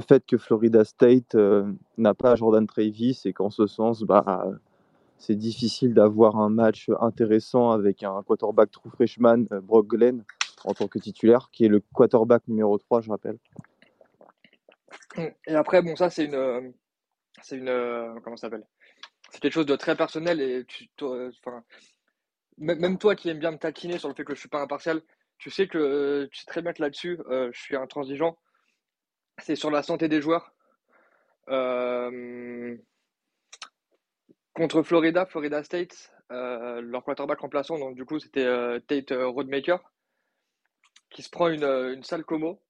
le fait que Florida State euh, n'a pas Jordan Travis et qu'en ce sens, bah, c'est difficile d'avoir un match intéressant avec un quarterback true freshman, euh, Brock Glenn, en tant que titulaire, qui est le quarterback numéro 3, je rappelle. Et après, bon, ça, c'est une. C'est une. Comment ça s'appelle? C'est quelque chose de très personnel et tu. Enfin, même toi qui aimes bien me taquiner sur le fait que je suis pas impartial, tu sais que tu sais très bien que là-dessus, je suis intransigeant. C'est sur la santé des joueurs. Euh, Contre Florida, Florida State, euh, leur quarterback remplaçant, donc du coup c'était euh, Tate Roadmaker, qui se prend une, une sale como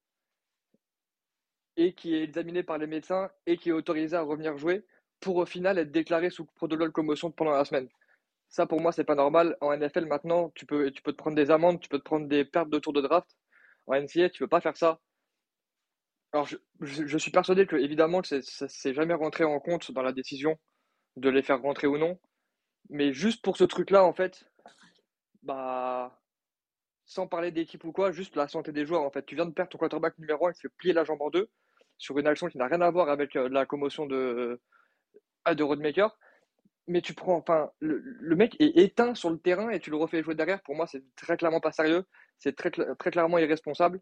et qui est examiné par les médecins et qui est autorisé à revenir jouer pour au final être déclaré sous protocole commotion pendant la semaine. Ça pour moi c'est pas normal. En NFL maintenant tu peux, tu peux te prendre des amendes, tu peux te prendre des pertes de tour de draft. En NCA tu peux pas faire ça. Alors je, suis persuadé que évidemment ça s'est jamais rentré en compte dans la décision de les faire rentrer ou non. Mais juste pour ce truc-là, en fait, bah, sans parler d'équipe ou quoi, juste la santé des joueurs. En fait, tu viens de perdre ton quarterback numéro 1 qui fait plier la jambe en deux sur une action qui n'a rien à voir avec euh, la commotion de, euh, de Roadmaker. Mais tu prends, enfin, le, mec est éteint sur le terrain et tu le refais jouer derrière. Pour moi, c'est très clairement pas sérieux. C'est très, très clairement irresponsable.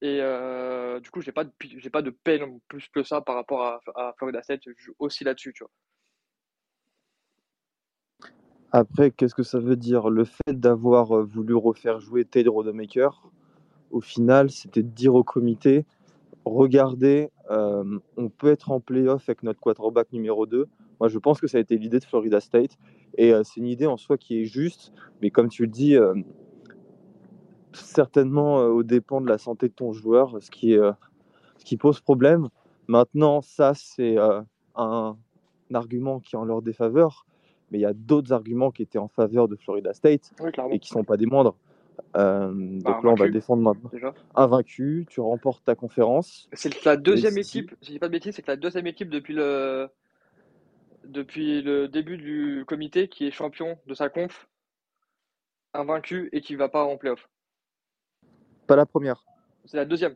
Et euh, du coup, j'ai pas j'ai pas de peine plus que ça par rapport à, Florida State. Je joue aussi là-dessus, tu vois. Après, qu'est-ce que ça veut dire? Le fait d'avoir euh, voulu refaire jouer Taylor Rodemaker, au final, c'était de dire au comité regardez, euh, on peut être en playoff avec notre quarterback numéro 2. Moi, je pense que ça a été l'idée de Florida State. Et c'est une idée en soi qui est juste, mais comme tu le dis, certainement au dépend de la santé de ton joueur, ce qui, ce qui pose problème. Maintenant, ça, c'est un argument qui est en leur défaveur mais il y a d'autres arguments qui étaient en faveur de Florida State et qui ne sont pas des moindres. Euh, bah, donc là, on va défendre maintenant. Déjà. Invaincu, tu remportes ta conférence. C'est la deuxième équipe, si je dis pas de bêtises, c'est que la deuxième équipe depuis le, depuis le début du comité qui est champion de sa conf, invaincu et qui ne va pas en playoff. Pas la première. C'est la deuxième.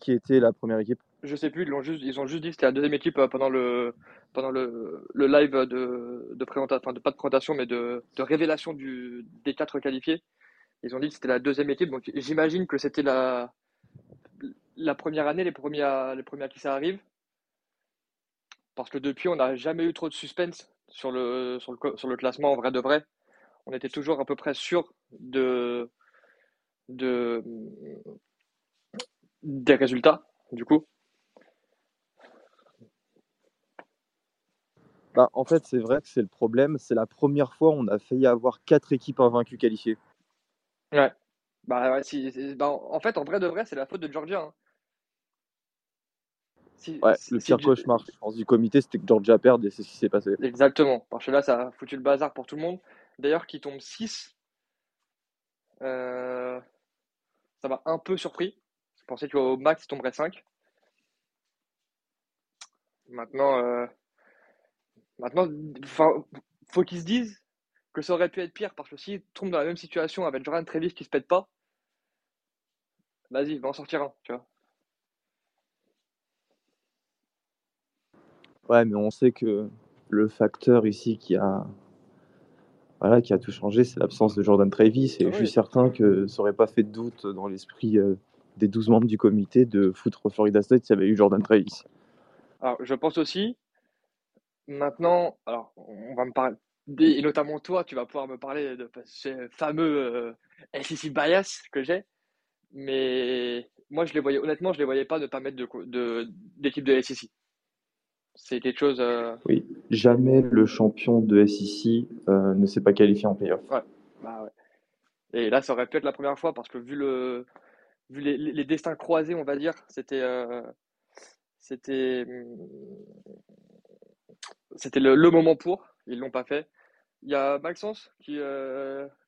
Qui était la première équipe Je sais plus, ils ont juste, ils ont juste dit que c'était la deuxième équipe euh, pendant le, pendant le, le live de, de présentation, enfin de, pas de présentation, mais de, de révélation du, des quatre qualifiés. Ils ont dit que c'était la deuxième équipe, donc j'imagine que c'était la, la première année, les premiers, les premiers à qui ça arrive. Parce que depuis, on n'a jamais eu trop de suspense sur le, sur le, sur le classement en vrai de vrai. On était toujours à peu près sûr de, de, des résultats, du coup. Bah, en fait, c'est vrai que c'est le problème. C'est la première fois on a failli avoir quatre équipes invaincues qualifiées. Ouais. Bah, bah, en fait, en vrai de vrai, c'est la faute de Georgia. Hein. ouais, le pire cauchemar, je pense, du comité, c'était que Georgia perde et c'est ce qui s'est passé. Exactement. Parce que là, ça a foutu le bazar pour tout le monde. D'ailleurs, qui tombe 6, euh, ça m'a un peu surpris. Je pensais qu'au max, il tomberait 5. Maintenant, euh, Maintenant, faut qu'ils se disent que ça aurait pu être pire parce que s'ils tombent dans la même situation avec Jordan Trevis qui se pète pas, vas-y, va en sortir un, tu vois. Ouais, mais on sait que le facteur ici qui a, voilà, qui a tout changé, c'est l'absence de Jordan Travis. Et je suis certain que ça n'aurait pas fait de doute dans l'esprit euh, des 12 membres du comité de foutre Florida State s'il y avait eu Jordan Travis. Alors, je pense aussi Maintenant, alors, on va me parler, et notamment toi, tu vas pouvoir me parler de ce fameux euh, SEC bias que j'ai. Mais moi, je les voyais, honnêtement, je les voyais pas ne pas mettre d'équipe de, de, de SEC. C'est quelque chose. Euh, oui, jamais le champion de SEC euh, ne s'est pas qualifié en playoff. Ouais, bah ouais. Et là, ça aurait pu être la première fois parce que vu, le, vu les, les destins croisés, on va dire, c'était. Euh, c'était c'était le, moment pour. Ils l'ont pas fait. Il y a Maxence qui,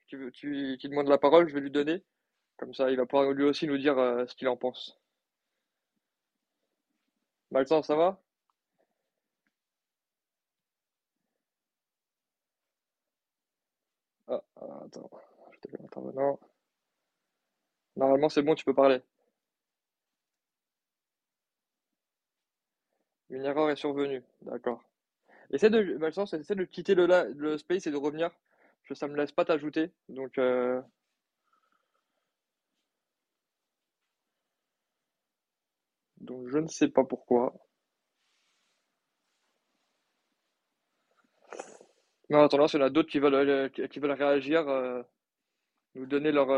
qui, qui, demande la parole. Je vais lui donner. Comme ça, il va pouvoir lui aussi nous dire ce qu'il en pense. Maxence, ça va? Ah, attends. Je Normalement, c'est bon, tu peux parler. Une erreur est survenue, d'accord. Essaie de, de quitter le, le space et de revenir. Je, ça me laisse pas t'ajouter. Donc, euh, donc, je ne sais pas pourquoi. Mais en attendant, s'il y en a d'autres qui veulent, euh, qui veulent réagir, euh, nous donner leur,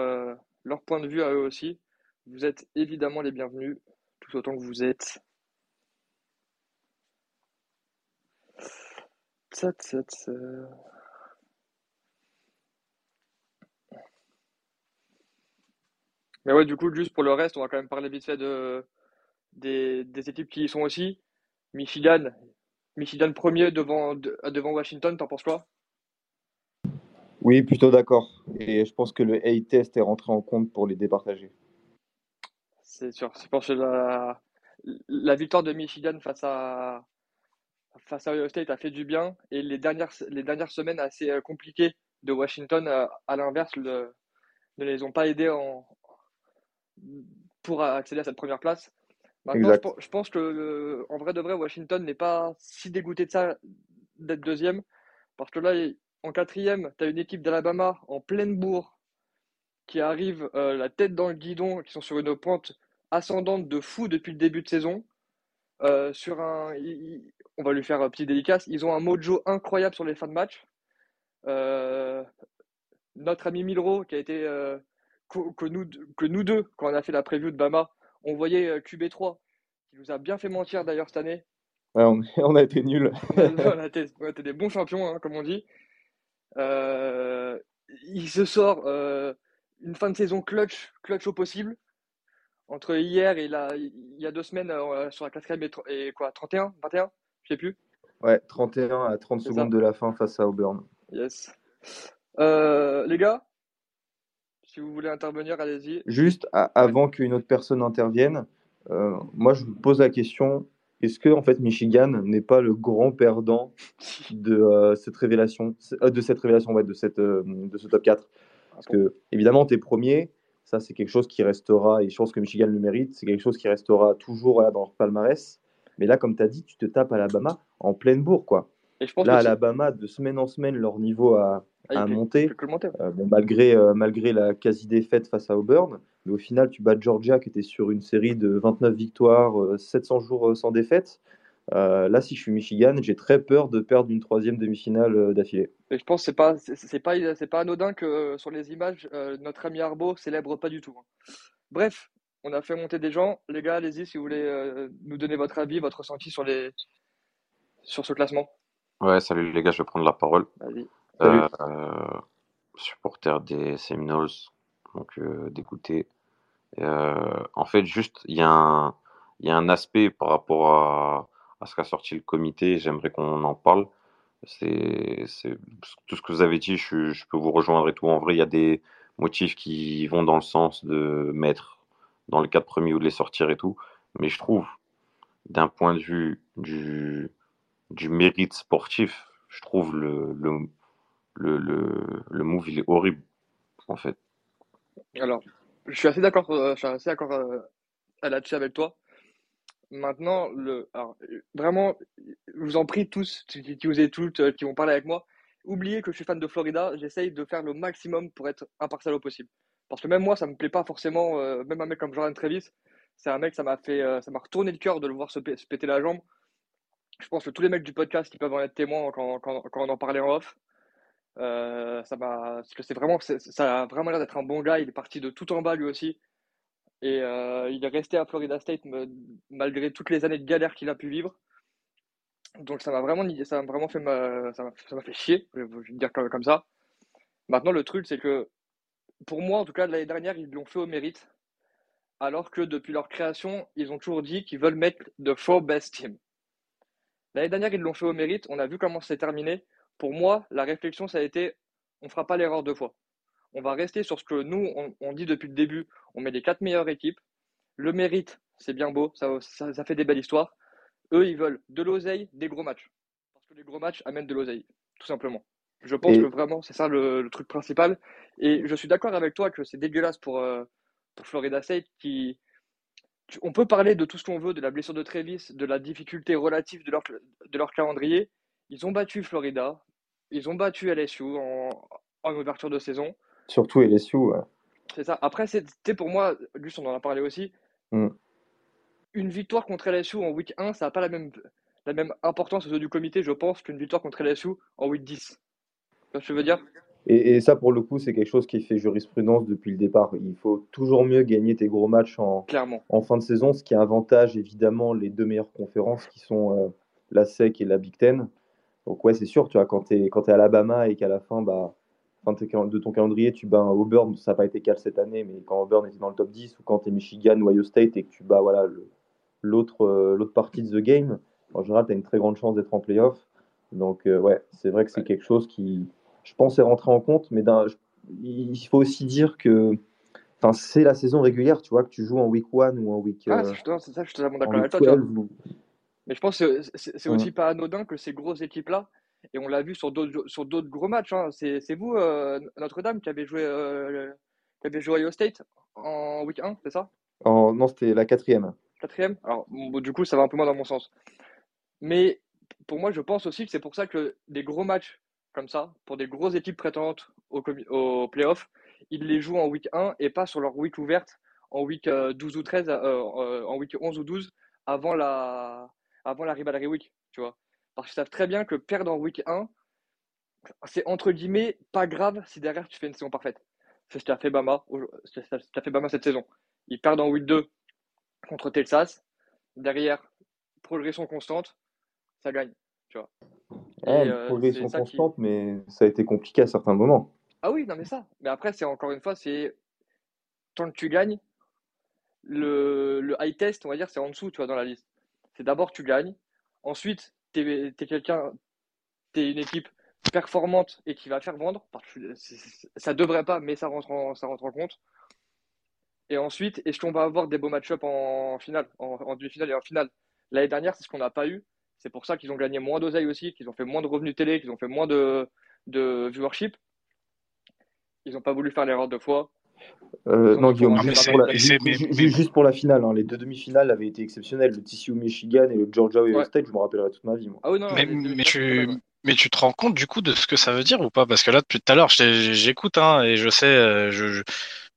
leur point de vue à eux aussi, vous êtes évidemment les bienvenus, tout autant que vous êtes. Mais ouais, du coup, juste pour le reste, on va quand même parler vite fait de, des, équipes qui y sont aussi. Michigan, Michigan premier devant, devant Washington, t'en penses quoi? Oui, plutôt d'accord. Et je pense que le A-test est rentré en compte pour les départager. C'est sûr. Je pense que la, la victoire de Michigan face à, face à Ohio State a fait du bien et les dernières, les dernières semaines assez euh, compliquées de Washington, euh, à l'inverse, ne les ont pas aidés en, pour accéder à cette première place. Maintenant, je, pense que en vrai de vrai, Washington n'est pas si dégoûté de ça d'être deuxième parce que là, en quatrième, tu as une équipe d'Alabama en pleine bourre qui arrive euh, la tête dans le guidon, qui sont sur une pointe ascendante de fou depuis le début de saison. sur un, on va lui faire un petit dédicace. Ils ont un mojo incroyable sur les fins de match. Euh, notre ami Milro, qui a été euh, que, nous, que nous deux, quand on a fait la preview de Bama, on voyait euh, QB3, qui nous a bien fait mentir d'ailleurs cette année. Ouais, on, a été nuls. on, a été, des bons champions, hein, comme on dit. il se sort une fin de saison clutch, clutch au possible. Entre hier et là, il y a deux semaines sur la quatrième et, et quoi, 31, 21 je sais plus. Ouais, 31 à 30 secondes de la fin face à Auburn. Yes. Euh, les gars, si vous voulez intervenir, allez-y. Juste avant qu'une autre personne intervienne, euh, moi je vous pose la question est-ce que en fait Michigan n'est pas le grand perdant de euh, cette révélation, de cette révélation, ouais, de cette, de ce top 4 Parce que évidemment, tu es premier, ça c'est quelque chose qui restera, et je pense que Michigan le mérite, c'est quelque chose qui restera toujours dans leur palmarès. Mais là, comme tu as dit, tu te tapes Alabama en pleine bourre, quoi. Et je pense là, Alabama, de semaine en semaine, leur niveau a, ah, monté, euh, malgré, euh, malgré la quasi-défaite face à Auburn. Mais au final, tu bats Georgia, qui était sur une série de 29 victoires, 700 euh, jours sans défaite. là, si je suis Michigan, j'ai très peur de perdre une troisième demi-finale d'affilée. Et je pense que c'est pas c'est pas c'est pas anodin que sur les images notre ami Arbo célèbre pas du tout. Hein. Bref, on a fait monter des gens. Les gars, allez-y si vous voulez nous donner votre avis, votre ressenti sur, les... sur ce classement. Ouais, salut les gars, je vais prendre la parole. Vas-y. Euh, supporter des Seminoles, donc euh, d'écouter. en fait, juste, il y, a un, y a un aspect par rapport à, à ce qu'a sorti le comité, j'aimerais qu'on en parle. C'est tout ce que vous avez dit, je, je, peux vous rejoindre et tout. En vrai, il y a des motifs qui vont dans le sens de mettre dans les quatre premiers ou de les sortir et tout. Mais je trouve, d'un point de vue du, du mérite sportif, je trouve le, le, le, le, move, il est horrible, en fait. Alors, je suis assez d'accord, euh, je suis assez d'accord euh, là-dessus avec toi. Maintenant, le, vraiment, je vous en prie tous, qui, vous êtes toutes, euh, qui vont parler avec moi, oubliez que je suis fan de Florida, j'essaye de faire le maximum pour être impartial au possible. Parce que même moi, ça me plaît pas forcément, même un mec comme Jordan Travis, c'est un mec, ça m'a fait, ça m'a retourné le cœur de le voir se, péter la jambe. Je pense que tous les mecs du podcast, qui peuvent en être témoins quand, quand, on en parlait en off. Euh, ça parce que c'est vraiment, ça a vraiment l'air d'être un bon gars. Il est parti de tout en bas lui aussi. Et il est resté à Florida State malgré toutes les années de galère qu'il a pu vivre. Donc ça m'a vraiment, ça m'a vraiment fait, ça m'a fait chier, je vais dire comme, ça. Maintenant, le truc, c'est que pour moi, en tout cas, l'année dernière, ils l'ont fait au mérite. Alors que depuis leur création, ils ont toujours dit qu'ils veulent mettre the four best team. L'année dernière, ils l'ont fait au mérite. On a vu comment c'est terminé. Pour moi, la réflexion, ça a été on ne fera pas l'erreur deux fois. On va rester sur ce que nous, on, dit depuis le début. On met les quatre meilleures équipes. Le mérite, c'est bien beau. Ça, ça, fait des belles histoires. Eux, ils veulent de l'oseille, des gros matchs. Parce que les gros matchs amènent de l'oseille, tout simplement. Je pense que vraiment, c'est ça le, truc principal. Et je suis d'accord avec toi que c'est dégueulasse pour, euh, pour Florida State qui. On peut parler de tout ce qu'on veut, de la blessure de Travis, de la difficulté relative de leur, de leur calendrier. Ils ont battu Florida, ils ont battu LSU en, en ouverture de saison. Surtout LSU, ouais. C'est ça. Après, c'était pour moi, Gus, on en a parlé aussi. Mm. Une victoire contre LSU en week 1, ça n'a pas la même, la même importance aux yeux du comité, je pense, qu'une victoire contre LSU en week 10. Tu ce que je veux dire? Et, ça, pour le coup, c'est quelque chose qui fait jurisprudence depuis le départ. Il faut toujours mieux gagner tes gros matchs en, en fin de saison, ce qui avantage évidemment les deux meilleures conférences qui sont euh, la SEC et la Big Ten. Donc, ouais, c'est sûr, tu vois, quand tu es, es, à Alabama et qu'à la fin, bah, fin de ton calendrier, tu bats un Auburn, ça n'a pas été le cette année, mais quand Auburn était dans le top 10 ou quand tu es Michigan ou Ohio State et que tu bats voilà, l'autre euh, partie de the game, en général, tu as une très grande chance d'être en playoff. Donc, euh, ouais, c'est vrai que c'est quelque chose qui, je pense, est rentré en compte, mais il faut aussi dire que c'est la saison régulière, tu vois, que tu joues en week 1 ou en week. Ah, c'est ça, je suis totalement d'accord avec toi. Mais je pense que c'est aussi pas anodin que ces grosses équipes-là, et on l'a vu sur d'autres gros matchs, hein, c'est vous, euh, Notre-Dame, qui avez joué, euh, qui avait joué Ohio State en week 1, c'est ça? Non, c'était la quatrième. Quatrième? Alors, du coup, ça va un peu moins dans mon sens. Mais pour moi, je pense aussi que c'est pour ça que des gros matchs comme ça, pour des grosses équipes prétendantes au, au playoff, ils les jouent en week 1 et pas sur leur week ouverte en week 12 euh, ou 13, euh, euh, en week 11 ou 12 avant la, avant rivalry week, tu vois. Parce qu'ils savent très bien que perdre en week 1, c'est entre guillemets pas grave si derrière tu fais une saison parfaite. C'est ce qu'a fait Bama, ce fait Bama cette saison. Ils perdent en week 2 contre Texas. Derrière, progression constante, ça gagne, tu vois. Eh, euh, progression constante, mais ça a été compliqué à certains moments. Ah oui, non mais ça. Mais après, c'est encore une fois, c'est tant que tu gagnes, le, le high test, on va dire, c'est en dessous, tu vois, dans la liste. C'est d'abord tu gagnes, ensuite tu es, quelqu'un, tu es une équipe performante et qui va faire vendre. Ça devrait pas, mais ça rentre en, ça rentre en compte. Et ensuite, est-ce qu'on va avoir des beaux match-up en finale, en, en demi-finale et en finale? L'année dernière, c'est ce qu'on n'a pas eu. C'est pour ça qu'ils ont gagné moins d'oseille aussi, qu'ils ont fait moins de revenus télé, qu'ils ont fait moins de, de viewership. Ils n'ont pas voulu faire l'erreur de fois. Euh, non, Guillaume, juste, pour la, juste, pour la, finale. Hein, les deux demi-finales avaient été exceptionnelles. Le TCU Michigan et le Georgia Ohio State, je me rappellerai toute ma vie. Ah mais, tu, mais tu te rends compte du coup de ce que ça veut dire ou pas? Parce que là, depuis tout à l'heure, j'écoute hein, et je sais, euh, je,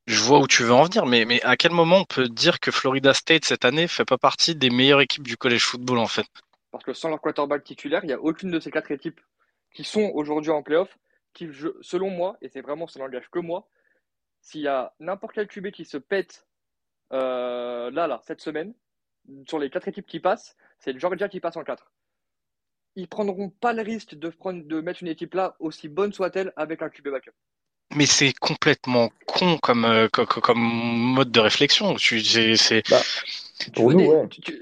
je, vois où tu veux en venir. Mais, mais à quel moment on peut dire que Florida State cette année fait pas partie des meilleures équipes du college football en fait? Parce que sans leur quarterback titulaire, il n'y a aucune de ces quatre équipes qui sont aujourd'hui en playoff qui, selon moi, et c'est vraiment ça n'engage que moi, s'il y a n'importe quel QB qui se pète euh, là, là, cette semaine, sur les quatre équipes qui passent, c'est le Georgia qui passe en quatre. Ils prendront pas le risque de, prendre, de mettre une équipe là, aussi bonne soit-elle, avec un QB backup. Mais c'est complètement con comme, euh, comme, mode de réflexion. C'est, bah, tu, veux des,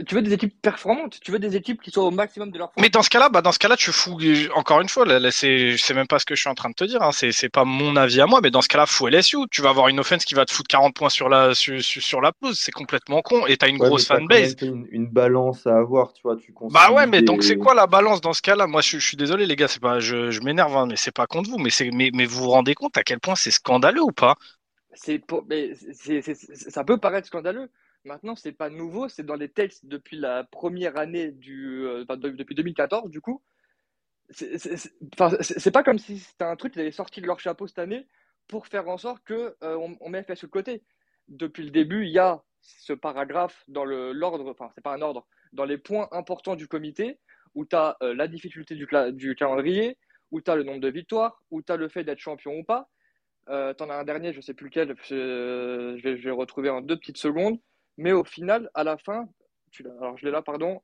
tu, veux des, équipes performantes, tu veux des équipes qui soient au maximum de leur force. Mais dans ce cas-là, bah dans ce cas-là, tu fous encore une fois. Là, c'est, c'est même pas ce que je suis en train de te dire. Hein, c'est, c'est pas mon avis à moi, mais dans ce cas-là, fous LSU. Tu vas avoir une offense qui va te foutre 40 points sur la sur, sur la pause. C'est complètement con. Et t'as une grosse fanbase. Une, une balance à avoir, tu vois. Tu bah ouais, mais donc c'est quoi la balance dans ce cas-là? Moi, je, je, suis désolé, les gars. C'est pas, je, je m'énerve, hein, mais c'est pas contre vous. Mais c'est, mais, mais vous vous rendez compte à quel point c'est scandaleux ou pas? C'est, mais c'est, ça peut paraître scandaleux Maintenant, c'est pas nouveau, c'est dans les textes depuis la première année du, euh, depuis 2014 du coup. C'est pas comme si c'était un truc qui avait sorti de leur chapeau cette année pour faire en sorte que euh, on, met FS sur côté. Depuis le début, il y a ce paragraphe dans l'ordre, enfin c'est pas un ordre, dans les points importants du comité où tu as euh, la difficulté du, calendrier, où tu as le nombre de victoires, où tu as le fait d'être champion ou pas. Euh, tu en as un dernier, je sais plus lequel, je vais, je vais retrouver en deux petites secondes. Mais au final, à la fin, alors je l'ai là, pardon,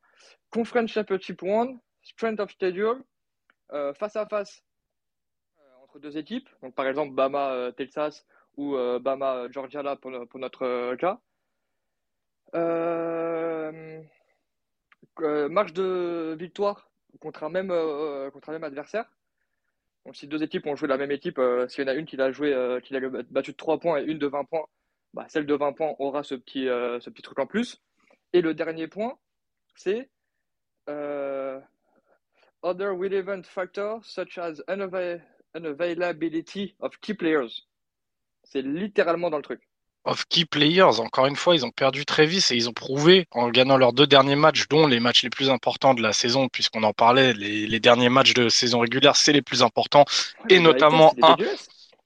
Conference Championship One, Strength of Schedule, euh, face à face euh, entre deux équipes, donc par exemple Bama euh, ou Bama Georgia là pour, notre cas. marche de victoire contre un même, contre un même adversaire. Donc si deux équipes ont joué la même équipe, s'il y en a une qui l'a joué, qui l'a battu de 3 points et une de 20 points, bah, celle de 20 points aura ce petit, euh, ce petit truc en plus. Et le dernier point, c'est euh, Other relevant factors such as unavailability of key players. C'est littéralement dans le truc. of key players. Encore une fois, ils ont perdu Travis et ils ont prouvé en gagnant leurs deux derniers matchs, dont les matchs les plus importants de la saison, puisqu'on en parlait, les, derniers matchs de saison régulière, c'est les plus importants, et notamment un.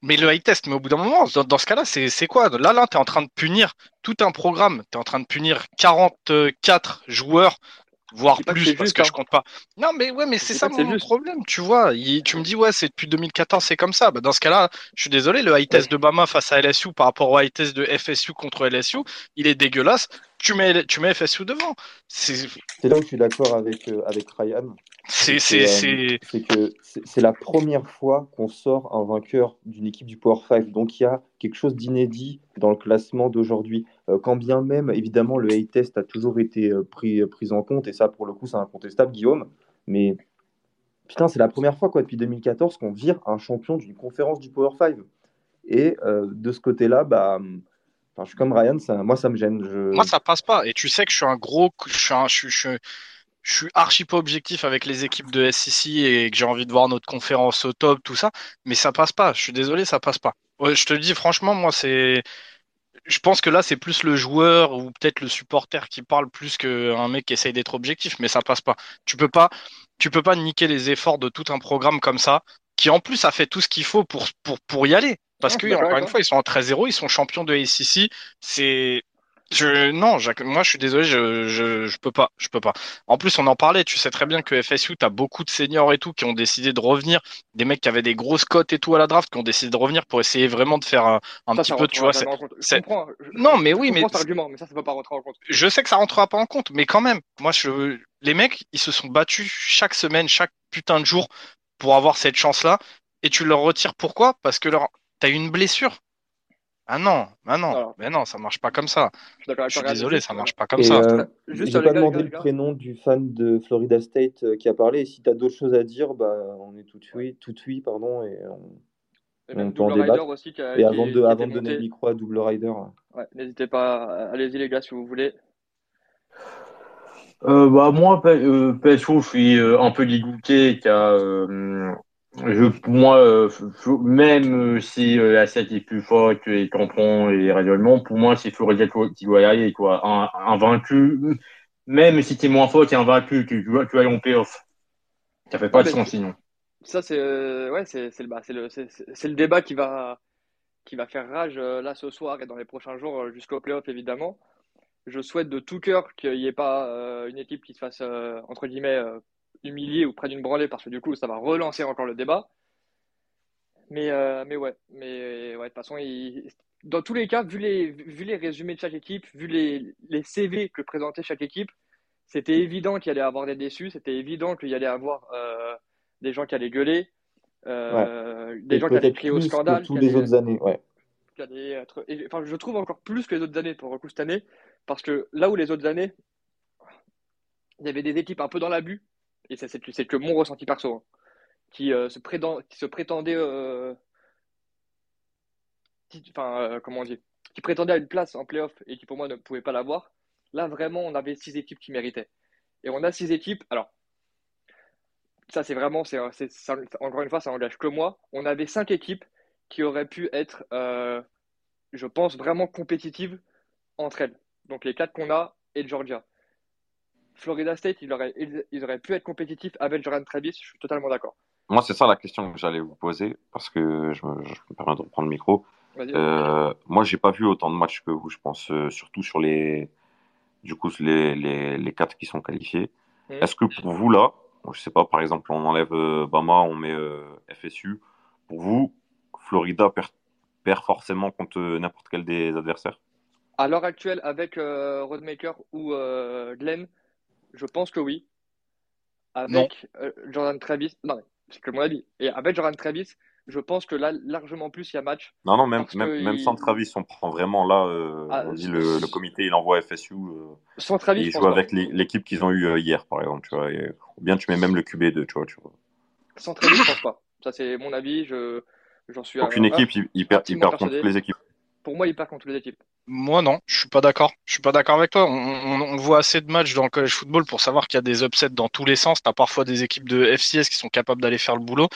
Mais le high test, mais au bout d'un moment, dans, ce cas-là, c'est quoi? Là, là, tu es en train de punir tout un programme. Tu es en train de punir 44 joueurs voire plus parce que je hein. compte pas. Non, mais ouais, mais c'est ça mon problème, tu vois. tu me dis, ouais, c'est depuis 2014, c'est comme ça. Bah, dans ce cas-là, je suis désolé, le high test de Bama face à LSU par rapport au high test de FSU contre LSU, il est dégueulasse. Tu mets, tu mets FSU devant. C'est là où je suis d'accord avec, euh, avec Ryan. C'est euh, que c'est la première fois qu'on sort un vainqueur d'une équipe du Power 5. Donc il y a quelque chose d'inédit dans le classement d'aujourd'hui. Euh, quand bien même, évidemment, le A-test a toujours été pris, pris en compte, et ça, pour le coup, c'est incontestable, Guillaume. Mais putain, c'est la première fois quoi, depuis 2014 qu'on vire un champion d'une conférence du Power 5. Et de ce côté-là, bah. Je suis comme Ryan, moi ça me gêne. Moi ça passe pas. Et tu sais que je suis un gros, je suis archi pas objectif avec les équipes de SEC et que j'ai envie de voir notre conférence au top, tout ça, mais ça passe pas. Je suis désolé, ça passe pas. je te le dis franchement, moi c'est, je pense que là c'est plus le joueur ou peut-être le supporter qui parle plus qu'un mec qui essaye d'être objectif, mais ça passe pas. Tu peux pas, tu peux pas niquer les efforts de tout un programme comme ça, qui en plus a fait tout ce qu'il faut pour pour pour y aller. Parce que encore une fois, ils sont en 13-0, ils sont champions de SEC. C'est je, non, moi je suis désolé, je, je, je, peux pas, je peux pas. En plus, on en parlait, tu sais très bien que FSU, tu as beaucoup de seniors et tout qui ont décidé de revenir, des mecs qui avaient des grosses cotes et tout à la draft, qui ont décidé de revenir pour essayer vraiment de faire un, petit peu, tu vois. Comprends, non, mais oui, mais. argument, mais ça, ça peut pas rentrer en compte. Je sais que ça rentrera pas en compte, mais quand même, moi, je, les mecs, ils se sont battus chaque semaine, chaque putain de jour pour avoir cette chance-là, et tu leur retires pourquoi? Parce que leur, t'as une blessure? Ah non, ah non, mais non, ça marche pas comme ça. Je suis désolé, ça marche pas comme ça. Euh, J'ai pas demandé le prénom du fan de Florida State euh, qui a parlé. Et si tu as d'autres choses à dire, bah, on est tout oui, tout oui, pardon, et on, on peut en débattre. Aussi qui a, et avant, de, avant de donner le micro à Double Rider. Ouais, N'hésitez pas, allez-y les gars si vous voulez. Euh, bah, moi, PSO, je suis euh, un peu dégoûté qu'à je, moi, euh, même euh, si euh, la 7 est plus forte que les tampons et les pour moi, c'est Florida qui doit y aller. Quoi. Un, un vaincu, même si tu es moins fort, tu un vaincu, tu, tu, vas, tu vas aller en playoff. Ça fait pas de sens sinon. Ça, c'est ouais, c'est le, bah, le, le débat qui va, qui va faire rage là ce soir et dans les prochains jours jusqu'au playoff, évidemment. Je souhaite de tout cœur qu'il n'y ait pas une équipe qui se fasse, entre guillemets, humilié ou près d'une branlée parce que du coup ça va relancer encore le débat. Mais, euh, mais ouais, mais ouais, de toute façon, dans tous les cas, vu les, vu les résumés de chaque équipe, vu les, les CV que présentait chaque équipe, c'était évident qu'il y allait avoir des déçus, c'était évident qu'il y allait avoir euh, des gens qui allaient gueuler, euh, des gens qui allaient crier au scandale. tous les autres années, ouais. enfin, je trouve encore plus que les autres années pour le coup cette année, parce que là où les autres années, il y avait des équipes un peu dans l'abus, et c'est que mon ressenti perso, hein, qui, euh, se qui se prétendait, euh, enfin, euh, comment qui prétendait à une place en playoff et qui pour moi ne pouvait pas l'avoir. Là vraiment, on avait six équipes qui méritaient. Et on a six équipes. Alors, ça c'est vraiment, c'est, encore une fois, ça engage que moi. On avait cinq équipes qui auraient pu être, je pense, vraiment compétitives entre elles. Donc les quatre qu'on a et Georgia. Florida State, ils auraient, ils auraient pu être compétitifs avec Jordan Travis, je suis totalement d'accord. Moi, c'est ça la question que j'allais vous poser, parce que je me, permets de reprendre le micro. Euh, moi, j'ai pas vu autant de matchs que vous, je pense, euh, surtout sur les, du coup, les, les, les quatre qui sont qualifiés. Mhm. Est-ce que pour vous, là, je sais pas, par exemple, on enlève euh, Bama, on met FSU, pour vous, Florida perd, perd forcément contre n'importe quel des adversaires? À l'heure actuelle, avec Rodemaker ou Glenn, je pense que oui. Avec euh, Jordan Travis. Non, c'est que mon avis. Et avec Jordan Travis, je pense que là, largement plus, il y a match. Non, non, même, même, sans Travis, on prend vraiment là. Euh, ah, on dit le, le, comité, il envoie FSU. Euh, sans Travis. il joue avec l'équipe qu'ils ont eu hier, par exemple. Tu vois, ou bien tu mets même le QB2, tu vois. Tu vois. Sans Travis, je pense pas. Ça, c'est mon avis. Je, j'en suis Aucune équipe, il, perd, il perd contre toutes les équipes. Pour moi, il perd contre toutes les équipes. Moi non, je suis pas d'accord. Je suis pas d'accord avec toi. On, voit assez de matchs dans le college football pour savoir qu'il y a des upsets dans tous les sens. Tu as parfois des équipes de FCS qui sont capables d'aller faire le boulot.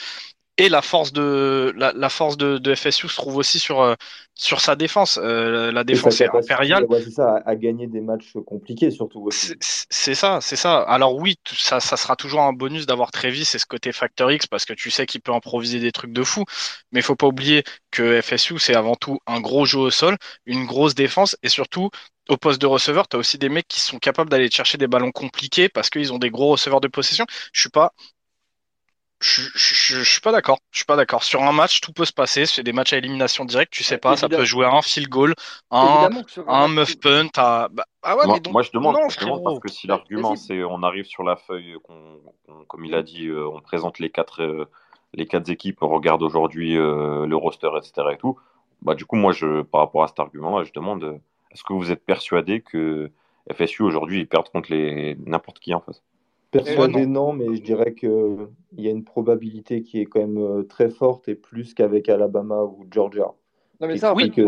Et la force de la, force de, FSU se trouve aussi sur euh, sur sa défense. Euh, la défense est impériale. c'est ça, à, gagner des matchs compliqués surtout. C'est ça, c'est ça. Alors oui, ça, ça sera toujours un bonus d'avoir Travis et ce côté Factor X parce que tu sais qu'il peut improviser des trucs de fou. Mais il faut pas oublier que FSU c'est avant tout un gros jeu au sol, une grosse défense et surtout au poste de receveur, tu as aussi des mecs qui sont capables d'aller chercher des ballons compliqués parce qu'ils ont des gros receveurs de possession. Je suis pas je, je, suis pas d'accord. Je suis pas d'accord. Sur un match, tout peut se passer. C'est des matchs à élimination directe. Tu sais pas, ça peut jouer à un field goal, un, un muff punt. À... Bah, ah ouais, moi, mais donc, moi, je demande, je demande parce que si l'argument c'est on arrive sur la feuille, comme il a dit, euh, on présente les quatre, euh, les quatre équipes, on regarde aujourd'hui euh, le roster, etc. Et tout. Bah du coup, moi, je, par rapport à cet argument-là, je demande, est-ce que vous êtes persuadé que FSU aujourd'hui ils perdent contre les n'importe qui en face? Persuadé, non. mais je dirais qu'il y a une probabilité qui est quand même euh, très forte et plus qu'avec Alabama ou Georgia. Non, mais ça, oui, oui,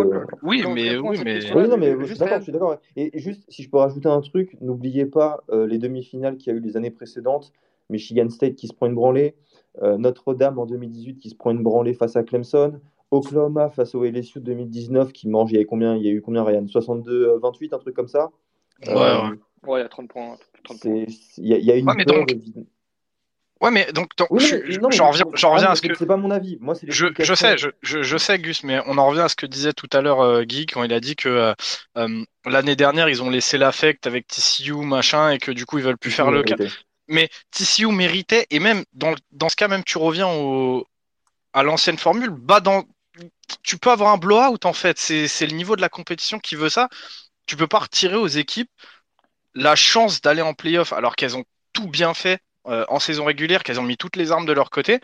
mais, oui, mais... non, mais je suis d'accord. Et juste, si je peux rajouter un truc, n'oubliez pas euh, les demi-finales qu'il y a eu les années précédentes. Michigan State qui se prend une branlée, euh, Notre-Dame en 2018 qui se prend une branlée face à Clemson, Oklahoma face au LSU 2019 qui mange, il y, avait combien, il y a eu combien, Ryan? 62-28, un truc comme ça? Ouais, ouais. Ouais, il y a 30 points. Il y, a une ouais, mais donc... Ouais, mais donc, j'en reviens, reviens à ce que. C'est pas mon avis. Moi, je, je sais, je, je, sais, Gus, mais on en revient à ce que disait tout à l'heure euh, Guy quand il a dit que euh, euh, l'année dernière ils ont laissé l'affect avec TCU machin et que du coup ils veulent plus faire le cas. Mais TCU méritait et même dans, dans ce cas même tu reviens au, à l'ancienne formule, bah dans, tu peux avoir un blowout en fait. C'est le niveau de la compétition qui veut ça. Tu peux pas retirer aux équipes la chance d'aller en playoff alors qu'elles ont tout bien fait euh, en saison régulière, qu'elles ont mis toutes les armes de leur côté,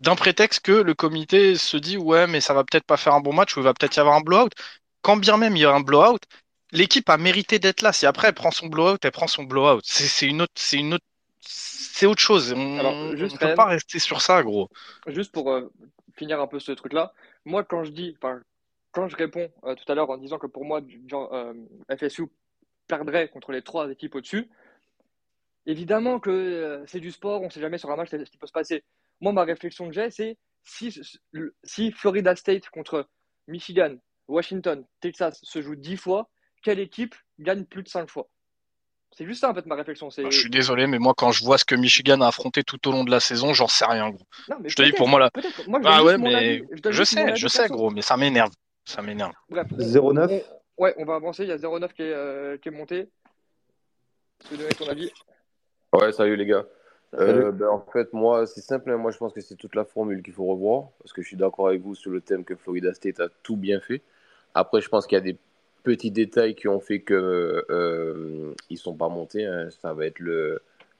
d'un prétexte que le comité se dit ouais mais ça va peut-être pas faire un bon match ou il va peut-être y avoir un blowout. Quand bien même il y a un blowout, l'équipe a mérité d'être là. Si après elle prend son blowout, elle prend son blowout. C'est une autre, c'est une autre, c'est autre chose. On, ne peut pas rester sur ça, gros. Juste pour euh, finir un peu ce truc-là, moi quand je dis, quand je réponds euh, tout à l'heure en disant que pour moi, genre, FSU perdrait contre les trois équipes au-dessus, évidemment que euh, c'est du sport, on ne sait jamais sur un match ce qui peut se passer. Moi, ma réflexion que j'ai, c'est si, si Florida State contre Michigan, Washington, Texas se joue dix fois, quelle équipe gagne plus de cinq fois? C'est juste ça en fait ma réflexion. Je suis désolé, mais moi quand je vois ce que Michigan a affronté tout au long de la saison, j'en sais rien, gros. je te dis pour moi là. Moi, je ah ouais, mais je, sais, je sais, gros, mais ça m'énerve. Ça m'énerve. Bref. 0-9. Ouais, on va avancer. Il y a 0,9 qui, est, euh, qui est monté. Tu peux donner ton avis Ouais, salut les gars. Euh, ben, en fait, moi, c'est simple. Hein. Moi, je pense que c'est toute la formule qu'il faut revoir. Parce que je suis d'accord avec vous sur le thème que Florida State a tout bien fait. Après, je pense qu'il y a des petits détails qui ont fait qu'ils euh, ne sont pas montés. Hein. Ça va être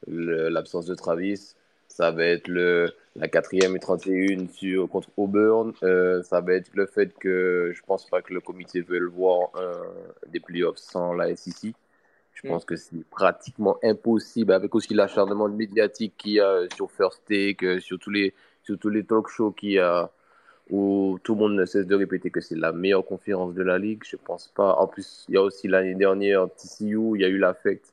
l'absence de Travis. Ça va être le, la quatrième et 31 sur, contre Auburn. Euh, ça va être le fait que je pense pas que le comité veut voir des playoffs sans la SEC. Je mm. pense que c'est pratiquement impossible avec aussi l'acharnement médiatique qu'il y a sur First Take, euh, sur tous les, sur tous les talk shows qu'il y a où tout le monde ne cesse de répéter que c'est la meilleure conférence de la ligue. Je pense pas. En plus, il y a aussi l'année dernière TCU, il y a eu l'affect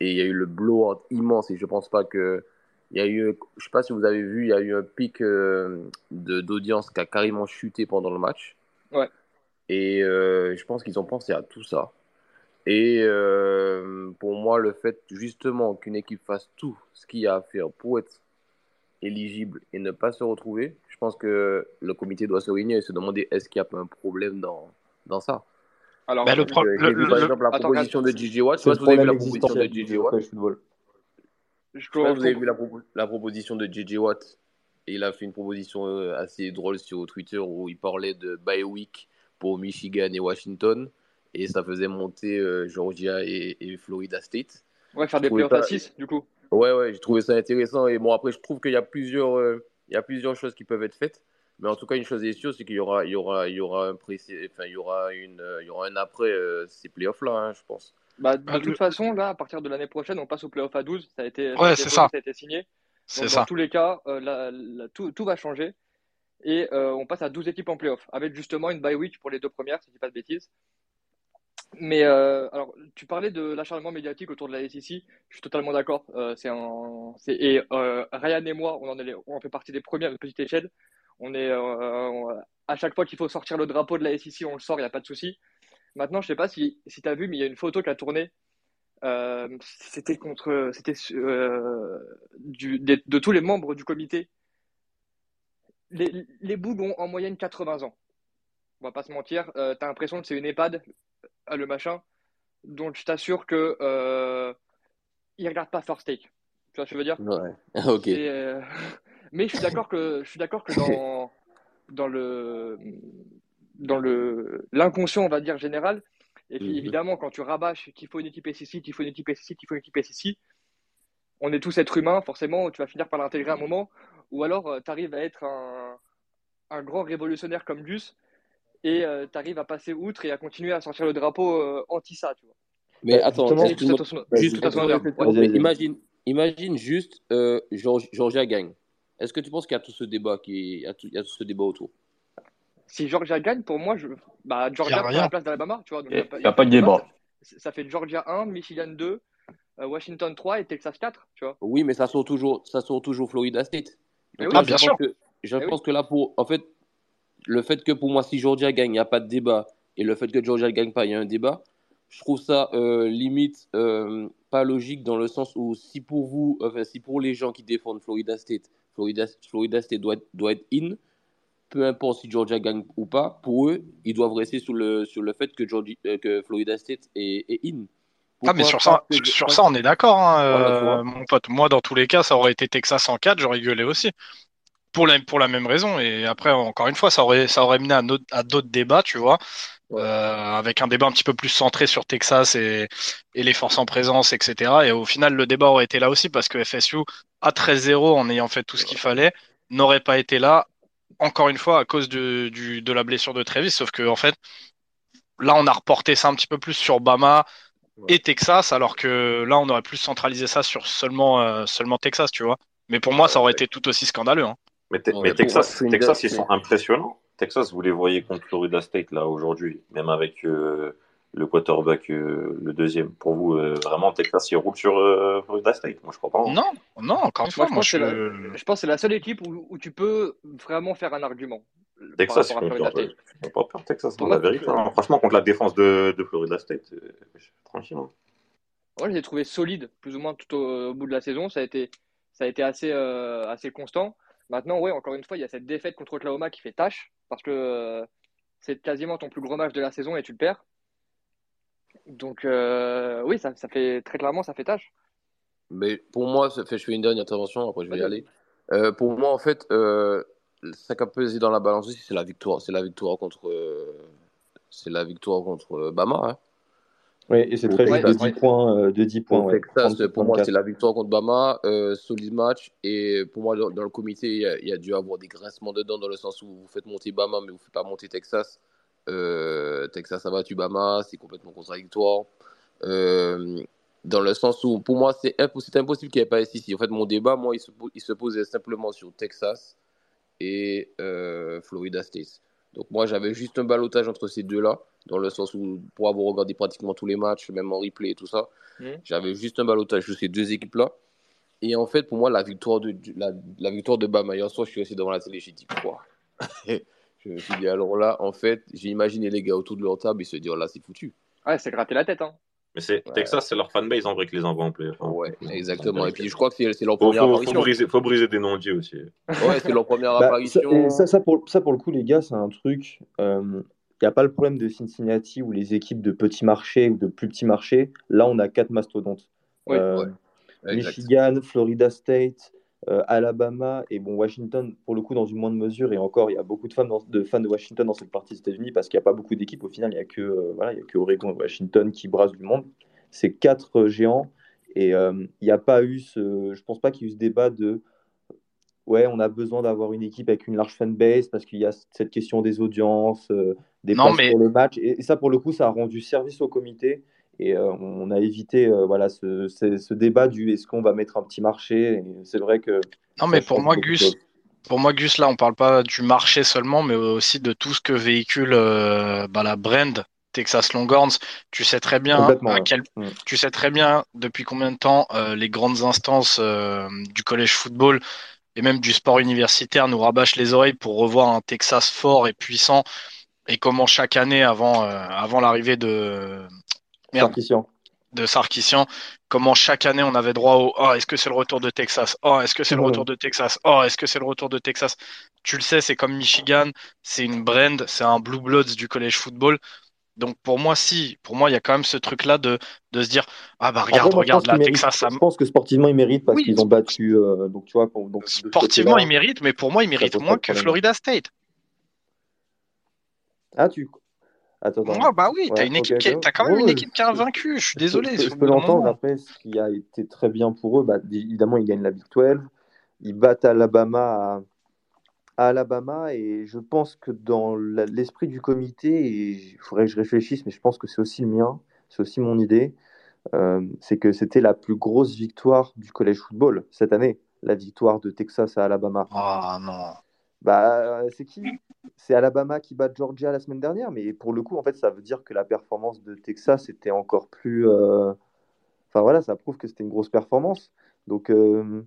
et il y a eu le blowout immense et je pense pas que il y a eu, je sais pas si vous avez vu, il y a eu un pic euh, d'audience qui a carrément chuté pendant le match. Ouais. Et euh, je pense qu'ils ont pensé à tout ça. Et euh, pour moi, le fait justement qu'une équipe fasse tout ce qu'il y a à faire pour être éligible et ne pas se retrouver, je pense que le comité doit se réunir et se demander est-ce qu'il y a pas un problème dans, dans ça? Alors, bah, le problème. Par exemple, la proposition de J.J. Watt. Je sais pas si vous avez vu la proposition de J.J. Watt. Je crois que vous avez vu la, proposition de JJ Watt. Et il a fait une proposition euh, assez drôle sur Twitter où il parlait de bye week pour Michigan et Washington. Et ça faisait monter euh, Georgia et, Florida State. Ouais, faire des playoffs à 6 du coup. Ouais, ouais, j'ai trouvé ça intéressant. Et bon, après, je trouve qu'il y a plusieurs, euh, il y a plusieurs choses qui peuvent être faites. Mais en tout cas, une chose est sûre, c'est qu'il y aura, il y aura, il y aura un enfin, il y aura une, il y aura un après ces playoffs-là, hein, je pense. Bah, de ah, toute façon, là, à partir de l'année prochaine, on passe au playoff à 12. Ça a été, ouais, c'est ça. ça a été signé. Donc, dans tous les cas, euh, tout, tout, va changer. Et euh, on passe à 12 équipes en playoff, avec justement une bye week pour les deux premières, si je dis pas de bêtises. Mais euh, alors, tu parlais de l'acharnement médiatique autour de la SEC. Je suis totalement d'accord. C'est un, c'est, et Ryan et moi, on en, est, on fait partie des premiers à une petite échelle. On est à chaque fois qu'il faut sortir le drapeau de la SEC, on le sort, il n'y a pas de souci. Maintenant, je sais pas si, si tu as vu, mais il y a une photo qui a tourné. c'était contre, c'était du, de, tous les membres du comité. Les, les bougs ont en moyenne 80 ans on va pas se mentir, euh, tu as l'impression que c'est une EHPAD, euh, le machin. Donc je t'assure que euh, il regarde pas First Take. Tu vois ce que je veux dire? Ouais. ok. Euh, mais je suis d'accord que je suis d'accord que dans dans le dans le l'inconscient on va dire général. Et puis mhm. évidemment quand tu rabâches qu'il faut une équipe SEC, qu'il faut une équipe SEC, qu'il faut une équipe SEC, on est tous êtres humains, forcément, tu vas finir par l'intégrer à un moment, ou alors tu arrives à être un, un grand révolutionnaire comme Gus, et euh, tu arrives à passer outre et à continuer à sortir le drapeau euh, anti-ça, tu vois. Mais attends, juste, imagine, imagine juste euh, Georgia gagne. Est-ce que tu penses qu'il y a tout ce débat qui, il y a tout, ce débat autour? Si Georgia gagne, pour moi, je, bah, Georgia prend la place d'Alabama, tu vois. Il n'y a, pas de débat. Ça fait Georgia 1, Michigan 2, Washington 3 et Texas 4, tu vois. Oui, mais ça sort toujours, ça sort toujours Florida State. Ah, bien sûr. je eh pense que là, pour, en fait, le fait que pour moi, si Georgia gagne, il n'y a pas de débat, et le fait que Georgia ne gagne pas, il y a un débat, je trouve ça euh, limite euh, pas logique dans le sens où si pour vous, enfin, si pour les gens qui défendent Florida State, Florida, Florida State doit, doit être in, peu importe si Georgia gagne ou pas, pour eux, ils doivent rester sur le, sur le fait que, Georgia, euh, que Florida State est, est in. ah mais sur ça, sur ça on est d'accord, hein, mon pote. Moi, dans tous les cas, ça aurait été Texas en 4, j'aurais gueulé aussi pour la, pour la même raison. Et après, encore une fois, ça aurait, ça aurait mené à, d'autres débats, tu vois, euh, avec un débat un petit peu plus centré sur Texas et, et les forces en présence, etc. Et au final, le débat aurait été là aussi parce que FSU, à 13-0, en ayant fait tout ce qu'il fallait, n'aurait pas été là, encore une fois, à cause de, du, de la blessure de Travis. Sauf que, en fait, là, on a reporté ça un petit peu plus sur Bama et Texas, alors que là, on aurait plus centralisé ça sur seulement, euh, seulement Texas, tu vois. Mais pour moi, ça aurait été tout aussi scandaleux. Hein. Mais, Texas, Texas ils sont impressionnants. Texas, vous les voyez contre Florida State là aujourd'hui, même avec euh, le quarterback, euh, le deuxième. Pour vous, euh, vraiment, Texas, il roule sur Florida State Moi, je crois pas. Hein. Non, non, encore une fois, moi, je, je, pense que c'est la seule équipe où, tu peux vraiment faire un argument. Texas, ils font pas peur, Texas, la vérité. Hein. Franchement, contre la défense de, de Florida State, tranquille. Hein. Moi, je l'ai trouvé solide, plus ou moins tout au, bout de la saison. Ça a été, ça a été assez, assez constant. Maintenant, ouais, encore une fois, il y a cette défaite contre Oklahoma qui fait tâche parce que euh, c'est quasiment ton plus gros match de la saison et tu le perds. Donc, euh, oui, ça, fait très clairement, ça fait tâche. Mais pour moi, je fais une dernière intervention, après je vais y aller. Euh, pour moi, en fait, ça qui a pesé dans la balance aussi, c'est la victoire. C'est la victoire contre, c'est la victoire contre Bama. Hein. Oui, et c'est très juste de 10 points. Euh, de 10 points Texas, pour moi, c'est la victoire contre Bama. Euh, solide match. Et pour moi, dans, le comité, il y, a, dû avoir des grincements dedans, dans le sens où vous faites monter Bama, mais vous ne faites pas monter Texas. Euh, Texas a battu Bama, c'est complètement contradictoire. dans le sens où, pour moi, c'est impossible, impossible qu'il n'y ait pas ici. En fait, mon débat, moi, il se, il se posait simplement sur Texas et Florida State. Donc, moi, j'avais juste un balotage entre ces deux-là dans le sens où pour avoir regardé pratiquement tous les matchs, même en replay et tout ça, mmh. j'avais juste un balotage de ces deux équipes-là. Et en fait, pour moi, la victoire de, la, la victoire de Bama, hier soir, je suis resté devant la télé, j'ai dit quoi? Je me suis dit, alors là, en fait, j'ai imaginé les gars autour de leur table, ils se disent, oh là, c'est foutu. Ouais, c'est gratter la tête. Hein. Mais c'est Texas, c'est leur fanbase en vrai qui les envoie en play. ouais, exactement. Et puis je crois que c'est leur première apparition. Faut briser, faut briser des non-dits aussi. Ouais, c'est leur première bah, apparition. Ça, ça, pour, ça, pour le coup, les gars, c'est un truc. Euh, il n'y a pas le problème de Cincinnati ou les équipes de petits marchés ou de plus petits marchés. Là, on a quatre mastodontes. Euh, Michigan, Florida State, euh, Alabama et bon, Washington, pour le coup, dans une moindre mesure. Et encore, il y a beaucoup de fans, de, fans de Washington dans cette partie des États-Unis parce qu'il n'y a pas beaucoup d'équipes. Au final, il n'y a, que, euh, voilà, il y a que Oregon et Washington qui brassent du monde. C'est quatre géants. Et il n'y a pas eu ce. Je pense pas qu'il y ait eu ce débat de ouais, on a besoin d'avoir une équipe avec une large fanbase parce qu'il y a cette question des audiences, euh, des non, mais... pour le match. Et, ça, pour le coup, ça a rendu service au comité. Et euh, on a évité euh, voilà, ce, ce, débat du est-ce qu'on va mettre un petit marché? C'est vrai que. Non, mais pour moi, Gus, pour moi, Gus, là, on parle pas du marché seulement, mais aussi de tout ce que véhicule bah, la brand Texas Longhorns, tu sais très bien à quel, mm. tu sais très bien depuis combien de temps euh, les grandes instances euh, du collège football et même du sport universitaire nous rabâchent les oreilles pour revoir un Texas fort et puissant et comment chaque année avant euh, avant l'arrivée de merde, de Sarkissian, comment chaque année on avait droit au oh est-ce que c'est le retour de Texas? Oh est-ce que c'est le retour de Texas? Oh est-ce que c'est le retour de Texas? Tu le sais c'est comme Michigan. C'est une brand. C'est un blue bloods du college football. Donc pour moi si. Pour moi il y a quand même ce truc là de, de se dire ah bah regarde regarde la Texas je pense que sportivement ils méritent parce qu'ils ont battu euh, donc tu vois donc, sportivement ils méritent mais pour moi ils méritent moins que Florida State. Ah tu Attends, bah oui, t'as une équipe qui as quand même une équipe qui a vaincu. Je suis désolé. Je, peux l'entendre. Après, ce qui a été très bien pour eux, bah, évidemment, ils gagnent la Big 12. Ils battent Alabama à, Alabama. Et je pense que dans l'esprit du comité, il faudrait que je réfléchisse, mais je pense que c'est aussi le mien, c'est aussi mon idée, euh, c'est que c'était la plus grosse victoire du college football cette année, la victoire de Texas à Alabama. Ah non. Bah, c'est qui? C'est Alabama qui bat Georgia la semaine dernière, mais pour le coup, en fait, ça veut dire que la performance de Texas était encore plus. Euh, enfin voilà, ça prouve que c'était une grosse performance. Donc. Euh,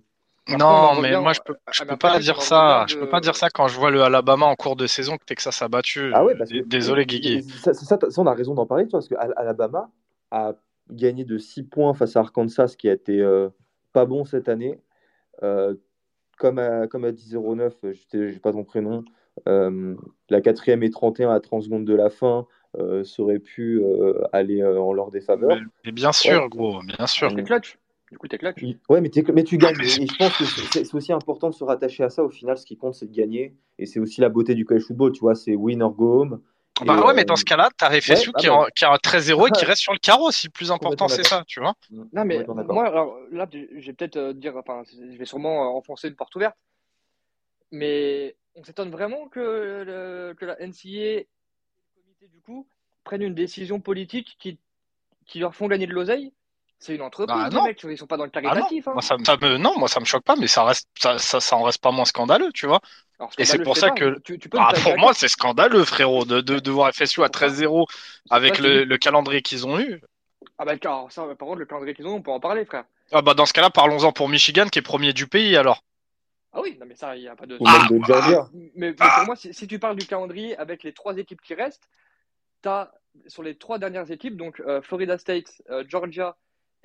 non, mais moi je peux, je peux pas dire ça. Je peux pas dire ça quand je vois le Alabama en cours de saison que Texas a battu. Ah ouais, Désolé, Guigui. Ça, ça, on a raison d'en parler, parce que Alabama a gagné de 6 points face à Arkansas, qui a été euh, pas bon cette année comme à, comme à 10-09, je n'ai pas ton prénom, euh, la quatrième et 31 à 30 secondes de la fin euh, serait pu euh, aller en leur défaveur. Mais, bien sûr, gros, bien sûr. T'es clutch. Du coup, t'es clutch. Ouais, mais, mais tu gagnes. et je pense que c'est aussi important de se rattacher à ça. Au final, ce qui compte, c'est de gagner. Et c'est aussi la beauté du college football. Tu vois, c'est win or go home. Bah ouais, mais dans ce cas-là, t'as FSU qui, a, qui, a, un 13-0 et qui reste sur le carreau. Si le plus important, c'est ça, tu vois. Non, mais moi, alors, là, je vais peut-être dire, enfin, je vais sûrement enfoncer une porte ouverte. Mais on s'étonne vraiment que, le, que la NCA et le comité, du coup, prennent une décision politique qui, qui leur font gagner de l'oseille. C'est une entreprise, bah, les mecs, ils sont pas dans le ah caritatif. non. Hein. Moi, ça, me, non, moi ça me choque pas, mais ça reste, ça, ça, ça en reste pas moins scandaleux, tu vois. et c'est pour ça que, tu, peux bah, pour moi, c'est scandaleux, frérot, de, de, de, voir FSU à 13-0 avec le, le, calendrier qu'ils ont eu. Ah bah, ça, par contre, le calendrier qu'ils ont, on peut en parler, frère. Ah bah, dans ce cas-là, parlons-en pour Michigan, qui est premier du pays, alors. Ah oui, non, mais ça, il n'y a pas de. Ah, ah, mais, pour moi, si, tu parles du calendrier avec les trois équipes qui restent, tu as sur les trois dernières équipes, donc euh, Florida State, euh, Georgia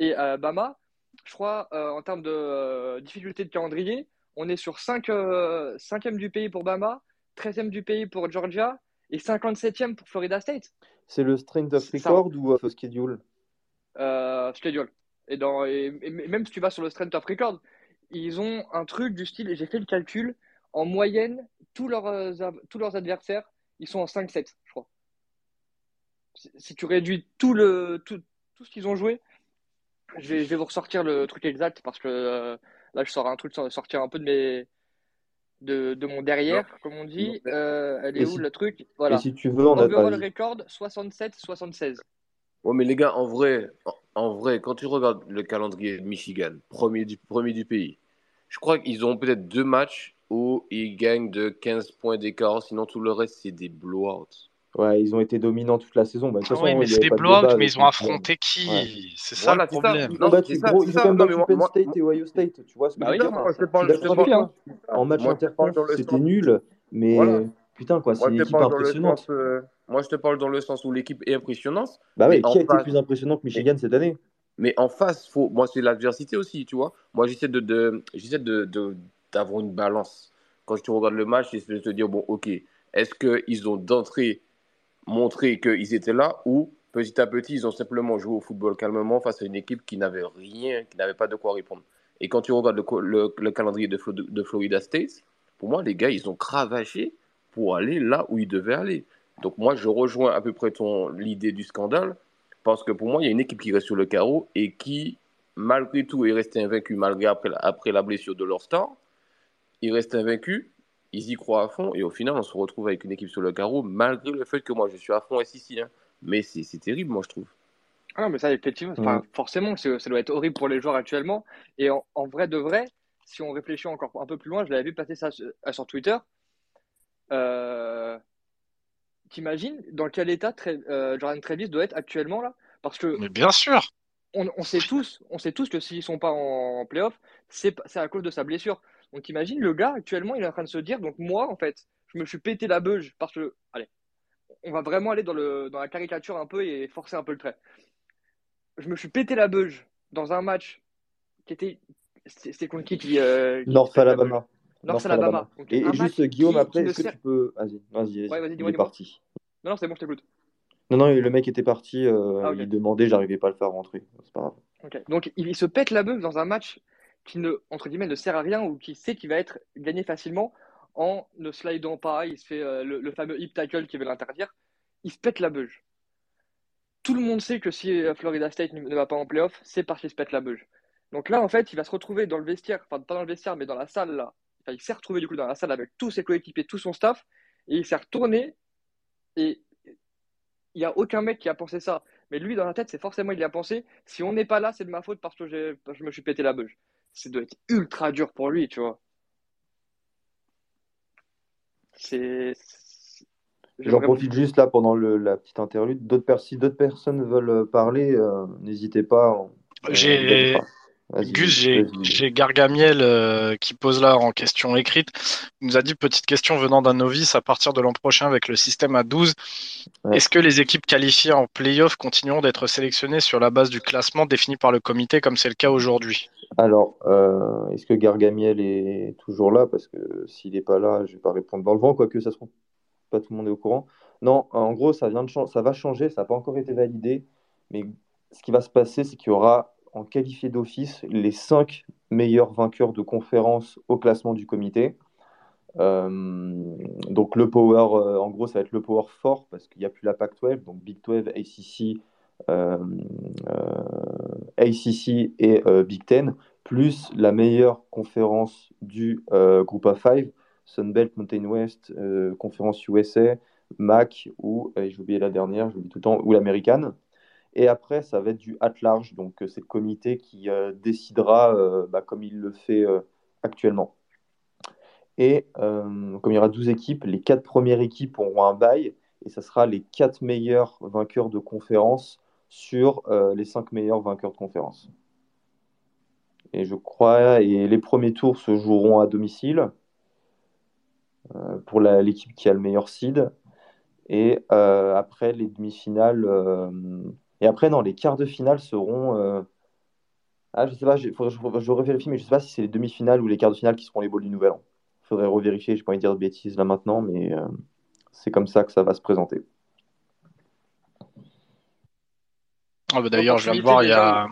et Bama, je crois, euh, en termes de difficulté de calendrier, on est sur 5, 5e du pays pour Bama, 13e du pays pour Georgia et 57e pour Florida State. C'est le strength of record ou uh, schedule? Schedule. Et, dans, et, même si tu vas sur le strength of record, ils ont un truc du style, j'ai fait le calcul, en moyenne, tous leurs, euh, tous leurs adversaires, ils sont en 5-7, je crois. Si tu réduis tout, le, tout, tout ce qu'ils ont joué, je vais, je vais, vous ressortir le truc exact parce que euh, là, je sors un truc, sortir un peu de mes. De, de mon derrière, comme on dit. Euh, elle est où le truc? Voilà. Et si tu veux, on a Overall record 67-76. Ouais, mais les gars, en vrai, en vrai, quand tu regardes le calendrier de Michigan, premier du, premier du pays, je crois qu'ils ont peut-être deux matchs où ils gagnent de 15 points d'écart, sinon tout le reste, c'est des blowouts. Ouais, ils ont été dominants toute la saison. Bah, de oui, mais c'est des blowouts, mais ils ont affronté qui? C'est ça le problème. Ils ont battu, gros, ils ont quand même battu Penn State et Ohio State, tu vois. Ce bah, oui, En match interconf, c'était nul, mais putain, quoi, c'est une équipe impressionnante. Euh, moi, je te parle dans le sens où l'équipe est impressionnante. Bah oui, qui a été plus impressionnant que Michigan cette année? Mais en face, faut... moi, c'est l'adversité aussi, tu vois. Moi, j'essaie de, de, de, d'avoir une balance. Quand je te regarde le match, j'essaie de te dire, bon, ok, est-ce qu'ils ont d'entrée montré qu'ils étaient là ou petit à petit, ils ont simplement joué au football calmement face à une équipe qui n'avait rien, qui n'avait pas de quoi répondre. Et quand tu regardes le, le, calendrier de, de, Florida State, pour moi, les gars, ils ont cravaché pour aller là où ils devaient aller. Donc moi, je rejoins à peu près ton l'idée du scandale. Parce que pour moi, il y a une équipe qui reste sur le carreau et qui, malgré tout, est restée invaincue malgré après, après la blessure de leur star. Ils restent invaincus, ils y croient à fond et au final, on se retrouve avec une équipe sur le carreau malgré le fait que moi, je suis à fond ici. Hein. Mais c'est terrible, moi, je trouve. Ah, mais ça, effectivement, forcément, ça doit être horrible pour les joueurs actuellement. Et en, vrai de vrai, si on réfléchit encore un peu plus loin, je l'avais vu passer ça sur, Twitter. Euh, t'imagines dans quel état euh, Jordan Travis doit être actuellement là? Parce que. Mais bien sûr on, sait tous, on sait tous que s'ils sont pas en, playoff, c'est à cause de sa blessure. Donc imagine le gars actuellement, il est en train de se dire, donc moi en fait, je me suis pété la beuge parce que, allez, on va vraiment aller dans, le, dans la caricature un peu et forcer un peu le trait. Je me suis pété la beuge dans un match qui était, c'est contre qui qui euh, North Alabama. North Alabama. Et, juste Guillaume après, est-ce que tu peux, vas-y, vas-y, vas-y, il est parti. Non non, c'est bon, je t'écoute. Non, non, le mec était parti, euh, ah, il demandait, j'arrivais pas à le faire rentrer. C'est pas grave. Donc, il, se pète la bœuf dans un match qui ne, entre guillemets, ne sert à rien ou qui sait qu'il va être gagné facilement en ne slidant pas. Il se fait euh, le, fameux hip tackle qui veut l'interdire. Il se pète la beuge. Tout le monde sait que si euh, Florida State ne va pas en playoff, c'est parce qu'il se pète la beuge. Donc là, en fait, il va se retrouver dans le vestiaire, enfin pas dans le vestiaire, mais dans la salle là. Il s'est retrouvé du coup dans la salle avec tous ses coéquipiers, tout son staff, et il s'est retourné et il n'y a aucun mec qui a pensé ça. Mais lui, dans la tête, c'est forcément il y a pensé. Si on n'est pas là, c'est de ma faute parce que je me suis pété la beuge. Ça doit être ultra dur pour lui, tu vois. C'est. J'en profite juste là pendant la petite interlude. D'autres si d'autres personnes veulent parler, euh, n'hésitez pas. J'ai Gus, j'ai Gargamiel euh, qui pose là en question écrite. Il nous a dit petite question venant d'un novice à partir de l'an prochain avec le système à 12. Est-ce que les équipes qualifiées en playoff continueront d'être sélectionnées sur la base du classement défini par le comité comme c'est le cas aujourd'hui? Alors, euh, est-ce que Gargamiel est toujours là? Parce que s'il n'est pas là, je ne vais pas répondre dans le vent, quoique ça se pas tout le monde est au courant. Non, en gros, ça, vient de ça va changer, ça n'a pas encore été validé. Mais ce qui va se passer, c'est qu'il y aura en qualifié d'office les cinq meilleurs vainqueurs de conférence au classement du comité. Euh, donc le power, euh, en gros, ça va être le power fort parce qu'il n'y a plus la Pac-12, donc Big 12, ACC, euh, ACC et Big Ten, plus la meilleure conférence du groupe A5, Sunbelt, Mountain West, conférence USA, MAC ou, j'ai oublié la dernière, tout le ou l'américaine. Et après, ça va être du at large. Donc, euh, c'est le comité qui euh, décidera euh, bah, comme il le fait actuellement. Et comme il y aura 12 équipes, les quatre premières équipes auront un bail. Et ça sera les quatre meilleurs vainqueurs de conférence sur les cinq meilleurs vainqueurs de conférence. Et je crois, et les premiers tours se joueront à domicile pour l'équipe qui a le meilleur seed. Et après, les demi-finales et après, non, les quarts de finale seront. Euh, ah, je sais pas, je, je, revérifie, mais je sais pas si c'est les demi-finales ou les quarts de finale qui seront les balls du Nouvel An. Il faudrait revérifier, je pas envie de dire de bêtises là maintenant, mais euh, c'est comme ça que ça va se présenter. Ah, bah, D'ailleurs, je viens de voir, il y a,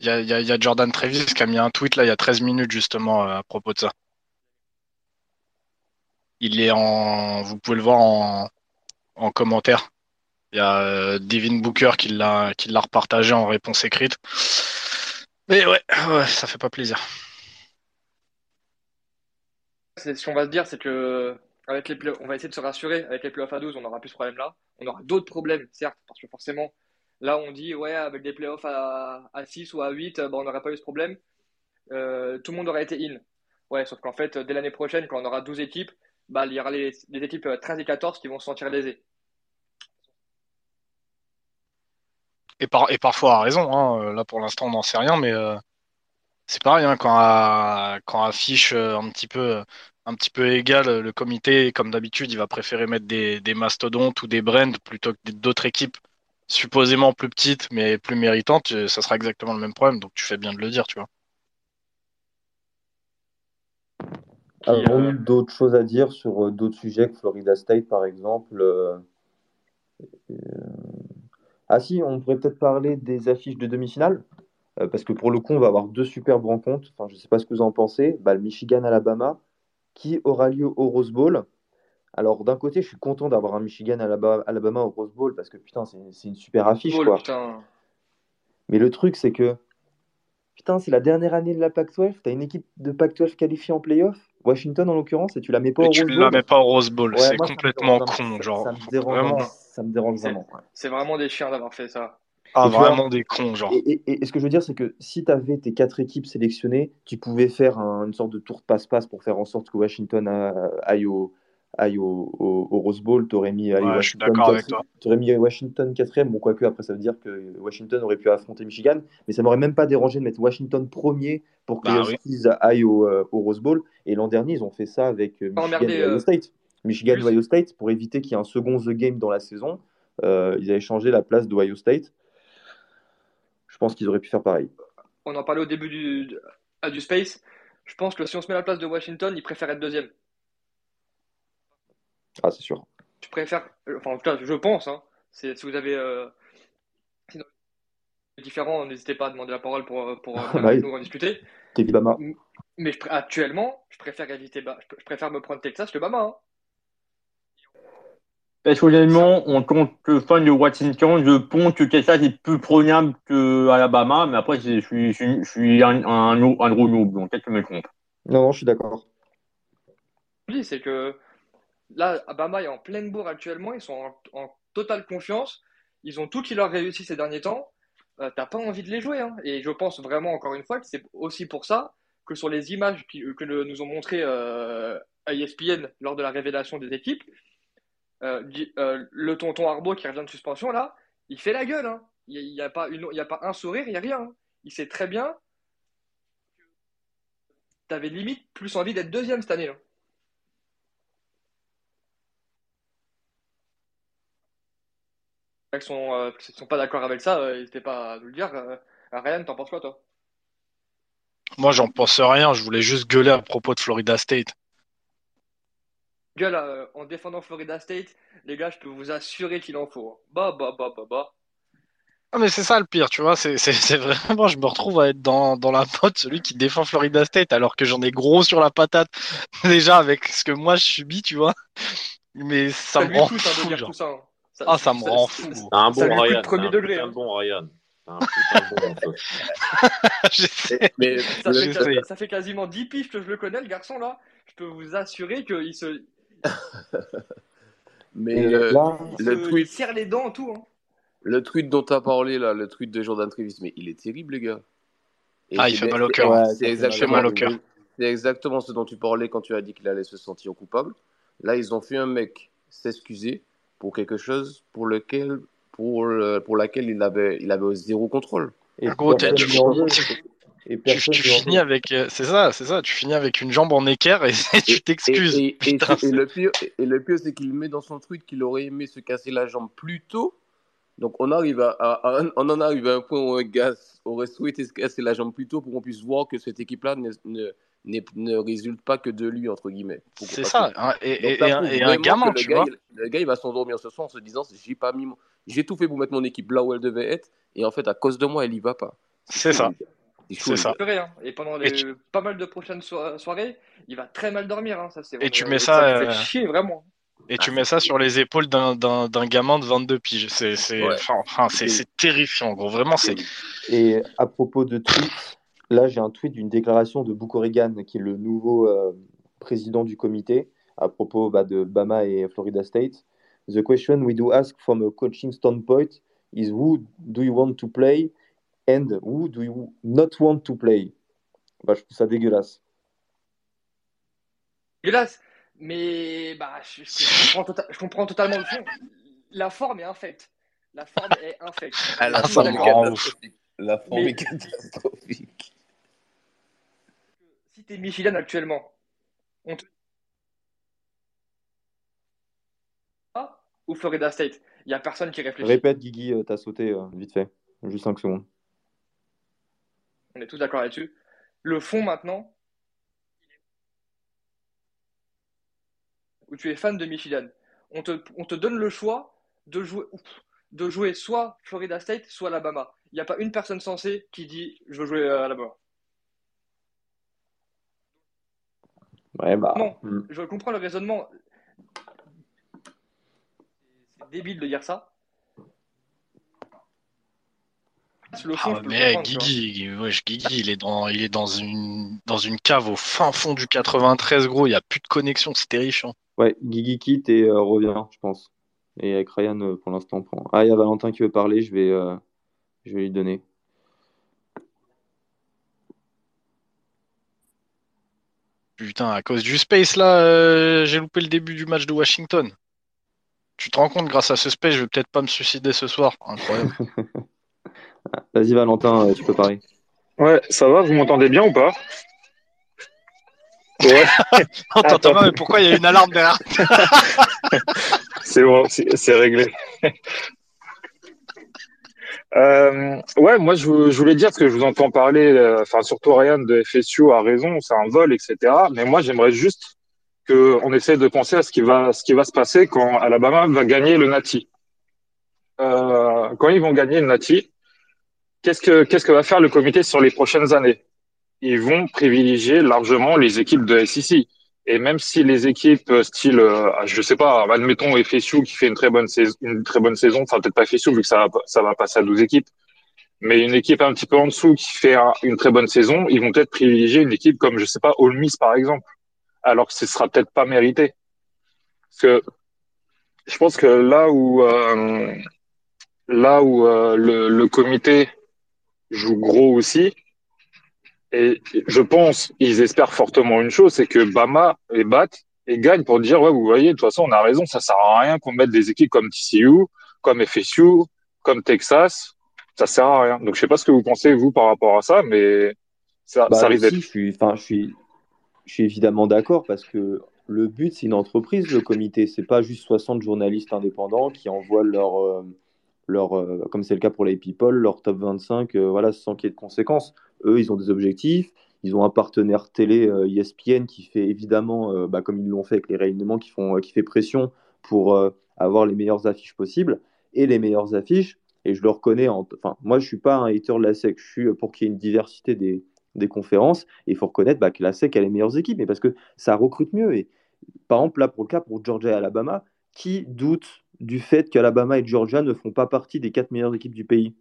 il y, a, il y a Jordan Travis qui a mis un tweet là il y a 13 minutes justement euh, à propos de ça. Il est en. Vous pouvez le voir en, en commentaire. Il y a euh, Devin Booker qui l'a qui l'a repartagé en réponse écrite. Mais ouais, ouais, ça fait pas plaisir. Ce qu'on va se dire, c'est que les on va essayer de se rassurer. Avec les playoffs à 12, on n'aura plus ce problème-là. On aura d'autres problèmes, certes, parce que forcément, là, on dit, ouais, avec des playoffs à, à 6 ou à 8, bah, on n'aurait pas eu ce problème. Euh, tout le monde aurait été in. Ouais, sauf qu'en fait, dès l'année prochaine, quand on aura 12 équipes, bah, il y aura les, les équipes 13 et 14 qui vont se sentir lésées. Et, par, et parfois a raison. Hein. Euh, là, pour l'instant, on n'en sait rien, mais euh, c'est pareil. Hein, quand, à, quand affiche euh, un petit peu, un petit peu égal, le comité, comme d'habitude, il va préférer mettre des, des mastodontes ou des brands plutôt que d'autres équipes supposément plus petites mais plus méritantes. Ça sera exactement le même problème. Donc, tu fais bien de le dire, tu vois. Avons-nous d'autres choses à dire sur d'autres sujets que Florida State, par exemple ah si, on pourrait peut-être parler des affiches de demi-finale, euh, parce que pour le coup, on va avoir deux superbes rencontres. Enfin, je ne sais pas ce que vous en pensez. Bah, le Michigan-Alabama, qui aura lieu au Rose Bowl. Alors, d'un côté, je suis content d'avoir un Michigan-Alabama au Rose Bowl, parce que putain, c'est une super affiche. quoi. Mais le truc, c'est que, putain, c'est la dernière année de la Pac-12. Tu as une équipe de Pac-12 qualifiée en playoff? Washington en l'occurrence, et tu la mets pas au Rose Bowl. Tu la mets pas au Rose Bowl, c'est complètement con. genre, ça me dérange vraiment ça me dérange vraiment. C'est vraiment des chiens d'avoir fait ça. Ah, vraiment des cons, genre. Et, ce que je veux dire, c'est que si tu avais tes quatre équipes sélectionnées, tu pouvais faire une sorte de tour de passe-passe pour faire en sorte que Washington aille au, aille au, au, Rose Bowl, tu aurais mis, Washington, aurais mis Washington quatrième. Bon, quoique, après, ça veut dire que Washington aurait pu affronter Michigan, mais ça m'aurait même pas dérangé de mettre Washington premier pour que bah les Huskies aillent au, au, Rose Bowl. Et l'an dernier, ils ont fait ça avec Michigan et Ohio State. Michigan et Ohio State, pour éviter qu'il y ait un second The Game dans la saison, ils avaient changé la place d'Ohio State. Je pense qu'ils auraient pu faire pareil. On en parlait au début du, du Space. Je pense que si on se met à la place de Washington, ils préfèrent être deuxième. Ah, c'est sûr. Je préfère, enfin, en tout cas, je pense, hein, si vous avez euh, différents, n'hésitez pas à demander la parole pour, pour ah, bah en discuter. Bama. Mais actuellement, je préfère éviter, je préfère me prendre Texas que Bama. Hein. Personnellement, en tant que fan de Washington, je pense que Texas est plus prenable que Alabama, mais après, je suis, je, suis un, un, un gros noob, donc peut-être que je me trompe. Non, non, je suis d'accord. Oui, c'est que là, Alabama est en pleine bourre actuellement, ils sont en, totale confiance, ils ont tout qui leur réussit ces derniers temps. Euh, T'as pas envie de les jouer, hein. et je pense vraiment, encore une fois, que c'est aussi pour ça que sur les images que nous ont montrées euh, à ESPN lors de la révélation des équipes, euh, euh, le tonton Arbo qui revient de suspension, là, il fait la gueule. Hein. Il n'y a, pas un sourire, il n'y a rien. Hein. Il sait très bien avais limite plus envie d'être deuxième cette année. Ils sont, euh, sont pas d'accord avec ça, n'hésitez pas à nous le dire. Ryan, t'en penses quoi, toi? Moi, j'en pense rien. Je voulais juste gueuler à propos de Florida State gueule euh, en défendant Florida State, les gars, je peux vous assurer qu'il en faut. Hein. Bah, bah, bah, bah, bah. Ah, mais c'est ça le pire, tu vois. C'est vraiment, je me retrouve à être dans, dans la mode celui qui défend Florida State alors que j'en ai gros sur la patate déjà avec ce que moi je subis, tu vois. Mais ça, me rend fou. Genre. Ça, hein. Ça, ah, ça me rend fou. Un bon Ryan. Premier degré. Un bon Ryan. Un bon Mais ça, fait, ça, fait, quasiment 10 piges que je le connais, le garçon là. Je peux vous assurer qu'il se, Mais le, le tweet. serre les dents, tout. Hein. Le tweet dont tu as parlé, là, le tweet de Jordan Travis, mais il est terrible, les gars. ah, il fait mal au cœur. c'est exactement, exactement ce dont tu parlais quand tu as dit qu'il allait se sentir coupable. Là, ils ont fait un mec s'excuser pour quelque chose pour lequel, pour, pour laquelle il avait, il avait zéro contrôle. Et gros, tu, tu, finis avec, euh, c'est ça, c'est ça, tu finis avec une jambe en équerre et, tu t'excuses. Et, le pire, et le pire, c'est qu'il met dans son tweet qu'il aurait aimé se casser la jambe plus tôt. Donc on arrive à, on en arrive à un point où un gars aurait souhaité se casser la jambe plus tôt pour qu'on puisse voir que cette équipe-là ne, ne, ne, résulte pas que de lui entre guillemets. C'est ça. Hein, et, un, gamin, tu vois. Le gars, il va s'endormir ce soir en se disant, j'ai pas mis, j'ai tout fait pour mettre mon équipe là où elle devait être, et en fait à cause de moi, elle y va pas. C'est ça. C'est ça. Hein. Et pendant les, pas mal de prochaines soirées, il va très mal dormir. Hein. Ça, et tu mets ça. Euh, chier, vraiment. Et tu mets ça sur les épaules d'un gamin de 22 piges. C'est enfin, terrifiant, gros. Vraiment, c'est. Et à propos de tweets, là, j'ai un tweet d'une déclaration de Bukorigan, qui est le nouveau euh, président du comité, à propos bah, de Bama et Florida State. The question we do ask from a coaching standpoint is who do you want to play And who do you not want to play? Bah, Je trouve ça dégueulasse. Dégueulasse Mais bah, je, tota-, comprends, totalement le fond. La forme est infecte. La forme est infecte. Ah, la, forme est catastrophique. La forme est catastrophique. Tu es actuellement, on te... ou Florida State Il n'y a personne qui réfléchit. Répète, Guigui, euh, t'as sauté euh, vite fait. Juste 5 secondes on est tous d'accord là-dessus. Le fond maintenant, où tu es fan de Michigan, on te, on te donne le choix de jouer, de jouer soit Florida State, soit Alabama. Il n'y a pas une personne sensée qui dit je veux jouer à Alabama. Ouais, bah. Non, hmm. je comprends le raisonnement. C'est débile de dire ça. ah, mais Guigui, Guigui, il est dans, il est dans une, dans une cave au fin fond du 93, gros. Il n'y a plus de connexion, c'est terrifiant. Ouais, Guigui quitte et euh, revient, je pense. Et avec Ryan, euh, pour l'instant, prend. Ah, il y a Valentin qui veut parler, je vais, euh, je vais lui donner. Putain, à cause du space là, euh, j'ai loupé le début du match de Washington. Tu te rends compte, grâce à ce space, je vais peut-être pas me suicider ce soir. Incroyable. Vas-y Valentin, euh, tu peux parler. Ouais, ça va, vous m'entendez bien ou pas? Ouais. Attends, mais pourquoi il y a une alarme derrière C'est bon, c'est réglé. Euh, ouais, moi je, voulais dire ce que je vous entends parler, euh, enfin surtout Ryan de FSU a raison, c'est un vol, etc. Mais moi j'aimerais juste qu'on essaie de penser à ce qui va, ce qui va se passer quand Alabama va gagner le Nati. Euh, quand ils vont gagner le Nati, qu'est-ce que que va faire le comité sur les prochaines années? Ils vont privilégier largement les équipes de SEC. Et même si les équipes euh, style, euh, je sais pas, admettons FSU qui fait une très bonne saison, une très bonne saison, enfin peut-être pas FSU vu que ça va, ça va passer à 12 équipes, mais une équipe un petit peu en dessous qui fait une très bonne saison, ils vont peut-être privilégier une équipe comme je sais pas Ole Miss par exemple, alors que ce sera peut-être pas mérité. Parce que je pense que là où euh, là où euh, le, le comité joue gros aussi, et je pense, ils espèrent fortement une chose, c'est que Bama et Bat et gagnent pour dire ouais, vous voyez, de toute façon, on a raison, ça sert à rien qu'on mette des équipes comme TCU, comme FSU, comme Texas, ça sert à rien. Donc je sais pas ce que vous pensez vous par rapport à ça, mais ça, bah, ça risque d'être. Je suis, enfin, je suis, je suis évidemment d'accord parce que le but c'est une entreprise, le comité, c'est pas juste 60 journalistes indépendants qui envoient leur euh, leur, euh, comme c'est le cas pour les People, leur top 25, euh, voilà, sans qu'il y ait de conséquences. Eux, ils ont des objectifs. Ils ont un partenaire télé ESPN euh, e qui fait évidemment, bah, comme ils l'ont fait avec les réunions, qui, font, qui fait pression pour avoir les meilleures affiches possibles et les meilleures affiches. Et je le reconnais, enfin, moi je suis pas un hater de la SEC, je suis pour qu'il y ait une diversité des, des conférences. Et il faut reconnaître bah, que la SEC a les meilleures équipes, mais parce que ça recrute mieux. Et par exemple, là, pour le cas, pour Georgia et Alabama, qui doute du fait qu'Alabama et Georgia ne font pas partie des quatre meilleures équipes du pays?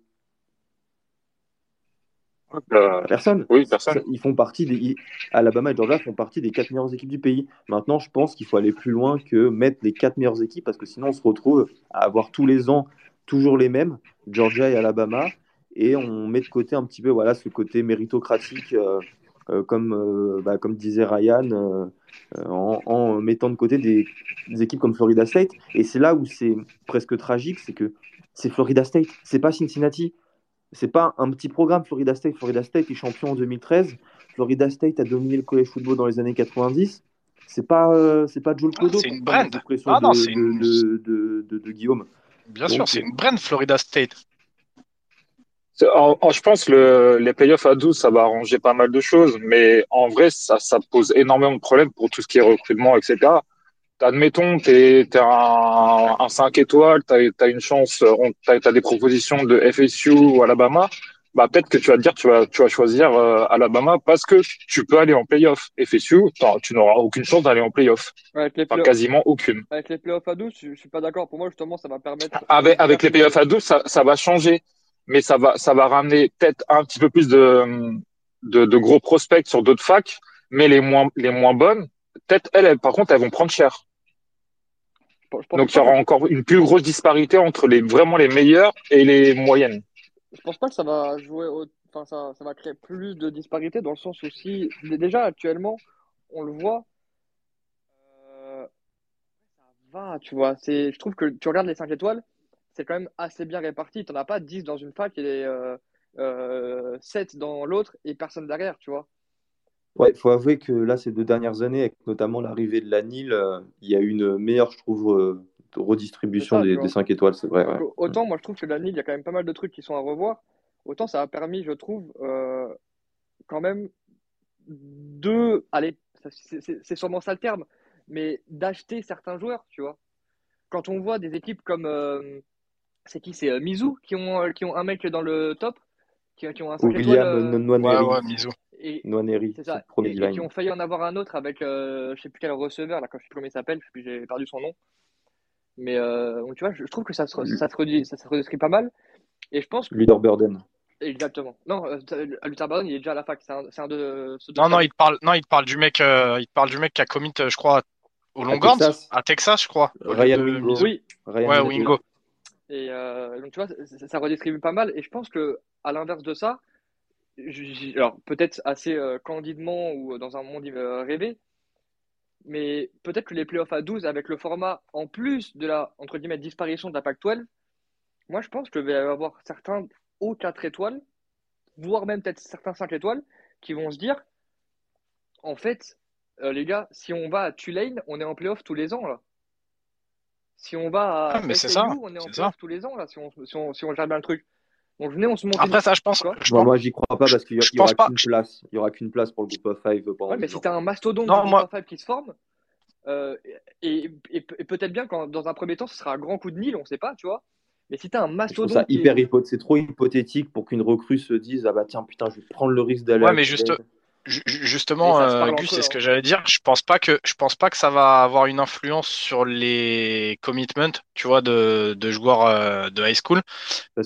Euh, Personne. Oui, personne. Ils font partie des... Alabama et Georgia font partie des quatre meilleures équipes du pays. Maintenant, je pense qu'il faut aller plus loin que mettre les quatre meilleures équipes parce que sinon on se retrouve à avoir tous les ans toujours les mêmes, Georgia et Alabama, et on met de côté un petit peu voilà ce côté méritocratique, euh, euh, comme, bah, comme disait Ryan, en, mettant de côté des, des, équipes comme Florida State. Et c'est là où c'est presque tragique, c'est que c'est Florida State, c'est pas Cincinnati. C'est pas un petit programme Florida State. Florida State est champion en 2013. Florida State a dominé le college football dans les années 90. C'est pas, euh, c'est pas Joel Clodo. Ah, c'est une brand. Ah non, c'est une... de, de, de, Guillaume. Bien sûr, c'est une brand Florida State. je pense que les playoffs à 12, ça va arranger pas mal de choses, mais en vrai, ça, ça pose énormément de problèmes pour tout ce qui est recrutement, etc admettons, tu es, un, un 5 étoiles, tu as, une chance, tu as, des propositions de FSU ou Alabama, bah peut-être que tu vas te dire tu vas, tu vas choisir euh, Alabama parce que tu peux aller en playoff. FSU, tu n'auras aucune chance d'aller en playoff. enfin, quasiment aucune. Avec les playoffs à 12, je, suis pas d'accord. Pour moi, justement, ça va permettre. Avec, avec les playoffs à 12, ça, ça va changer. Mais ça va, ça va ramener peut-être un petit peu plus de, de, de gros prospects sur d'autres facs, mais les moins, les moins bonnes, peut-être elles, par contre, elles vont prendre cher. Donc il y aura encore une plus grosse disparité entre les vraiment les meilleurs et les moyennes. Je pense pas que ça va jouer, enfin ça, ça va créer plus de disparité dans le sens aussi déjà actuellement on le voit, euh, ça va, tu vois. C'est, je trouve que tu regardes les 5 étoiles, c'est quand même assez bien réparti. Tu n'en as pas 10 dans une fac et euh, euh, 7 dans l'autre et personne derrière, tu vois. Ouais, il faut avouer que là, ces deux dernières années, avec notamment l'arrivée de la Nil, euh, il y a une meilleure, je trouve, euh, redistribution des, des 5 étoiles, c'est vrai. Autant, moi, je trouve que la Nil, il y a quand même pas mal de trucs qui sont à revoir. Autant, ça a permis, je trouve, euh, quand même, de. Allez, c'est sûrement ça le terme, mais d'acheter certains joueurs, tu vois. Quand on voit des équipes comme. c'est qui C'est Mizu qui ont, qui ont un mec dans le top qui, qui ont un 5 William étoiles. Ouais, ouais, Mizu et, c'est ça. Et, et, qui ont failli en avoir un autre avec, euh, je sais plus quel receveur, là, quand je sais plus comment il s'appelle, j'ai perdu son nom. Mais euh, donc, tu vois, je, trouve que ça se, ça, se redit, ça se redescrit pas mal. Et je pense que. Luther Burden. Exactement. Non, euh, Luther Burden, il est déjà à la fac. C'est un, un, de. Non, non, il te parle, non, il te parle du mec, euh, il te parle du mec qui a commit, je crois, au Longhorns, à, à, Texas, je crois. Ryan Wingo. Oui. Ryan ouais, Wingo. Et donc, tu vois, ça, ça redistribue pas mal. Et je pense que, à l'inverse de ça, alors peut-être assez euh, candidement ou dans un monde euh, rêvé, mais peut-être que les playoffs à 12, avec le format en plus de la entre guillemets, disparition de la PAC 12, moi je pense que je vais avoir certains hauts 4 étoiles, voire même peut-être certains 5 étoiles, qui vont se dire en fait, euh, les gars, si on va à Tulane, on est en playoff tous les ans là. Si on va à ah, mais ça, on est en playoff tous les ans là, si on, si on, si on gère bien le truc. Donc venez, on se monte. Après ça, je pense. Je moi, j'y crois pas parce qu'il y, aura qu'une place. Il y aura qu'une place pour le groupe of five pendant. Ouais, mais si t'as un mastodonte non, moi... groupe of five qui se forme, euh, et, et, peut-être bien quand dans un premier temps, ce sera un grand coup de Nil, on sait pas, tu vois. Mais si t'as un mastodonte. Ça hyper c'est trop hypothétique pour qu'une recrue se dise ah bah tiens putain je vais prendre le risque d'aller. Ouais, mais juste, justement, euh, Gus, c'est ce que j'allais dire. Je pense pas que je pense pas que ça va avoir une influence sur les commitments, tu vois, de, de joueurs euh, de high school.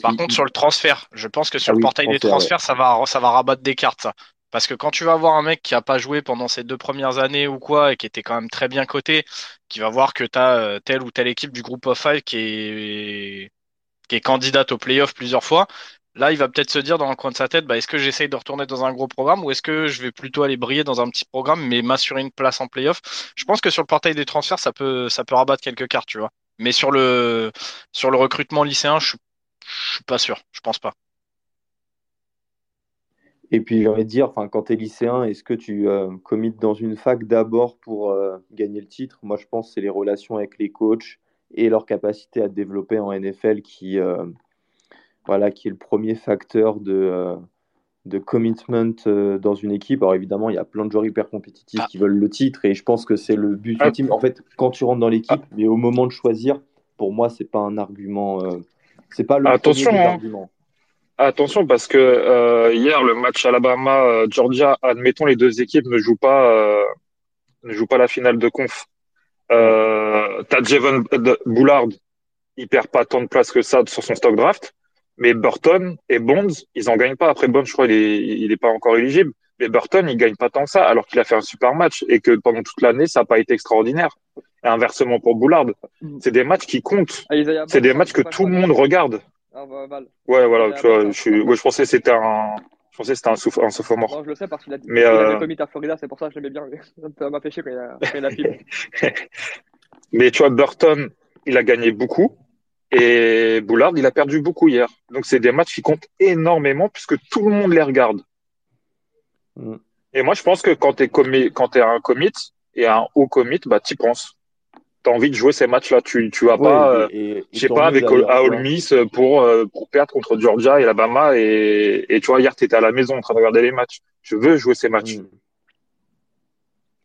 Par contre, sur le transfert, je pense que sur ah le portail des transferts, ça va ça va rabattre des cartes. Ça. Parce que quand tu vas voir un mec qui a pas joué pendant ces deux premières années ou quoi et qui était quand même très bien coté, qui va voir que tu as euh, telle ou telle équipe du groupe of five qui est qui est candidate au playoff plusieurs fois, Là, il va peut-être se dire dans le coin de sa tête, bah, est-ce que j'essaye de retourner dans un gros programme ou est-ce que je vais plutôt aller briller dans un petit programme mais m'assurer une place en playoff? Je pense que sur le portail des transferts, ça peut, peut rabattre quelques cartes, tu vois. Mais sur le, recrutement lycéen, je, je suis pas sûr. Je pense pas. Et puis, j'ai envie dire, enfin, quand tu es lycéen, est-ce que tu euh, commites dans une fac d'abord pour euh, gagner le titre? Moi, je pense que c'est les relations avec les coachs et leur capacité à développer en NFL qui, euh, voilà, qui est le premier facteur de, euh, de commitment euh, dans une équipe. Alors évidemment, il y a plein de joueurs hyper compétitifs ah. qui veulent le titre et je pense que c'est le but ah. ultime. En fait, quand tu rentres dans l'équipe, mais au moment de choisir, pour moi, c'est pas un argument. Euh, c'est pas le Attention, hein. argument. Attention, parce que hier, le match Alabama-Georgia, admettons, les deux équipes ne jouent pas, ne jouent pas la finale de conf. Euh, T'as Javon Boulard, il perd pas tant de place que ça sur son stock draft. Mais Burton et Bonds, ils en gagnent pas. Après Bonds, je crois, il est, il est pas encore éligible. Mais Burton, il gagne pas tant que ça, alors qu'il a fait un super match et que pendant toute l'année, ça n'a pas été extraordinaire. Et inversement pour Boulard, mm. c'est des matchs qui comptent. Ah, c'est des matchs que tout le monde regarde. Ah, bah, ouais, voilà, tu vois, je, suis, ouais, je pensais que c'était un, je pensais que c'était un, sophomore. Non, je le sais parce qu'il a, mais, euh... commis à Florida, c'est pour ça que je l'aimais bien. Ça m'a pêché quand il a, quand il a mais tu vois, Burton, il a gagné beaucoup. Et Boulard, il a perdu beaucoup hier. Donc, c'est des matchs qui comptent énormément puisque tout le monde les regarde. Mm. Et moi, je pense que quand tu es, quand es un commit et un haut commit, bah, tu penses. Tu as envie de jouer ces matchs-là. Tu, tu vas pas, euh, je sais pas, avec Ole Miss pour, euh, pour perdre contre Georgia et Alabama. Et, et tu vois, hier, tu étais à la maison en train de regarder les matchs. Je veux jouer ces matchs. Mm.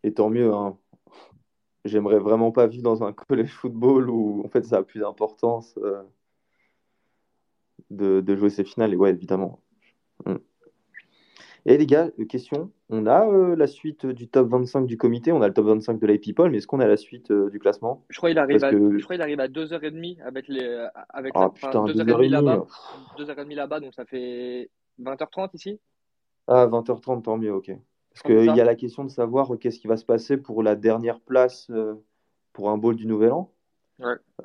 Et tant mieux. Hein j'aimerais vraiment pas vivre dans un collège football où en fait ça a plus d'importance euh, de, jouer ces finales. Et ouais, évidemment. Mm. Et les gars, question on a euh, la suite du top 25 du comité, on a le top 25 de l'AP mais est-ce qu'on a la suite euh, du classement? Je crois, il arrive à, je crois qu'il arrive à 2h30 avec les. Avec ah, putain, 2h30 là-bas. 2h30 là-bas, donc ça fait 20h30 ici Ah, 20h30, tant mieux, ok. Parce qu'il y a la question de savoir qu'est-ce qui va se passer pour la dernière place euh, pour un bowl du Nouvel An.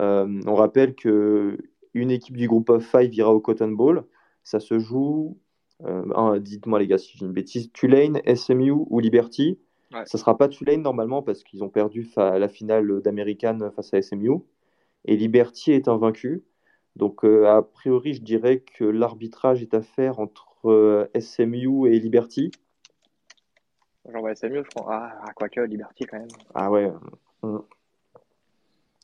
Euh, on rappelle que une équipe du groupe of five ira au Cotton Bowl. Ça se joue, euh, dites-moi les gars si j'ai une bêtise, Tulane, SMU ou Liberty. Ça Ça sera pas Tulane normalement parce qu'ils ont perdu la finale d'American face à SMU. Et Liberty est invaincu. Donc a priori, je dirais que l'arbitrage est à faire entre SMU et Liberty. J'envoie mieux, je crois. Ah, ah, quoique, Liberty quand même. Ah ouais.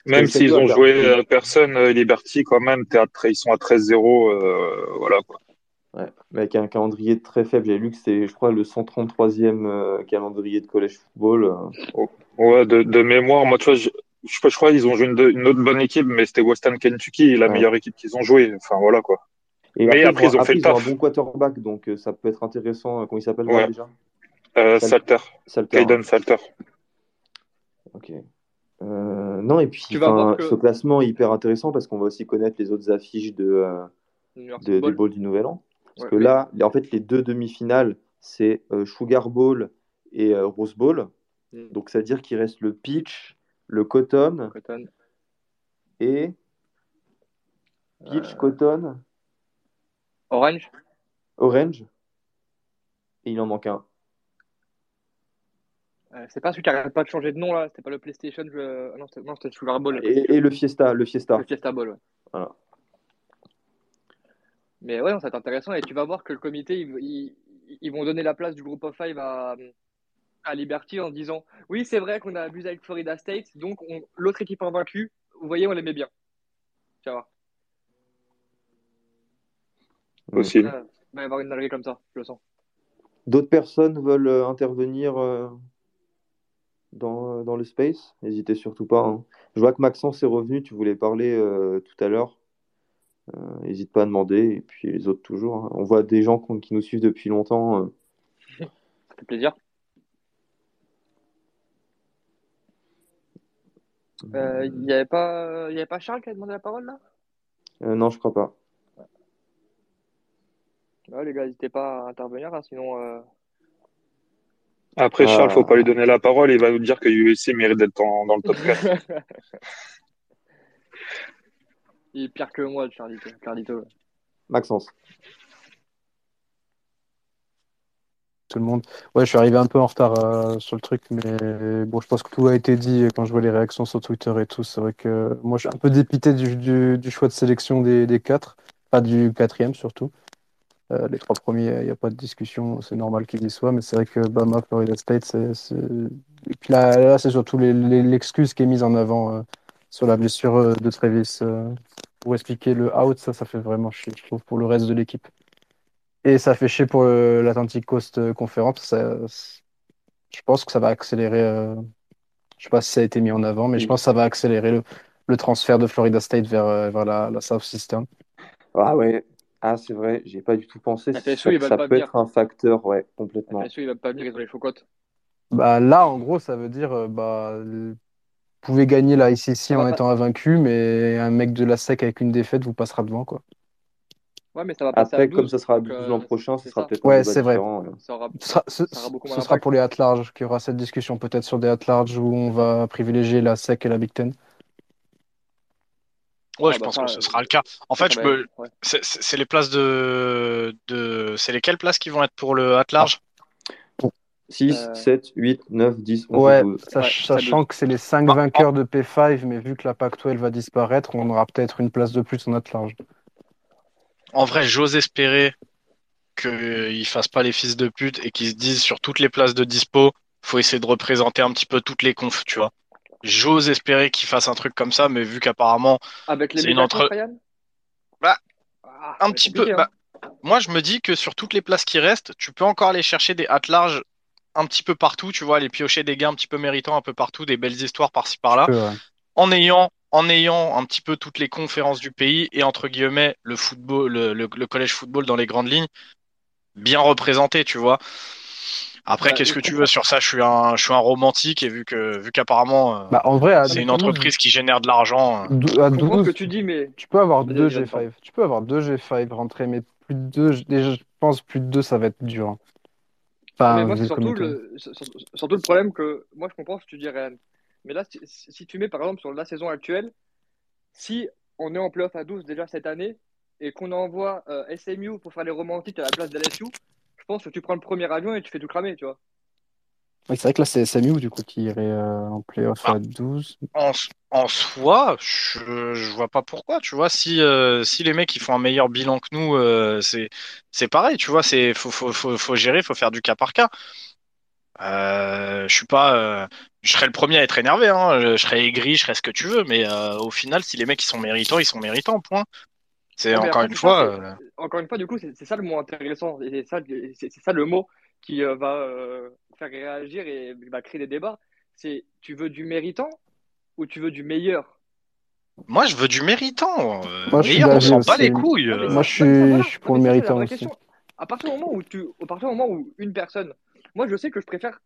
Même s'ils ont joué euh, personne, euh, Liberty, quand même, ils sont à 13-0. Euh, voilà quoi. Ouais, mais avec un calendrier très faible. J'ai lu que c'est, je crois, le 133e calendrier de college football. Oh, ouais, de, mémoire, moi, tu vois, je, je, crois qu'ils ont joué une, autre bonne équipe, mais c'était Western Kentucky, la meilleure équipe qu'ils ont joué. Enfin, voilà quoi. Et mais après, ils ont, fait le taf. un bon quarterback, donc ça peut être intéressant. Comment il s'appelle déjà? Euh, Salter. Salter. Salter. Ok. Euh, non, et puis ce classement est hyper intéressant parce qu'on va aussi connaître les autres affiches de, euh, des Bowls du Nouvel An. Parce que là, en fait, les deux demi-finales, c'est Sugar Bowl et Rose Bowl. Hmm. Donc, ça veut dire qu'il reste le Peach, le Cotton, cotton. et Peach, Cotton, Orange. Orange. Et il en manque un. C'est pas celui qui arrête pas de changer de nom là, c'était pas le PlayStation, je... non, c'était le Sugar Bowl. Et, le Fiesta, le Fiesta. Le Fiesta Bowl, ouais. Voilà. Mais ouais, ça être intéressant et tu vas voir que le comité, ils, ils, vont donner la place du groupe of five à, à Liberty en disant oui, c'est vrai qu'on a abusé avec Florida State, donc l'autre équipe invaincue, vous voyez, on l'aimait bien. Tu vas voir. Aussi. Il va y avoir une galerie comme ça, je le sens. D'autres personnes veulent euh, intervenir euh, dans, dans, le space N'hésitez surtout pas. Hein. Je vois que Maxence est revenu, tu voulais parler euh, tout à l'heure. N'hésite pas à demander, et puis les autres toujours. Hein. On voit des gens qui nous suivent depuis longtemps. Ça fait plaisir. Il n'y avait, pas... y avait pas Charles qui a demandé la parole là? Non, je crois pas les gars, n'hésitez pas à intervenir, hein, sinon. Euh, Après, Charles, Charles, faut pas lui donner la parole, il va nous dire que USC mérite d'être dans, le top 4. il est pire que moi, Charlito. Carlito. Maxence. Tout le monde. Ouais, je suis arrivé un peu en retard euh, sur le truc, mais bon, je pense que tout a été dit quand je vois les réactions sur Twitter et tout. C'est vrai que moi, je suis un peu dépité du, choix de sélection des, des quatre, pas du quatrième surtout. Euh, les trois premiers, il n'y a pas de discussion, c'est normal qu'ils y soient, mais c'est vrai que Bama, Florida State, c'est. Et puis là, c'est surtout l'excuse qui est mise en avant euh, sur la blessure euh, de Travis. pour expliquer le out, ça, ça fait vraiment chier, je trouve, pour le reste de l'équipe. Et ça fait chier pour l'Atlantic Coast Conference. je pense que ça va accélérer. je sais pas si ça a été mis en avant, mais je pense que ça va accélérer le, transfert de Florida State vers, vers la, la South System. Ah ouais, ah, c'est vrai, j'ai pas du tout pensé. Ça, ça peut être un facteur, ouais, complètement. FSU, il va pas venir, ils ont les chocottes. Bah, là, en gros, ça veut dire, euh, bah, vous pouvez gagner la ICC en étant invaincu, mais un mec de la SEC avec une défaite vous passera devant, quoi. Ouais, mais ça va passer Après, comme ça sera 12 l'an prochain, ce sera peut-être Ouais, c'est vrai. Ça aura, ce sera, pour les at large qu'il y aura cette discussion, peut-être sur des at large où on va privilégier la SEC et la Big Ten. Ouais, ah je bah pense que ce sera le cas. En fait, je peux... c'est les places de... de... C'est lesquelles places qui vont être pour le at large? 6, 7, 8, 9, 10, 11, ouais, Sachant que c'est les 5 bah, vainqueurs de P5, mais vu que la Pac-12 va disparaître, on aura peut-être une place de plus en at large. En vrai, j'ose espérer qu'ils fassent pas les fils de pute et qu'ils se disent sur toutes les places de dispo, faut essayer de représenter un petit peu toutes les confs, tu vois. J'ose espérer qu'il fasse un truc comme ça, mais vu qu'apparemment c'est une entre. Bah, ah, un petit peu. Hein. Bah, moi, je me dis que sur toutes les places qui restent, tu peux encore aller chercher des at large un petit peu partout, tu vois, aller piocher des gars un petit peu méritants un peu partout, des belles histoires par-ci par-là, en ayant en ayant un petit peu toutes les conférences du pays et entre guillemets le football, le collège football dans les grandes lignes bien représenté, tu vois. Après, qu'est-ce que tu veux sur ça? Je suis un, je suis un romantique et vu que, vu qu'apparemment, euh, bah, en vrai, c'est une entreprise qui génère de l'argent. Euh. À 12, que tu dis, mais tu peux avoir deux G5. Tu peux avoir deux G5 rentrés, mais plus de deux. Déjà, je pense plus de deux, ça va être dur. Hein. Enfin, mais moi, c'est surtout le, surtout le problème que moi, je comprends ce que tu dis, Ryan. Mais là, si, si, tu mets par exemple sur la saison actuelle, si on est en playoff à 12 déjà cette année et qu'on envoie euh, SMU pour faire les romantiques à la place d'LSU, pense que tu prends le premier avion et tu fais tout cramer, tu vois. Oui, c'est vrai que là, c'est Samu, du coup, qui irait euh, en playoff à 12. En, en soi, je, je vois pas pourquoi, tu vois. Si, euh, si les mecs ils font un meilleur bilan que nous, euh, c'est, c'est pareil, tu vois. C'est faut, faut, faut, faut gérer, faut faire du cas par cas. je suis pas, je serais le premier à être énervé, hein. je, serais aigri, je serais ce que tu veux, mais au final, si les mecs ils sont méritants, ils sont méritants, point. C'est encore une fois. Euh, encore une fois, du coup, c'est ça le mot intéressant. C'est ça, ça, le mot qui euh, va euh, faire réagir et va créer des débats. C'est tu veux du méritant ou tu veux du meilleur? Moi, je veux du méritant. Moi, meilleur, on s'en bat les couilles. moi, je suis, pour le méritant aussi. À partir, du moment où tu, à partir du moment où une personne. Moi, je sais que je préfère,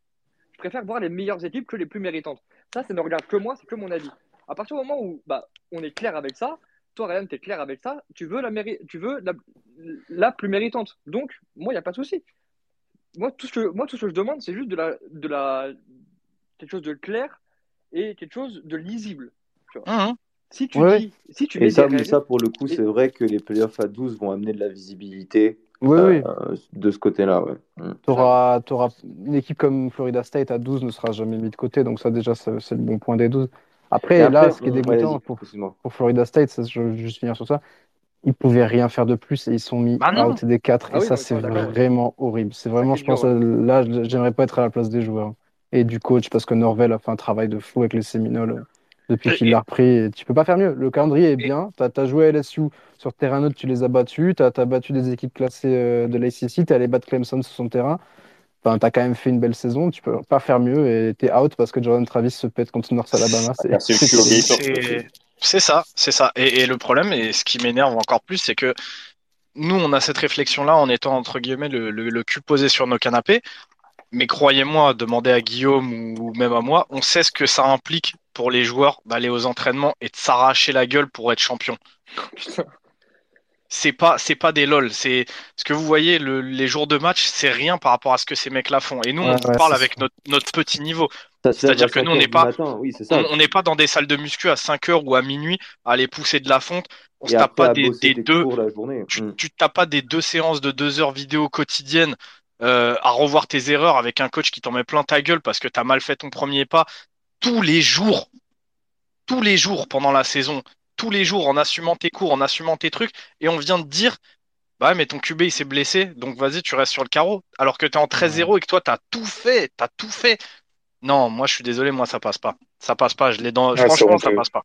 je préfère voir les meilleures équipes que les plus méritantes. Ça, ça ne regarde que moi, c'est que mon avis. À partir du moment où bah, on est clair avec ça, toi, Ryan, tu es clair avec ça, tu veux la, tu veux la, plus méritante. Donc, moi, il n'y a pas de souci. Moi tout, ce que, moi, tout ce que je demande, c'est juste de la, de la, quelque chose de clair et quelque chose de lisible. Mmh. Si tu dis, si tu et ça, ça, pour le coup, c'est vrai que les playoffs à 12 vont amener de la visibilité Oui, oui. de ce côté-là. Ouais. Mm. Auras, auras, une équipe comme Florida State à 12 ne sera jamais mis de côté, donc ça déjà c'est le bon point des 12. Après, là, ce qui est dégoûtant pour, pour, Florida State, je veux juste finir sur ça, ils pouvaient rien faire de plus et ils sont mis bah out des 4 ah et ça c'est vraiment horrible. C'est vraiment, je pense, là j'aimerais pas être à la place des joueurs et du coach parce que Norvel a fait un travail de fou avec les Séminoles depuis qu'il l'a repris. Tu peux pas faire mieux. Le calendrier est bien. Tu as, joué à LSU sur terrain neutre, tu les as battus. Tu as, battu des équipes classées euh, de l'ACC. Tu es allé battre Clemson sur son terrain. Enfin, tu as quand même fait une belle saison. Tu peux pas faire mieux et tu es out parce que Jordan Travis se pète contre North Alabama. C'est ça, c'est ça. Et, le problème, et ce qui m'énerve encore plus, c'est que nous, on a cette réflexion-là en étant, entre guillemets, le, le cul posé sur nos canapés. Mais croyez-moi, demandez à Guillaume ou même à moi, on sait ce que ça implique pour les joueurs d'aller aux entraînements et de s'arracher la gueule pour être champion. C'est pas c'est pas des lol. C'est ce que vous voyez les jours de match c'est rien par rapport à ce que ces mecs là font. Et nous on parle avec notre, notre, petit niveau. C'est-à-dire que nous on n'est pas on n'est pas dans des salles de muscu à 5 heures ou à minuit à aller pousser de la fonte. On se tape pas des, deux tu, mm. tu tapes pas des deux séances de deux heures vidéo quotidiennes euh, à revoir tes erreurs avec un coach qui t'en met plein ta gueule parce que tu as mal fait ton premier pas tous les jours, tous les jours pendant la saison, tous les jours en assumant tes cours, en assumant tes trucs, et on vient de dire bah mais ton QB il s'est blessé, donc vas-y, tu restes sur le carreau. Alors que tu es en 13-0 et que toi, tu as tout fait, tu as tout fait. Non, moi je suis désolé, moi ça passe pas. Ça passe pas, je l'ai dans. Franchement, ça passe pas.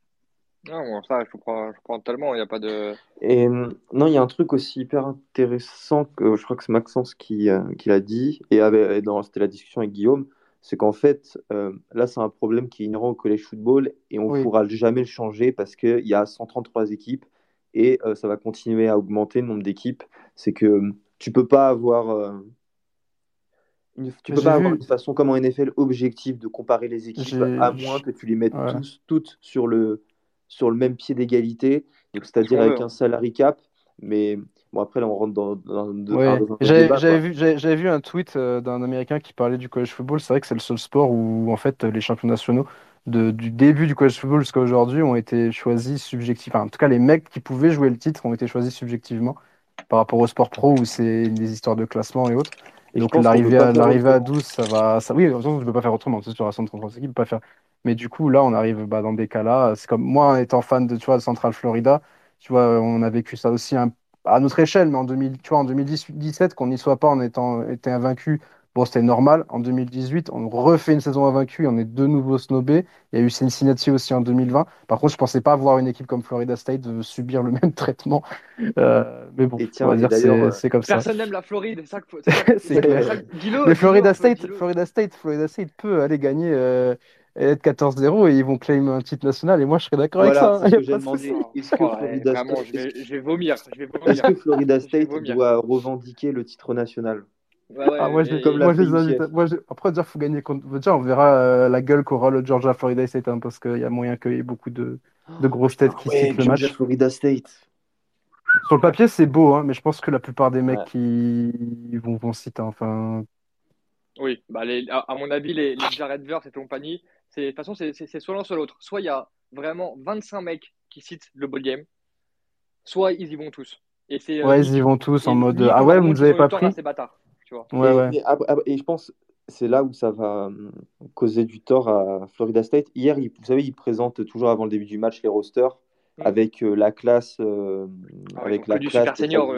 Non, ça, je comprends, je comprends tellement, il n'y a pas de. Et non, il y a un truc aussi hyper intéressant que je crois que c'est Maxence qui, euh, qui l'a dit, et, avait, dans, c'était la discussion avec Guillaume, c'est qu'en fait, euh, là, c'est un problème qui est inhérent au collège football et on ne pourra jamais le changer parce qu'il y a 133 équipes et euh, ça va continuer à augmenter le nombre d'équipes. C'est que tu peux pas avoir. Une, tu peux pas avoir une façon comme en NFL objective de comparer les équipes à moins que tu les mettes tous, toutes sur le, sur le même pied d'égalité, c'est-à-dire avec un salary cap. Mais bon, après, là, on rentre dans, dans, J'avais vu, vu, un tweet euh, d'un Américain qui parlait du college football. C'est vrai que c'est le seul sport où, en fait, les champions nationaux de, du début du college football jusqu'à aujourd'hui ont été choisis subjectivement. en tout cas, les mecs qui pouvaient jouer le titre ont été choisis subjectivement par rapport au sport pro où c'est des histoires de classement et autres. Et donc l'arrivée à, à 12, ça va. Ça, oui, je ne peux pas faire autrement. C'est sur la 133 équipes, pas faire. Mais du coup, là, on arrive bah, dans des cas-là. C'est comme moi, étant fan de, tu vois, de Central Florida, tu vois, on a vécu ça aussi à notre échelle, mais en, 2000, tu vois, en 2017, qu'on n'y soit pas en étant été invaincu, bon, c'était normal. En 2018, on refait une saison invaincue, on est de nouveau snobé. Il y a eu Cincinnati aussi en 2020. Par contre, je pensais pas voir une équipe comme Florida State subir le même traitement. Euh, mais bon, on va dire euh, c'est comme ça. Personne n'aime la Floride. C'est Mais Florida State, Florida State, Florida State peut aller gagner. Euh, être 14-0 et ils vont claim un titre national. Et moi, je serais d'accord avec ça. Est-ce que Florida State... je, vais, vomir. Est-ce que Florida State doit revendiquer le titre national? Ah, moi, je, comme moi, je les invite. Moi, Après, il faut gagner contre. on verra euh, la gueule qu'aura le Georgia Florida State hein, parce qu'il y a moyen qu'il y ait beaucoup de, de grosses têtes qui citent le match. Florida State. Sur le papier, c'est beau, hein, mais je pense que la plupart des mecs qui vont, vont citer. Enfin... Oui, bah les, à, mon avis, les, les Jared Verse et compagnie, de toute façon, c'est soit l'un, soit l'autre. Soit il y a vraiment 25 mecs qui citent le ball game, soit ils y vont tous. Et ouais, ils y vont tous en mode Ah ouais, vous nous avez pas pris. Tu vois. Ouais, et, ouais. Et, je pense c'est là où ça va hum, causer du tort à Florida State. Hier, vous savez, ils présentent toujours avant le début du match les rosters mm. avec euh, la classe, euh, ah avec la classe senior.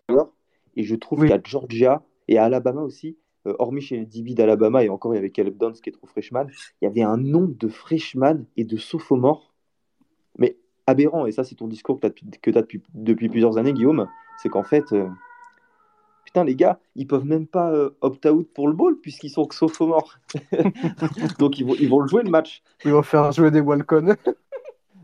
Et je trouve qu'il y a Georgia et Alabama aussi euh, hormis chez les DB d'Alabama, et encore il y avait Caleb Downs qui est trop freshman, il y avait un nombre de freshman et de sophomores, mais aberrant, et ça c'est ton discours que tu as, depuis, plusieurs années, Guillaume, c'est qu'en fait, euh, putain les gars, ils peuvent même pas euh, opt-out pour le ball puisqu'ils sont que sophomores. Donc ils vont, le jouer le match. Ils vont faire jouer des Walcon.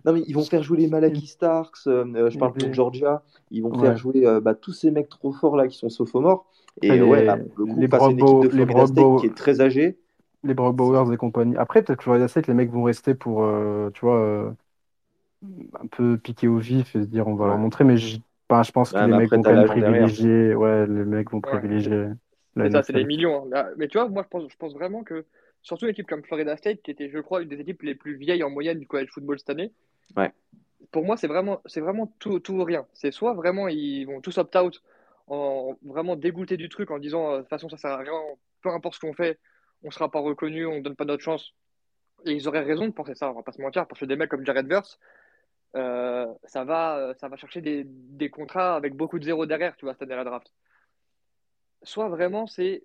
Non, mais ils vont faire jouer les Malaki Starks, je parle pour Georgia, ils vont faire jouer bah, tous ces mecs trop forts là qui sont sophomores. Et les, ouais, le coup, les Brock les qui est très âgé. Les Brock Bowers et compagnie. Après, peut-être que Florida State, les mecs vont rester pour, euh, tu vois, euh, un peu piquer au vif et se dire on va leur montrer, mais je, je pense que les mecs vont quand même privilégier. Ouais, les mecs vont privilégier. C'est ça, c'est des millions. Hein. Mais tu vois, moi, je pense, je pense vraiment que, surtout une équipe comme Florida State, qui était, je crois, une des équipes les plus vieilles en moyenne du college football cette année. Ouais. Pour moi, c'est vraiment, c'est vraiment tout, ou rien. C'est soit vraiment ils vont tous opt-out en vraiment dégoûtés du truc, en disant de toute façon ça sert à rien, peu importe ce qu'on fait, on sera pas reconnu, on donne pas notre chance. Et ils auraient raison de penser ça, on va pas se mentir, parce que des mecs comme Jared Verse, ça, va, ça va chercher des, contrats avec beaucoup de zéros derrière, tu vois, cette année la draft. Soit vraiment c'est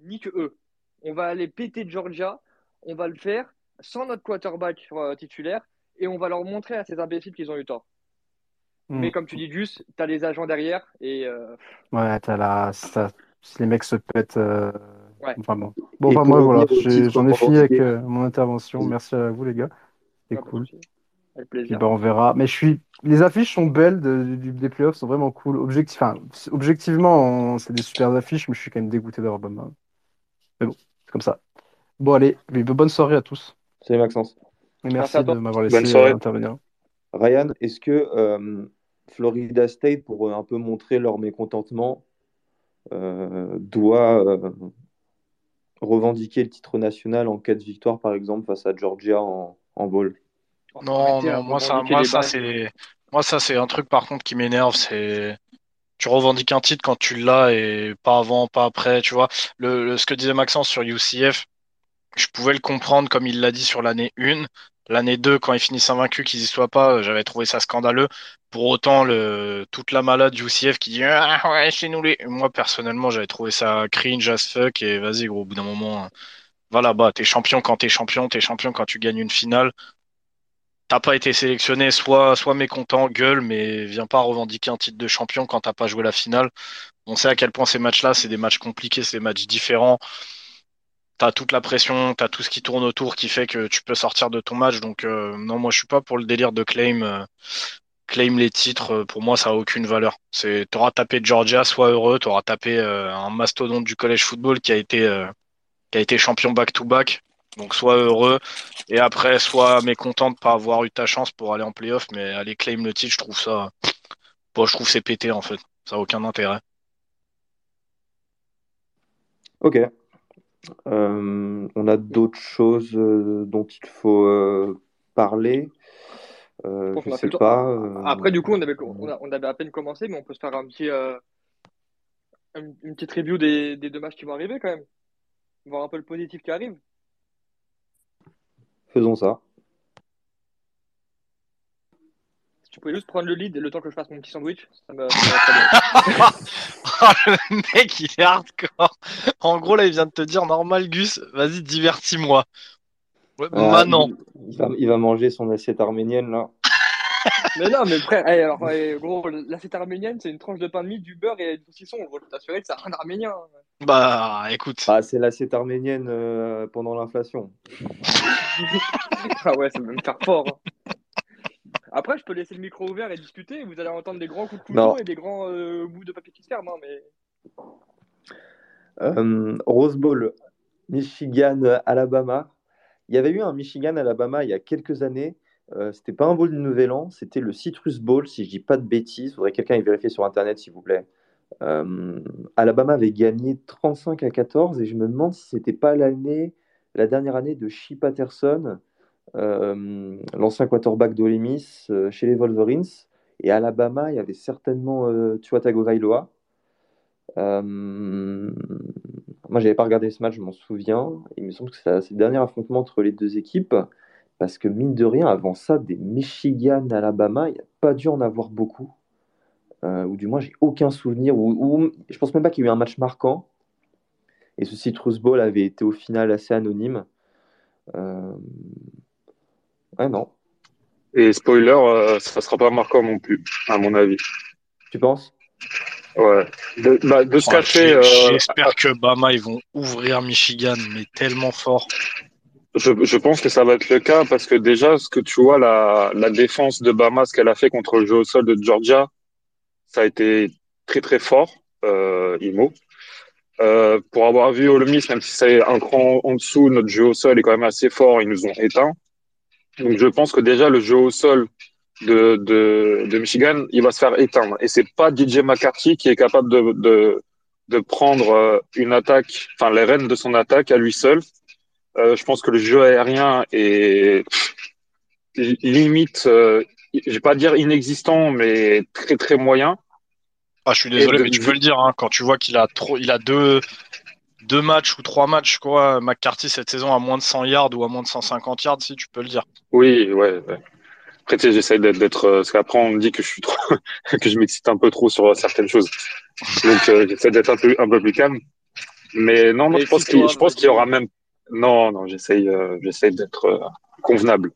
ni que eux. On va aller péter Georgia, on va le faire sans notre quarterback titulaire et on va leur montrer à ces imbéciles qu'ils ont eu tort. Hmm. Mais comme tu dis, Gus, tu as les agents derrière et. Euh, ouais, t'as la. Ça... Si les mecs se pètent. Euh... Ouais. bon. Bon, bah, moi, voilà, j'en ai, fini avec euh, mon intervention. Merci à vous, les gars. C'est cool. Avec plaisir. bah, on verra. Mais je suis. Les affiches sont belles de, des playoffs, sont vraiment cool. Objectif... Enfin, objectivement, c'est des super affiches, mais je suis quand même dégoûté d'avoir Bama. Mais bon, c'est comme ça. Bon, allez, bonne soirée à tous. Salut Maxence. Et merci, de m'avoir laissé euh, intervenir. Ryan, est-ce que euh, Florida State, pour un peu montrer leur mécontentement, euh, doit revendiquer le titre national en cas de victoire, par exemple, face à Georgia en, en bowl? Non, non moi, ça, moi, ça, c'est... moi, ça, c'est un truc, par contre, qui m'énerve. C'est tu revendiques un titre quand tu l'as et pas avant, pas après, tu vois. Le, ce que disait Maxence sur UCF, je pouvais le comprendre comme il l'a dit sur l'année 1. L'année 2, quand ils finissent invaincus, qu'ils y soient pas, j'avais trouvé ça scandaleux. Pour autant, toute la malade UCF qui dit Ah ouais, chez nous les. Moi, personnellement, j'avais trouvé ça cringe as fuck et vas-y, gros, au bout d'un moment, hein. va là-bas. T'es champion quand t'es champion, t'es champion quand tu gagnes une finale t'as pas été sélectionné, soit, soit mécontent, gueule, mais viens pas revendiquer un titre de champion quand t'as pas joué la finale. On sait à quel point ces matchs-là, c'est des matchs compliqués, c'est des matchs différents. T'as toute la pression, t'as tout ce qui tourne autour qui fait que tu peux sortir de ton match. Donc euh, non, moi je suis pas pour le délire de claim. Euh, claim les titres, pour moi ça a aucune valeur. C'est t'auras tapé Georgia, sois heureux, t'auras tapé euh, un mastodonte du collège football qui a été qui a été champion back to back. Donc sois heureux et après sois mécontent de pas avoir eu ta chance pour aller en playoff, mais aller claim le titre, je trouve ça, bon, je trouve c'est pété en fait, ça a aucun intérêt. Ok. Euh, on a d'autres choses euh, dont il faut euh, parler. je sais pas. Après, du coup, on avait, on, avait à peine commencé, mais on peut se faire un petit, une, petite review des, des deux matchs qui vont arriver quand même. Voir un peu le positif qui arrive. Faisons ça. Si tu pouvais juste prendre le lead le temps que je fasse mon petit sandwich, ça me. oh, le mec, il est hardcore. En gros, là, il vient de te dire normal, Gus, vas-y, divertis-moi. Ouais, maintenant. Il, va, manger son assiette arménienne, là. mais non, mais frère, alors, gros, l'assiette arménienne, c'est une tranche de pain de mie, du beurre et du saucisson. Je peux t'assurer que c'est un arménien. Bah, écoute. Ah, c'est l'assiette arménienne euh, pendant l'inflation. ah ouais, ça va me faire fort. Hein. Après, je peux laisser le micro ouvert et discuter. Vous allez entendre des grands coups de couteau et des grands euh, bouts de papier qui se ferment. Hein, mais... Euh, Rose Bowl, Michigan, Alabama. Il y avait eu un Michigan, Alabama il y a quelques années. Euh, c'était pas un bowl du Nouvel An, c'était le Citrus Bowl, si je dis pas de bêtises. Il faudrait quelqu'un y vérifier sur Internet, s'il vous plaît. Euh, Alabama avait gagné 35 à 14 et je me demande si c'était pas l'année, la dernière année de Shea Patterson, l'ancien quarterback d'Ole euh, chez les Wolverines. Et Alabama, il y avait certainement Tua Tagovailoa. moi, j'avais pas regardé ce match, je m'en souviens. Il me semble que c'est le dernier affrontement entre les deux équipes. Parce que mine de rien, avant ça, des Michigan, Alabama, il n'y a pas dû en avoir beaucoup. Euh, ou du moins j'ai aucun souvenir, ou, je pense même pas qu'il y ait eu un match marquant. Et ce Citrus Bowl avait été au final assez anonyme. Euh... Ouais, non. Et spoiler, euh, ça sera pas marquant non plus, à mon avis. Tu penses? Ouais. De, bah, de ce café. Euh, j'espère que Bama ils vont ouvrir Michigan, mais tellement fort. Je, je, pense que ça va être le cas parce que déjà, ce que tu vois, la, la défense de Bama, ce qu'elle a fait contre le jeu au sol de Georgia, ça a été très très fort, euh, Imo. Euh, pour avoir vu Ole Miss, même si c'est un cran en dessous, notre jeu au sol est quand même assez fort, ils nous ont éteints. Donc je pense que déjà le jeu au sol de, de, de Michigan, il va se faire éteindre. Et c'est pas DJ McCarthy qui est capable de, de, de prendre euh, une attaque, enfin les rênes de son attaque à lui seul. Euh, je pense que le jeu aérien est limite, euh, je vais pas dire inexistant, mais très très moyen. Ah, je suis désolé, mais tu peux le dire, hein, quand tu vois qu'il a trop, il a deux, deux matchs ou trois matchs, quoi, McCarthy cette saison à moins de 100 yards ou à moins de 150 yards, si tu peux le dire. Oui, ouais. Après, tu sais, j'essaie d'être, euh, parce qu'après, on me dit que je suis trop, que je m'excite un peu trop sur certaines choses. Donc, euh, j'essaie d'être un peu, un peu plus calme. Mais non, non, je pense qu'il, je pense qu'il y aura même, non, non, j'essaie, euh, j'essaie d'être convenable.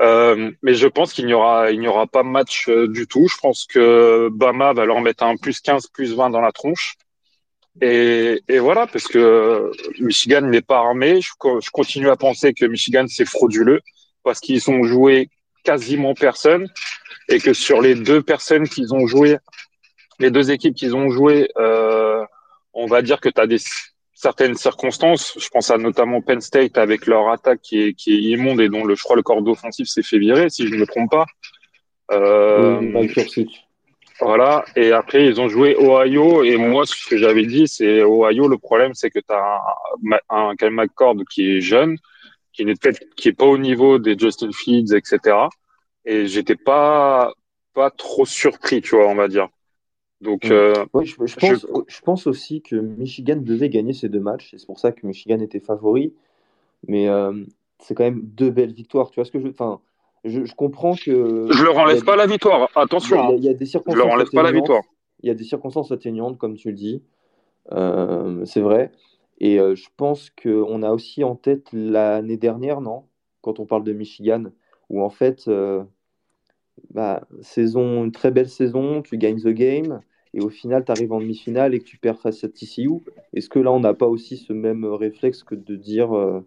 Euh, mais je pense qu'il n'y aura, il n'y aura pas match euh, du tout. Je pense que Bama va leur mettre un plus 15, plus 20 dans la tronche. Et, et voilà, parce que Michigan n'est pas armé. Je, je, continue à penser que Michigan c'est frauduleux parce qu'ils ont joué quasiment personne et que sur les deux personnes qu'ils ont joué, les deux équipes qu'ils ont joué, euh, on va dire que tu as des certaines circonstances. Je pense à notamment Penn State avec leur attaque qui est, qui est immonde et dont le, je crois le corps offensif s'est fait virer, si je ne me trompe pas. Euh, voilà. Et après, ils ont joué Ohio. Et moi, ce que j'avais dit, c'est Ohio. Le problème, c'est que tu as un, un McCord qui est jeune, qui n'est peut-être qui est pas au niveau des Justin Fields, etc. Et j'étais pas pas trop surpris, tu vois, on va dire. Donc, mm. euh, je, pense, je... pense, aussi que Michigan devait gagner ces deux matchs. C'est pour ça que Michigan était favori. Mais euh, c'est quand même deux belles victoires. Tu vois ce que je. Enfin, je, je comprends que. Je leur enlève pas la victoire. Attention. Il y, a, des circonstances. Je leur enlève pas la victoire. Il y a des circonstances atteignantes, comme tu le dis. Euh, c'est vrai. Et je pense qu'on a aussi en tête l'année dernière, non? Quand on parle de Michigan, où en fait bah, saison, une très belle saison, tu gagnes the game, et au final, tu arrives en demi-finale et que tu perds face à TCU. Est-ce que là, on n'a pas aussi ce même réflexe que de dire euh,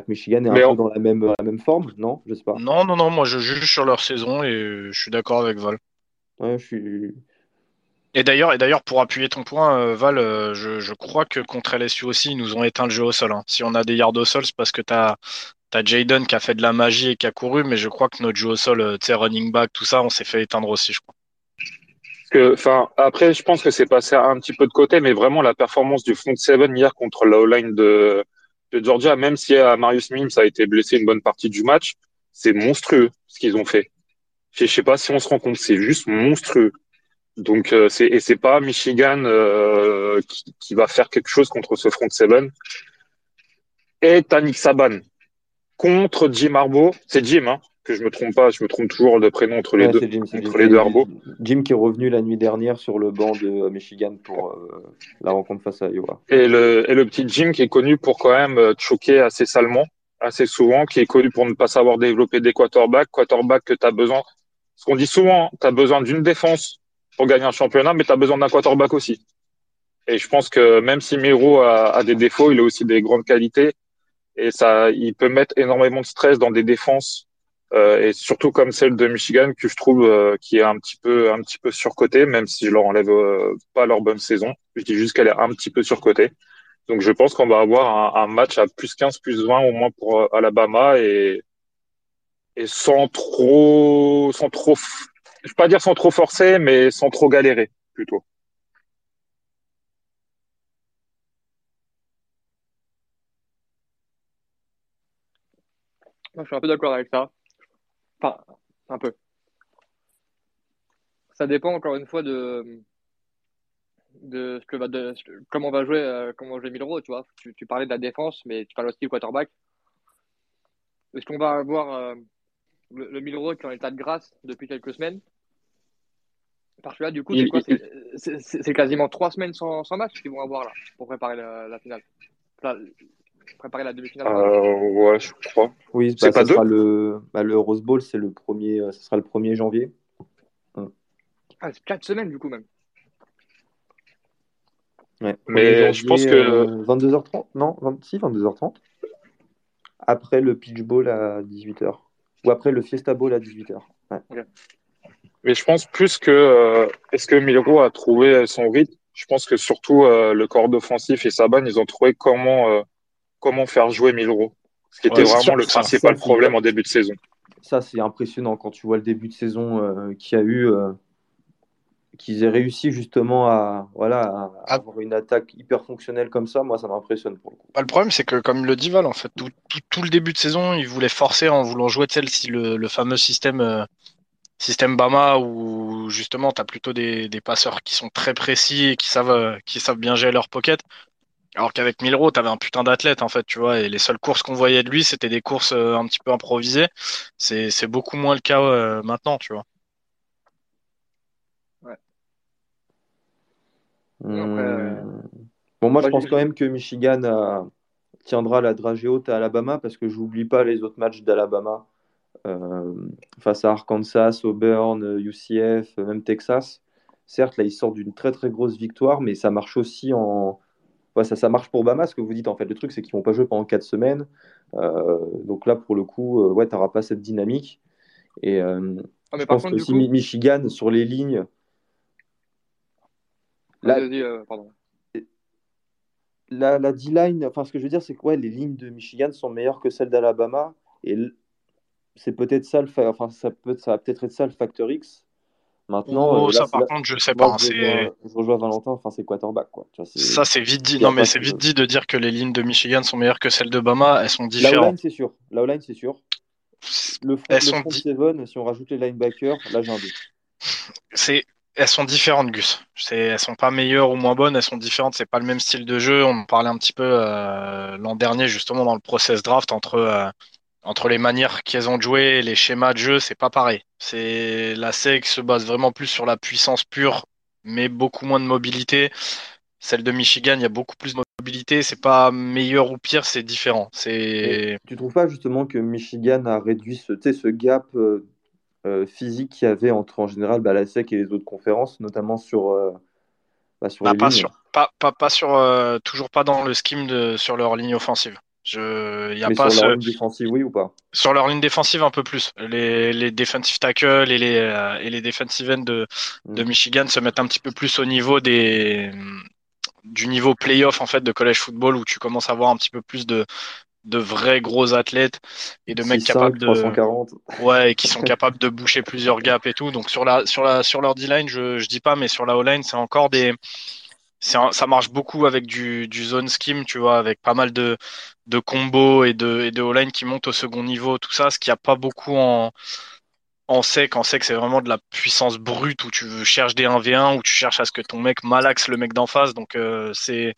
que Michigan est un peu dans la même, la même forme Non, je sais pas. Non, non, non, moi je juge sur leur saison et je suis d'accord avec Val. Ouais, je suis. Et d'ailleurs, et d'ailleurs, pour appuyer ton point, euh, Val, euh, je, je, crois que contre LSU aussi, ils nous ont éteint le jeu au sol. Hein. Si on a des yards au sol, c'est parce que tu as, T'as Jaden qui a fait de la magie et qui a couru, mais je crois que notre jeu au sol, euh, tu sais, running back, tout ça, on s'est fait éteindre aussi, je crois. Que, enfin, après, je pense que c'est passé un petit peu de côté, mais vraiment la performance du front seven hier contre la line de, Georgia, même si euh, Marius Mims a été blessé une bonne partie du match, c'est monstrueux ce qu'ils ont fait. Je sais pas si on se rend compte, c'est juste monstrueux. Donc euh, c'est et c'est pas Michigan euh, qui, qui, va faire quelque chose contre ce front seven. Et Tanik Saban, contre Jim Harbaugh. C'est Jim, hein, que je me trompe pas, je me trompe toujours de prénom entre les deux. Jim, entre les deux Harbaugh. Jim qui est revenu la nuit dernière sur le banc de Michigan pour euh, la rencontre face à Iowa. Et le, et le petit Jim qui est connu pour quand même euh, choquer assez salement, assez souvent, qui est connu pour ne pas savoir développer des quarterbacks, quarterbacks que tu as besoin. Ce qu'on dit souvent, tu as besoin d'une défense pour gagner un championnat, mais tu as besoin d'un quarterback aussi. Et je pense que même si Miro a, a, des défauts, il a aussi des grandes qualités et ça, il peut mettre énormément de stress dans des défenses euh, et surtout comme celle de Michigan que je trouve euh, qui est un petit peu un petit peu surcotée, même si je leur enlève euh, pas leur bonne saison. Je dis juste qu'elle est un petit peu surcotée. Donc je pense qu'on va avoir un, un, match à plus 15, plus 20 au moins pour euh, Alabama et et sans trop sans trop je vais pas dire sans trop forcer, mais sans trop galérer plutôt. je suis un peu d'accord avec ça. Enfin, un peu. Ça dépend encore une fois de, de ce que va de, comment va jouer euh, comment va jouer Milro, tu vois. Tu, tu, parlais de la défense, mais tu parles aussi du quarterback. Est-ce qu'on va avoir euh, le, le Milro qui est en état de grâce depuis quelques semaines? Parce que là, du coup, c'est quoi C'est quasiment trois semaines sans, sans match qu'ils vont avoir là pour préparer la, la finale. Préparer la demi-finale euh, Ouais, je crois. Oui, c'est bah, pas deux le, bah, le Rose Bowl, c'est le premier, ce sera le 1er janvier. Ah, c'est 4 semaines du coup même. Ouais. Mais je pense que. Euh, 22h30 Non, 26, 22h30. Après le Pitch Bowl à 18h. Ou après le Fiesta Bowl à 18h. Ouais. Okay. Mais je pense plus que. Euh, Est-ce que Milro a trouvé son rythme? Je pense que surtout euh, le corps offensif et Saban, ils ont trouvé comment euh, comment faire jouer Milro. Ce qui était ouais, vraiment sûr, le principal ça, problème en début de saison. Ça, c'est impressionnant quand tu vois le début de saison euh, qu'il y a eu, euh, qu'ils aient réussi justement à, voilà, à ah. avoir une attaque hyper fonctionnelle comme ça. Moi, ça m'impressionne pour le coup. Bah, le problème, c'est que, comme le dit Val, en fait, tout, tout, tout, le début de saison, ils voulaient forcer en voulant jouer tel si le, le fameux système. Euh, système Bama où justement tu as plutôt des, des, passeurs qui sont très précis et qui savent, qui savent bien gérer leur pocket. Alors qu'avec Milro, tu avais un putain d'athlète en fait, tu vois, et les seules courses qu'on voyait de lui, c'était des courses un petit peu improvisées. C'est beaucoup moins le cas maintenant, tu vois. Hmm. Bon, moi, je pense quand même que Michigan euh, tiendra la dragée haute à Alabama parce que je n'oublie pas les autres matchs d'Alabama euh, face à Arkansas, Auburn, UCF, même Texas. Certes, là, ils sortent d'une très très grosse victoire, mais ça marche aussi en. Ça, ça marche pour Bama, ce que vous dites en fait. Le truc, c'est qu'ils vont pas jouer pendant 4 semaines. Euh, donc là, pour le coup, ouais, tu n'auras pas cette dynamique. Et ah, je pense que aussi Michigan, sur les lignes, euh, la, la D-line, enfin, ce que je veux dire, c'est que les lignes de Michigan sont meilleures que celles d'Alabama. Et c'est peut-être ça, le enfin, ça, peut, ça va peut-être être ça le facteur X. Maintenant, oh, euh, ça, par contre, je sais pas. je, rejoins, Valentin, enfin, c'est quarterback. Quoi. ça, c'est vite dit. Non, mais c'est vite dit de dire que les lignes de Michigan sont meilleures que celles de Bama. Elles sont différentes. La line c'est sûr. La line c'est sûr. Le front, elles le front seven, si on rajoute les linebackers, là, j'ai un doute. C'est elles sont différentes, Gus. Elles sont pas meilleures ou moins bonnes, elles sont différentes. C'est pas le même style de jeu. On en parlait un petit peu euh, l'an dernier, justement, dans le process draft entre euh, entre les manières qu'elles ont de jouer et les schémas de jeu, c'est pas pareil. C'est la SEC se base vraiment plus sur la puissance pure, mais beaucoup moins de mobilité. Celle de Michigan, il y a beaucoup plus de mobilité. C'est pas meilleur ou pire, c'est différent. C'est. Tu trouves pas justement que Michigan a réduit ce, ce gap euh, euh, physique qu'il y avait entre en général bah, la SEC et les autres conférences, notamment sur, euh, bah, sur bah, pas, Sur, pas, pas, pas sur euh, toujours pas dans le scheme de, sur leur ligne offensive. Je, y a pas sur leur ligne défensive, oui ou pas? Sur leur ligne défensive, un peu plus. Les, les defensive tackles et les, et les defensive ends de, de mm. Michigan se mettent un petit peu plus au niveau des du niveau playoff en fait de college football où tu commences à avoir un petit peu plus de, de vrais gros athlètes et de mecs capables de ouais et qui sont capables de boucher plusieurs gaps et tout donc sur la sur la sur leur D-line je je dis pas mais sur la O-line c'est encore des ça marche beaucoup avec du, du zone scheme tu vois avec pas mal de de combos et de et de qui montent au second niveau tout ça ce qu'il n'y a pas beaucoup en en sec, en sec, c'est vraiment de la puissance brute où tu cherches des 1v1, où tu cherches à ce que ton mec malaxe le mec d'en face. Donc, euh, c'est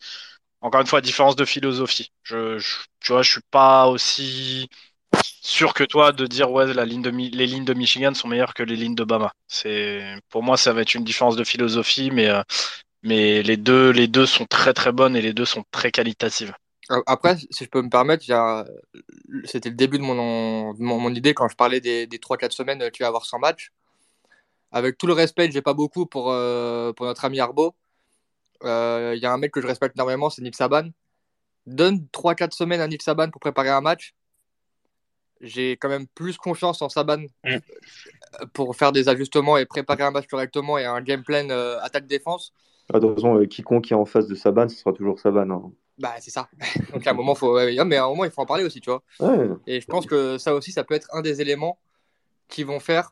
encore une fois, différence de philosophie. Je, tu vois, je suis pas aussi sûr que toi de dire ouais la ligne de les lignes de Michigan sont meilleures que les lignes de Bama. C'est pour moi ça va être une différence de philosophie, mais euh, mais les deux les deux sont très très bonnes et les deux sont très qualitatives. Après, si je peux me permettre, c'était le début de mon, mon, idée quand je parlais des, des 3-4 semaines tu vas avoir 100 matchs. Avec tout le respect j'ai pas beaucoup pour, euh, pour notre ami Arbo, il euh, y a un mec que je respecte énormément, c'est Nick Saban. Donne 3-4 semaines à Nick Saban pour préparer un match. J'ai quand même plus confiance en Saban mm. pour faire des ajustements et préparer un match correctement et un game plan euh, attaque-défense. Ah, de toute façon, euh, quiconque qui est en face de Saban, ce sera toujours Saban. Hein. Bah, c'est ça. Donc à un moment, faut... mais à un moment, il faut en parler aussi, tu vois. Et je pense que ça aussi, ça peut être un des éléments qui vont faire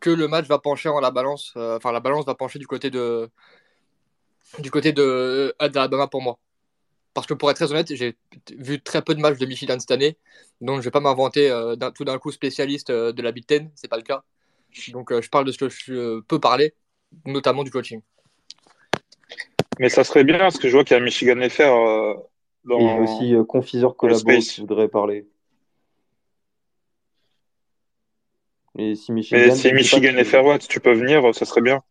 que le match va pencher en la balance. Enfin, la balance va pencher du côté de, du côté de d'Alabama pour moi. Parce que pour être très honnête, j'ai vu très peu de matchs de Michigan cette année, donc je vais pas m'inventer euh, tout d'un coup spécialiste euh, de la Big Ten, c'est pas le cas. Donc euh, je parle de ce que je peux parler, notamment du coaching. Mais ça serait bien, parce que je vois qu'il y a Michigan FR dans... Et aussi Confiseur Collabo qui voudrait parler. Et si Michigan, Mais si Michigan FR, tu peux venir, ça serait bien.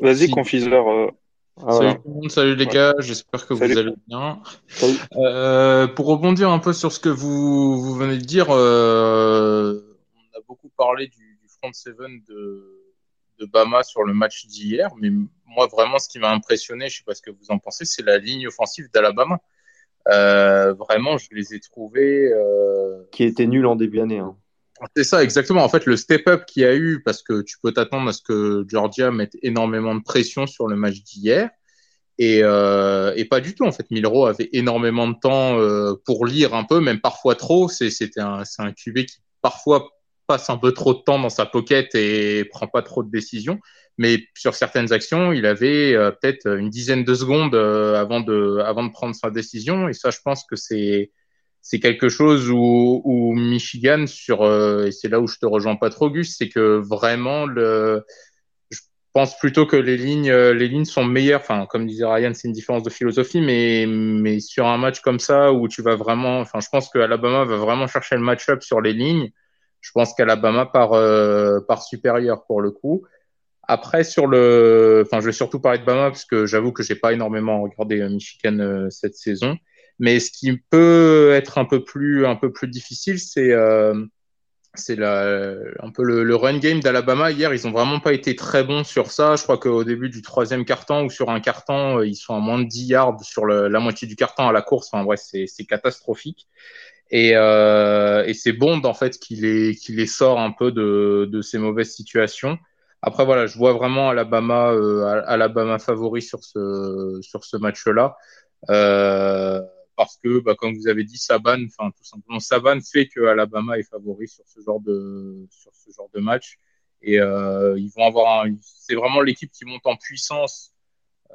Vas-y, confiseur. Euh. Ah, salut tout le monde, salut les gars, j'espère que vous allez bien. Euh, pour rebondir un peu sur ce que vous, vous venez de dire, euh, on a beaucoup parlé du, du front seven de, de Bama sur le match d'hier, mais moi vraiment ce qui m'a impressionné, je sais pas ce que vous en pensez, c'est la ligne offensive d'Alabama. vraiment, je les ai trouvés. Qui était nul en début d'année. Hein. C'est ça, exactement. En fait, le step-up qu'il y a eu, parce que tu peux t'attendre à ce que Georgia mette énormément de pression sur le match d'hier. Et, euh, pas du tout. En fait, Milro avait énormément de temps euh, pour lire un peu, même parfois trop. C'était un, c'est un QB qui parfois passe un peu trop de temps dans sa pocket et prend pas trop de décisions. mais sur certaines actions, il avait peut-être une dizaine de secondes avant de avant de prendre sa décision. Et ça, je pense que c'est c'est quelque chose où, où Michigan sur et c'est là où je te rejoins pas trop Gus, c'est que vraiment le pense plutôt que les lignes, euh, les lignes sont meilleures. Enfin, comme disait Ryan, c'est une différence de philosophie, mais, mais sur un match comme ça où tu vas vraiment, enfin, je pense que Alabama va vraiment chercher le match-up sur les lignes. Je pense qu'Alabama part, euh, part supérieur pour le coup. Après, sur le, enfin, je vais surtout parler de Bama parce que j'avoue que j'ai pas énormément regardé euh, Michigan euh, cette saison. Mais ce qui peut être un peu plus, un peu plus difficile, c'est euh, c'est un peu le, run game d'Alabama. Hier, ils ont vraiment pas été très bons sur ça. Je crois qu'au début du troisième carton ou sur un carton, euh, ils sont à moins de 10 yards sur la moitié du carton à la course. Enfin bref, c'est catastrophique. Et, euh, et c'est Bond en fait qui les, qui les sort un peu de, de ces mauvaises situations. Après voilà, je vois vraiment Alabama, euh, Alabama favori sur ce, sur ce match-là. Euh, parce que, bah, comme vous avez dit, Saban, tout simplement, Saban fait que Alabama est favori sur ce genre de match. Et euh, ils vont avoir, c'est vraiment l'équipe qui monte en puissance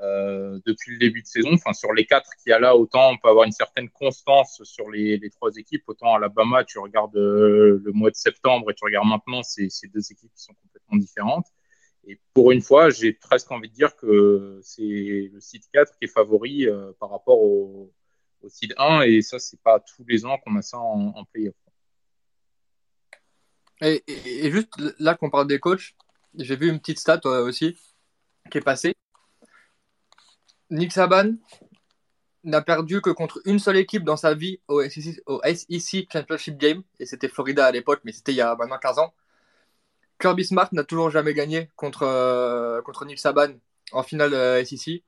euh, depuis le début de saison. Sur les quatre qu'il y a là, autant on peut avoir une certaine constance sur les, trois équipes. Autant Alabama, tu regardes euh, le mois de septembre et tu regardes maintenant, c'est deux équipes qui sont complètement différentes. Et pour une fois, j'ai presque envie de dire que c'est le site 4 qui est favori par rapport au, au seed 1 et ça c'est pas tous les ans qu'on a ça en, en playoff. Et, juste là qu'on parle des coachs, j'ai vu une petite stat aussi qui est passée. Nick Saban n'a perdu que contre une seule équipe dans sa vie au SEC, au SEC Championship Game, et c'était Florida à l'époque, mais c'était il y a maintenant 15 ans. Kirby Smart n'a toujours jamais gagné contre, euh, contre Nick Saban en finale euh, SEC.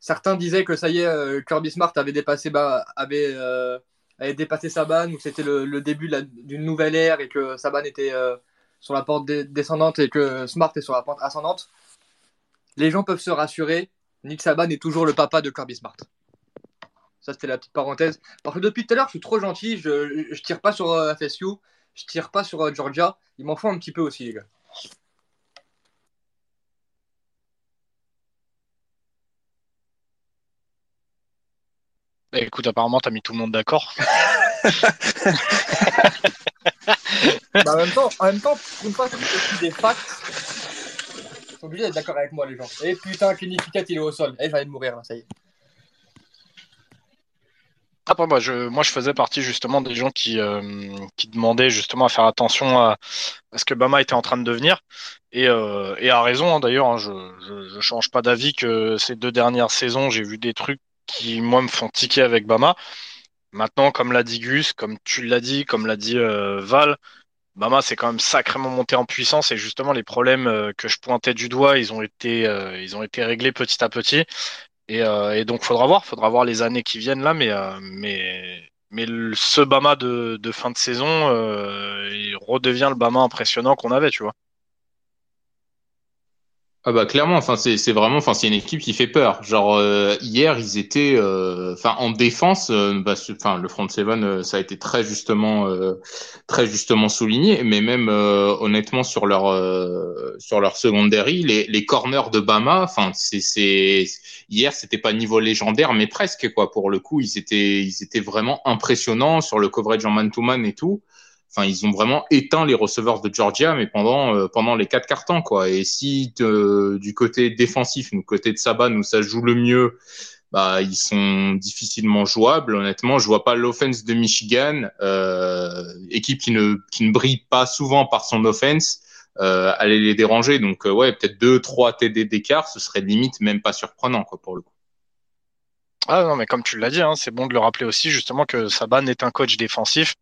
Certains disaient que ça y est, euh, Kirby Smart avait dépassé, avait, euh, avait dépassé Saban, ou c'était le, début d'une nouvelle ère et que Saban était euh, sur la porte descendante et que Smart est sur la pente ascendante. Les gens peuvent se rassurer, Nick Saban est toujours le papa de Kirby Smart. Ça, c'était la petite parenthèse. Parce que depuis tout à l'heure, je suis trop gentil, je, je tire pas sur FSU, je tire pas sur Georgia. Il m'en faut un petit peu aussi, les gars. Écoute, apparemment, t'as mis tout le monde d'accord. bah, en même temps, en même temps, une fois que tu des facts, ils sont obligés d'être d'accord avec moi, les gens. Et putain, Kenny Pickett, il est au sol. Eh, j'allais de mourir, là, ça y est. Après, moi je, moi, je faisais partie justement des gens qui, euh, qui demandaient justement à faire attention à, ce que Bama était en train de devenir. Et, euh, et à raison, hein, d'ailleurs, hein, je, je, je change pas d'avis que ces deux dernières saisons, j'ai vu des trucs qui, moi, me font tiquer avec Bama. Maintenant, comme l'a dit Gus, comme tu l'as dit, comme l'a dit euh, Val, Bama c'est quand même sacrément monté en puissance et justement les problèmes euh, que je pointais du doigt, ils ont été, euh, ils ont été réglés petit à petit. Et, et, donc faudra voir, faudra voir les années qui viennent là, mais ce Bama de, de fin de saison, il redevient le Bama impressionnant qu'on avait, tu vois. Ah bah clairement, enfin c'est c'est vraiment, enfin c'est une équipe qui fait peur. Genre euh, hier ils étaient, euh, en défense, euh, bah, enfin le front seven ça a été très justement très justement souligné, mais même honnêtement sur leur sur leur secondary, les les corners de Bama, enfin c'est c'est hier c'était pas niveau légendaire mais presque quoi. Pour le coup ils étaient ils étaient vraiment impressionnants sur le coverage en man to man et tout enfin ils ont vraiment éteint les receveurs de Georgia mais pendant euh, pendant les quatre cartons quoi. Et si du côté défensif du côté de Saban où ça joue le mieux bah ils sont difficilement jouables. Honnêtement je vois pas l'offense de Michigan euh, équipe qui ne qui ne brille pas souvent par son offense euh, aller les déranger. Donc euh, ouais peut-être deux trois TD d'écart ce serait limite même pas surprenant quoi pour le coup. Ah non mais comme tu l'as dit hein, c'est bon de le rappeler aussi justement que Saban est un coach défensif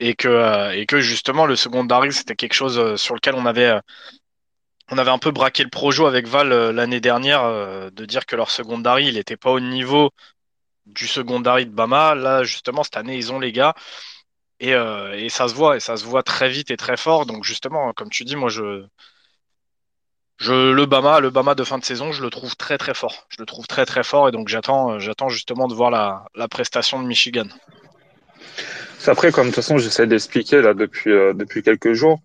et que euh, et que justement le secondary c'était quelque chose euh, sur lequel on avait euh, on avait un peu braqué le projo avec Val l'année dernière de dire que leur secondary il était pas au niveau du secondary de Bama là justement cette année ils ont les gars et, ça se voit et ça se voit très vite et très fort donc justement comme tu dis moi je je, le Bama, le Bama de fin de saison, je le trouve très très fort. Je le trouve très très fort et donc j'attends, j'attends justement de voir la, la prestation de Michigan. Après, comme de toute façon, j'essaie d'expliquer là depuis euh, depuis quelques jours,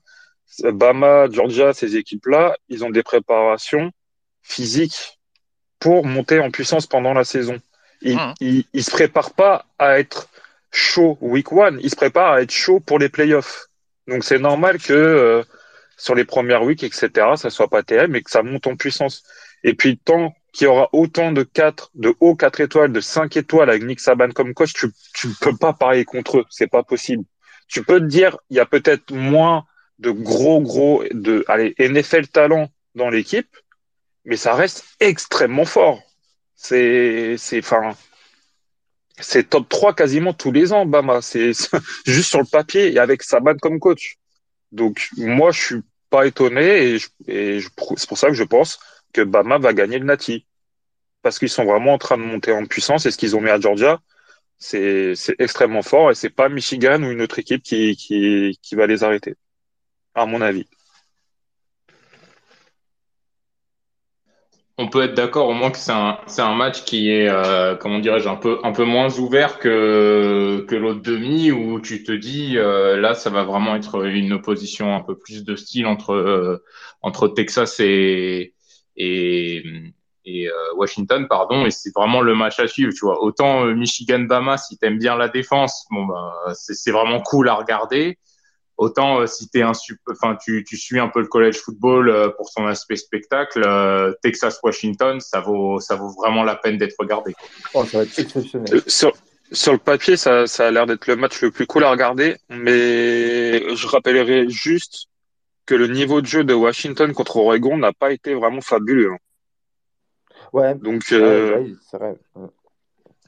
Bama, Georgia, ces équipes-là, ils ont des préparations physiques pour monter en puissance pendant la saison. Ils, Mmh. ils, ils se préparent pas à être chaud week one, ils se préparent à être chaud pour les playoffs. Donc c'est normal que euh, sur les premières weeks, etc., ça soit pas terrible, mais que ça monte en puissance. Et puis tant qu'il y aura autant de 4, de haut 4 étoiles, de 5 étoiles avec Nick Saban comme coach, tu tu peux pas parier contre eux, c'est pas possible. Tu peux te dire, il y a peut-être moins de gros gros de allez NFL talent dans l'équipe, mais ça reste extrêmement fort. C'est c'est enfin c'est top 3 quasiment tous les ans Bama, c'est juste sur le papier et avec Saban comme coach. Donc moi je suis pas étonné et, c'est pour ça que je pense que Bama va gagner le Nati parce qu'ils sont vraiment en train de monter en puissance et ce qu'ils ont mis à Georgia c'est extrêmement fort et c'est pas Michigan ou une autre équipe qui va les arrêter à mon avis. On peut être d'accord au moins que c'est un, match qui est, euh, comment dirais-je, un peu, moins ouvert que, l'autre demi où tu te dis, euh, là, ça va vraiment être une opposition un peu plus de style entre, euh, entre Texas et, et, et euh, Washington, pardon, et c'est vraiment le match à suivre, tu vois. Autant euh, Michigan-Bama, si t'aimes bien la défense, bon, bah, c'est, vraiment cool à regarder. Autant euh, si t'es un enfin tu, tu suis un peu le college football euh, pour son aspect spectacle, euh, Texas Washington, ça vaut ça vaut vraiment la peine d'être regardé. Oh, ça va être exceptionnel. Euh, Sur sur le papier ça ça a l'air d'être le match le plus cool à regarder, mais je rappellerai juste que le niveau de jeu de Washington contre Oregon n'a pas été vraiment fabuleux. hein. Ouais, Donc euh, ouais. Ouais.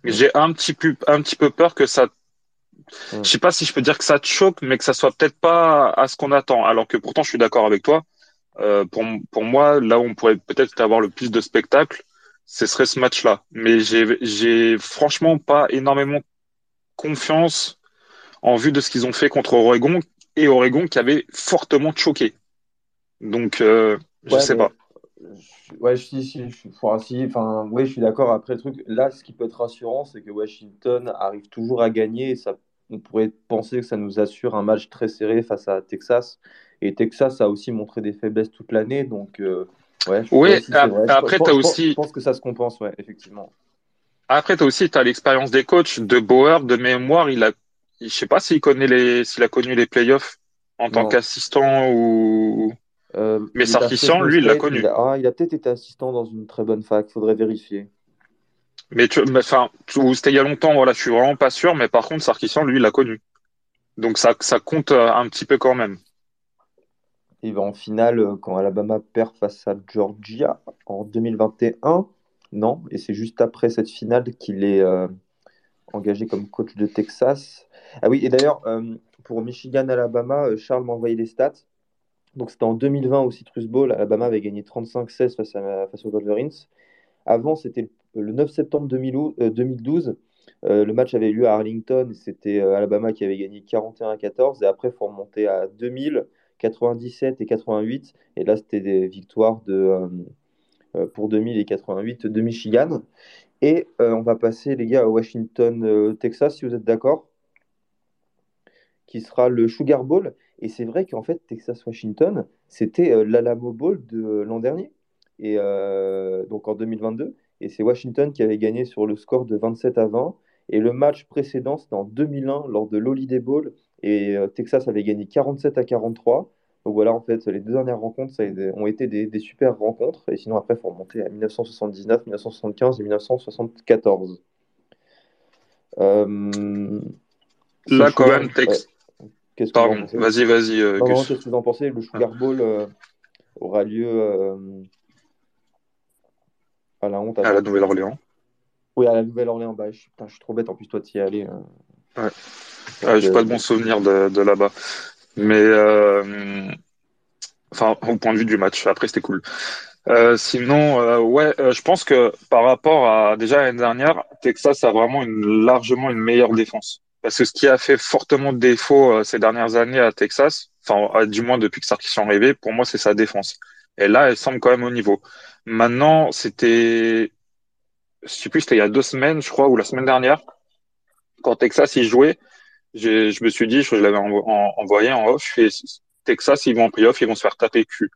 j'ai un petit peu un petit peu peur que ça je sais pas si je peux dire que ça te choque, mais que ça soit peut-être pas à ce qu'on attend. Alors que pourtant, je suis d'accord avec toi. Euh, pour, pour moi, là où on pourrait peut-être avoir le plus de spectacle, ce serait ce match-là. Mais j'ai, j'ai franchement pas énormément confiance en vue de ce qu'ils ont fait contre Oregon et Oregon qui avait fortement choqué. Donc, euh, je Ouais, sais mais- pas. Ouais, si, si, je, enfin, si, enfin, ouais, je suis d'accord. Après, le truc, là, ce qui peut être rassurant, c'est que Washington arrive toujours à gagner. Et ça, on pourrait penser que ça nous assure un match très serré face à Texas. Et Texas a aussi montré des faiblesses toute l'année. Donc, euh, ouais, ouais, si, après, je pense- aussi- je pense que ça se compense, ouais, effectivement. Après, t'as aussi, t'as l'expérience des coachs. De Bauer, de mémoire, il a, je sais pas s'il connaît les, s'il a connu les playoffs en tant qu'assistant ou, Euh, Mais Fresno lui, il l'a connu. Il a, ah, il a peut-être été assistant dans une très bonne fac. Faudrait vérifier. mais tu, enfin, c'était il y a longtemps, voilà, je suis vraiment pas sûr, mais par contre, Sarkisian, lui, il l'a connu. Donc ça, ça compte euh, un petit peu quand même. Il va en finale euh, quand Alabama perd face à Georgia en 2021. Non, et c'est juste après cette finale qu'il est euh, engagé comme coach de Texas. Ah oui, et d'ailleurs, euh, pour Michigan-Alabama, euh, Charles m'a envoyé les stats. Donc c'était en 2020 au Citrus Bowl. Alabama avait gagné 35-16 face, face aux Wolverines. Avant, c'était le, le 9 septembre 2012. euh, 2012. Le match avait lieu à Arlington. C'était Alabama qui avait gagné 41-14. Et après, il faut remonter à 2000. 97 et 88. Et là, c'était des victoires de, pour 2000 et 88 de Michigan. Et euh, on va passer, les gars, à Washington, euh, Texas, si vous êtes d'accord, qui sera le Sugar Bowl. Et c'est vrai qu'en fait, Texas-Washington, c'était euh, l'Alamo Bowl de l'an dernier, et donc en 2022. Et c'est Washington qui avait gagné sur le score de 27 à 20. Et le match précédent, c'était en 2001, lors de l'Holiday Bowl. Et Texas avait gagné 47 à 43. Donc voilà, en fait, les deux dernières rencontres ça ont été des, des super rencontres. Et sinon, après, il faut remonter à 1979, 1975 et 1974. Euh, Là, quand même, Tex- ouais. Qu'est-ce que vous en Pardon, vas-y, vas-y, euh, qu'est-ce que vous en pensez? Le Sugar Bowl euh, aura lieu euh, à la honte. À la Nouvelle-Orléans. Oui, à la Nouvelle-Orléans. Bah, je, putain, je suis trop bête en plus, toi, t'y es allé. euh. Ouais. J'ai pas de bons souvenirs de, de là-bas. Mais, euh, enfin, au point de vue du match. Après, c'était cool. Euh, sinon, euh, ouais, euh, je pense que par rapport à déjà l'année dernière, Texas a vraiment largement une meilleure défense. Parce que ce qui a fait fortement défaut ces dernières années à Texas, enfin, du moins depuis que Sarkisian arrivé, pour moi, c'est sa défense. Et là, elle semble quand même au niveau. Maintenant, c'était, je sais plus, c'était il y a deux semaines, je crois, ou la semaine dernière, quand Texas y jouait, je me suis dit, je l'avais envo- en- envoyé en off, je fais, Texas, ils vont en playoff, ils vont se faire taper cul.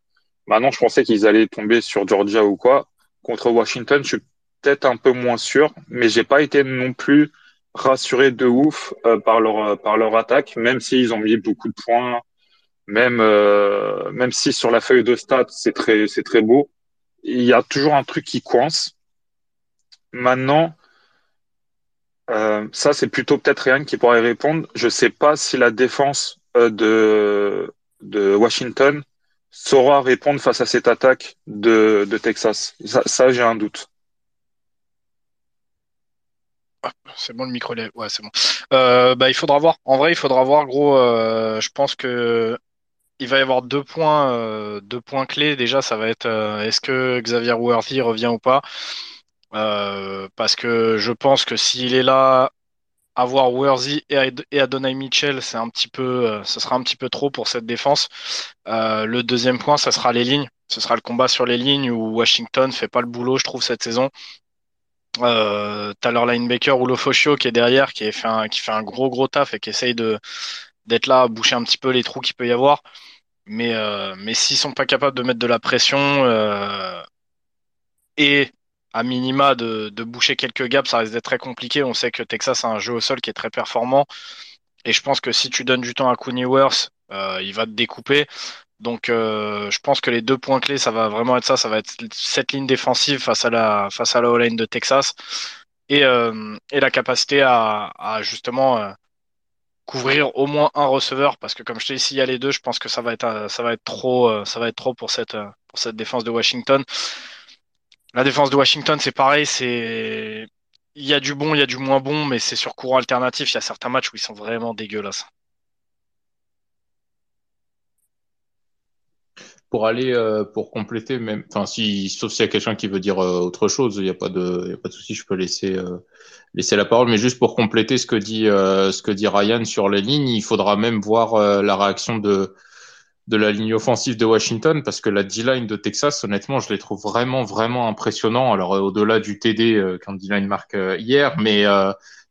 Maintenant, je pensais qu'ils allaient tomber sur Georgia ou quoi. Contre Washington, je suis peut-être un peu moins sûr, mais j'ai pas été non plus rassuré de ouf euh, par leur par leur attaque, même s'ils ont mis beaucoup de points, même euh, même si sur la feuille de stats c'est très c'est très beau, il y a toujours un truc qui coince. Maintenant, euh, ça c'est plutôt peut-être rien qui pourrait répondre. Je sais pas si la défense de de Washington saura répondre face à cette attaque de, Texas. Ça, j'ai un doute. Ah, c'est bon le micro ouais c'est bon. Euh, bah il faudra voir. En vrai il faudra voir gros. Euh, je pense que il va y avoir deux points, euh, deux points clés. Déjà ça va être est-ce que Xavier Worthy revient ou pas? Parce que je pense que s'il est là, avoir Worthy et Adonai Mitchell, c'est un petit peu, ce sera un petit peu trop pour cette défense. le deuxième point, ça sera les lignes. Ce sera le combat sur les lignes où Washington fait pas le boulot, je trouve, cette saison. Euh, t'as leur linebacker ou Lofoscio qui est derrière, qui fait, un, qui fait un gros gros taf et qui essaye de d'être là, boucher un petit peu les trous qu'il peut y avoir. Mais, euh, mais s'ils sont pas capables de mettre de la pression euh, et à minima de, de boucher quelques gaps, ça risque d'être très compliqué. On sait que Texas a un jeu au sol qui est très performant. Et je pense que si tu donnes du temps à Cooney Worth, euh, il va te découper. Donc, euh, je pense que les deux points clés, ça va vraiment être ça. Ça va être cette ligne défensive face à la face à la O-line de Texas et, euh, et la capacité à, à justement euh, couvrir au moins un receveur parce que comme je te dis, s'il y a les deux, je pense que ça va être ça va être trop ça va être trop pour cette pour cette défense de Washington. La défense de Washington, c'est pareil, c'est il y a du bon, il y a du moins bon, mais c'est sur courant alternatif. Il y a certains matchs où ils sont vraiment dégueulasses. pour aller euh, pour compléter même enfin si sauf s'il y a quelqu'un qui veut dire euh, autre chose il n'y a pas de y a pas de souci je peux laisser euh, laisser la parole mais juste pour compléter ce que dit ce que dit Ryan sur les lignes il faudra même voir la réaction de de la ligne offensive de Washington parce que la D-line de Texas honnêtement je les trouve vraiment vraiment impressionnants. Alors au-delà du TD qu'un D-line marque hier mais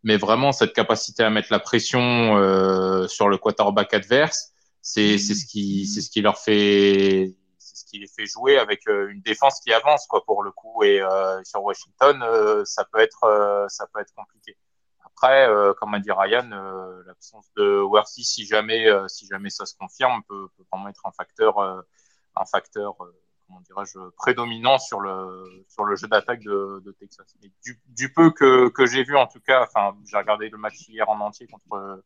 mais vraiment cette capacité à mettre la pression sur le quarterback adverse c'est ce qui c'est ce qui leur fait ce qui les fait jouer avec euh, une défense qui avance quoi pour le coup. Et euh, sur Washington euh, ça peut être ça peut être compliqué après comme a dit Ryan l'absence de Worthy si jamais si jamais ça se confirme peut, peut vraiment être un facteur un facteur comment dirais-je prédominant sur le sur le jeu d'attaque de, Texas du, peu que que j'ai vu en tout cas enfin j'ai regardé le match hier en entier contre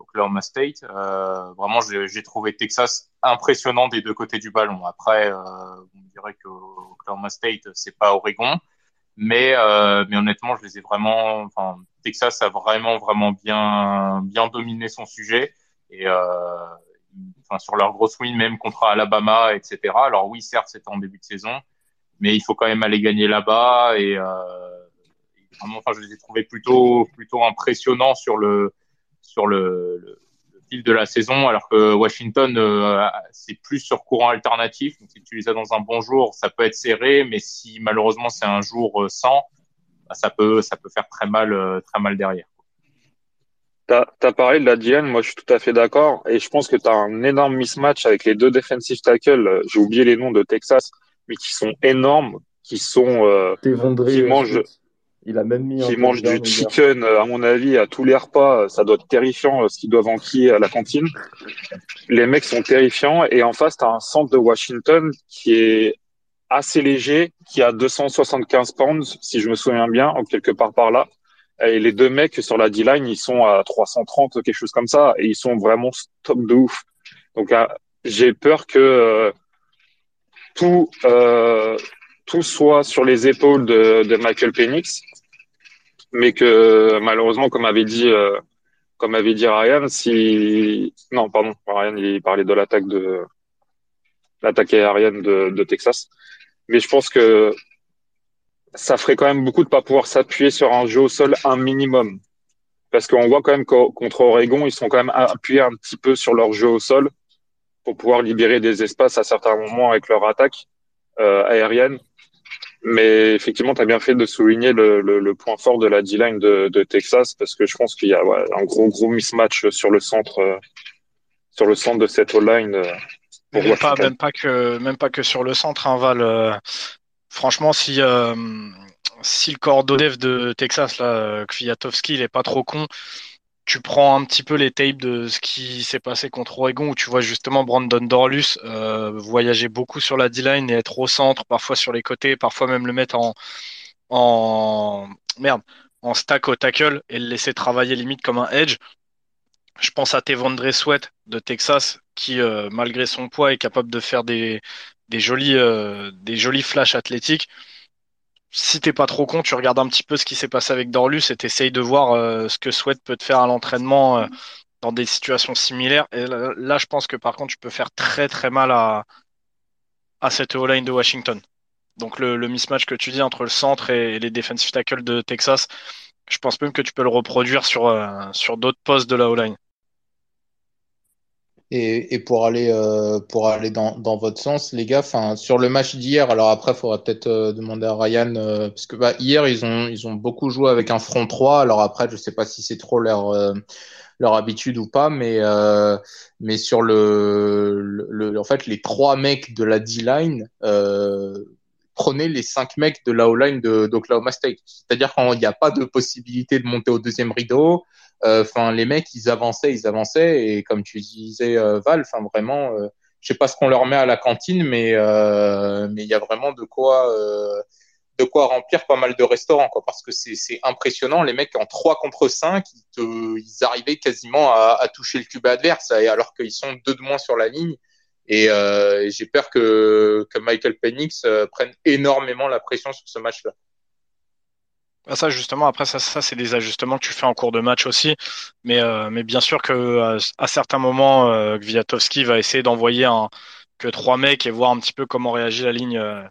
Oklahoma State. Euh, vraiment, j'ai trouvé Texas impressionnant des deux côtés du ballon. Après, euh, on dirait que Oklahoma State, c'est pas Oregon, mais euh, mais honnêtement, je les ai vraiment. Enfin, Texas a vraiment vraiment bien bien dominé son sujet et enfin sur leur grosse win même contre Alabama, etc. Alors oui, certes, c'était en début de saison, mais il faut quand même aller gagner là-bas et vraiment, enfin, je les ai trouvés plutôt plutôt impressionnants sur le sur le, le, fil de la saison, alors que Washington, euh, c'est plus sur courant alternatif. Donc, si tu les as dans un bon jour, ça peut être serré, mais si malheureusement c'est un jour euh, sans, bah, ça peut ça peut faire très mal euh, très mal derrière. Tu as, parlé de la DN, moi je suis tout à fait d'accord, et je pense que tu as un énorme mismatch avec les deux defensive tackles, j'ai oublié les noms de Texas, mais qui sont énormes, qui sont euh, qui mangent, il a même mis qui mange du chicken, euh, à mon avis, à tous les repas. Ça doit être terrifiant euh, ce qu'ils doivent enquiller à la cantine. Les mecs sont terrifiants. Et en face, tu as un centre de Washington qui est assez léger, qui a 275 pounds, si je me souviens bien, en quelque part par là. Et les deux mecs sur la D-line, ils sont à 330, quelque chose comme ça. Et ils sont vraiment top de ouf. Donc, euh, j'ai peur que tout, tout soit sur les épaules de, de Michael Penix mais que malheureusement, comme avait dit, euh, comme avait dit Ryan, si non, pardon, Ryan, il parlait de l'attaque de l'attaque aérienne de, de, Texas, mais je pense que ça ferait quand même beaucoup de pas pouvoir s'appuyer sur un jeu au sol un minimum, parce qu'on voit quand même qu'entre contre Oregon, ils sont quand même appuyés un petit peu sur leur jeu au sol pour pouvoir libérer des espaces à certains moments avec leur attaque euh, aérienne. Mais effectivement, tu as bien fait de souligner le, le, le, point fort de la D-line de, de, Texas parce que je pense qu'il y a ouais, un gros, gros mismatch sur le centre, euh, sur le centre de cette O-line. même, pas, même, pas que, même pas que sur le centre, hein, Val. franchement, si, si le corps d'Odev de Texas, là, Kwiatowski, il est pas trop con, tu prends un petit peu les tapes de ce qui s'est passé contre Oregon, où tu vois justement Brandon Dorlus euh, voyager beaucoup sur la D-line et être au centre, parfois sur les côtés, parfois même le mettre en, en stack au tackle et le laisser travailler limite comme un edge. Je pense à Tevondre Sweat de Texas, qui euh, malgré son poids est capable de faire des, des jolis, euh, des jolis flashs athlétiques si t'es pas trop con, tu regardes un petit peu ce qui s'est passé avec Dorlus et t'essayes de voir euh, ce que Sweat peut te faire à l'entraînement euh, dans des situations similaires. Et là, je pense que par contre, tu peux faire très très mal à, à cette O-line de Washington. Donc le, mismatch que tu dis entre le centre et, les defensive tackles de Texas, je pense même que tu peux le reproduire sur, euh, sur d'autres postes de la O-line. Et, et, pour aller euh, pour aller dans, dans votre sens, les gars, enfin sur le match d'hier, alors après, il faudra peut-être euh, demander à Ryan euh, parce que bah, hier ils ont ils ont beaucoup joué avec un front 3. Alors après, je sais pas si c'est trop leur leur habitude ou pas, mais mais sur le, le, en fait les trois mecs de la D-line prenaient les cinq mecs de la O-line d'Oklahoma State. C'est-à-dire qu'il n'y a pas de possibilité de monter au deuxième rideau. Euh, enfin, les mecs, ils avançaient, ils avançaient, et comme tu disais, euh, Val, enfin vraiment, euh, je sais pas ce qu'on leur met à la cantine, mais mais il y a vraiment de quoi de quoi remplir pas mal de restaurants, quoi, parce que c'est impressionnant. Les mecs en 3 contre 5, ils, te, ils arrivaient quasiment à, à, toucher le cube adverse, alors qu'ils sont deux de moins sur la ligne. Et j'ai peur que, que Michael Penix prenne énormément la pression sur ce match-là. Ah, ça justement, après ça, ça c'est des ajustements que tu fais en cours de match aussi, mais euh, mais bien sûr que à, certains moments, euh, va essayer d'envoyer que trois mecs et voir un petit peu comment réagit la ligne euh,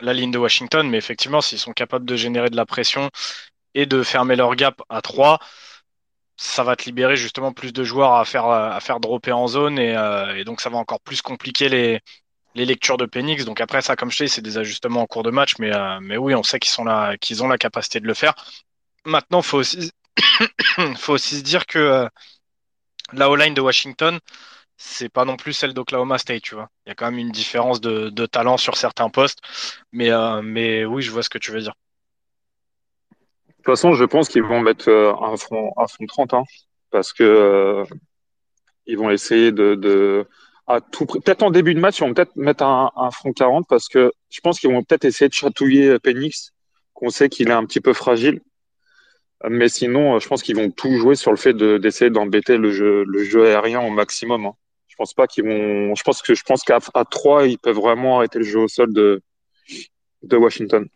la ligne de Washington, mais effectivement, s'ils sont capables de générer de la pression et de fermer leur gap à trois, ça va te libérer justement plus de joueurs à faire à faire dropper en zone. Euh, et donc ça va encore plus compliquer les les lectures de Penix. Donc après ça, comme je dis, c'est des ajustements en cours de match, mais, euh, mais oui, on sait qu'ils sont là, qu'ils ont la capacité de le faire. Maintenant, faut aussi, faut aussi se dire que euh, la O-line de Washington, c'est pas non plus celle d'Oklahoma State, tu vois. Il y a quand même une différence de, de talent sur certains postes, mais, euh, mais oui, je vois ce que tu veux dire. De toute façon, je pense qu'ils vont mettre un front, un front 30, hein, parce que ils vont essayer de, de tout Peut-être en début de match, ils vont peut-être mettre un, front 40 parce que je pense qu'ils vont peut-être essayer de chatouiller Penix, qu'on sait qu'il est un petit peu fragile. Mais sinon, je pense qu'ils vont tout jouer sur le fait d'essayer d'embêter le jeu, aérien au maximum. Hein. Je pense pas qu'ils vont. Je pense que je pense qu'à à 3, ils peuvent vraiment arrêter le jeu au sol de, Washington.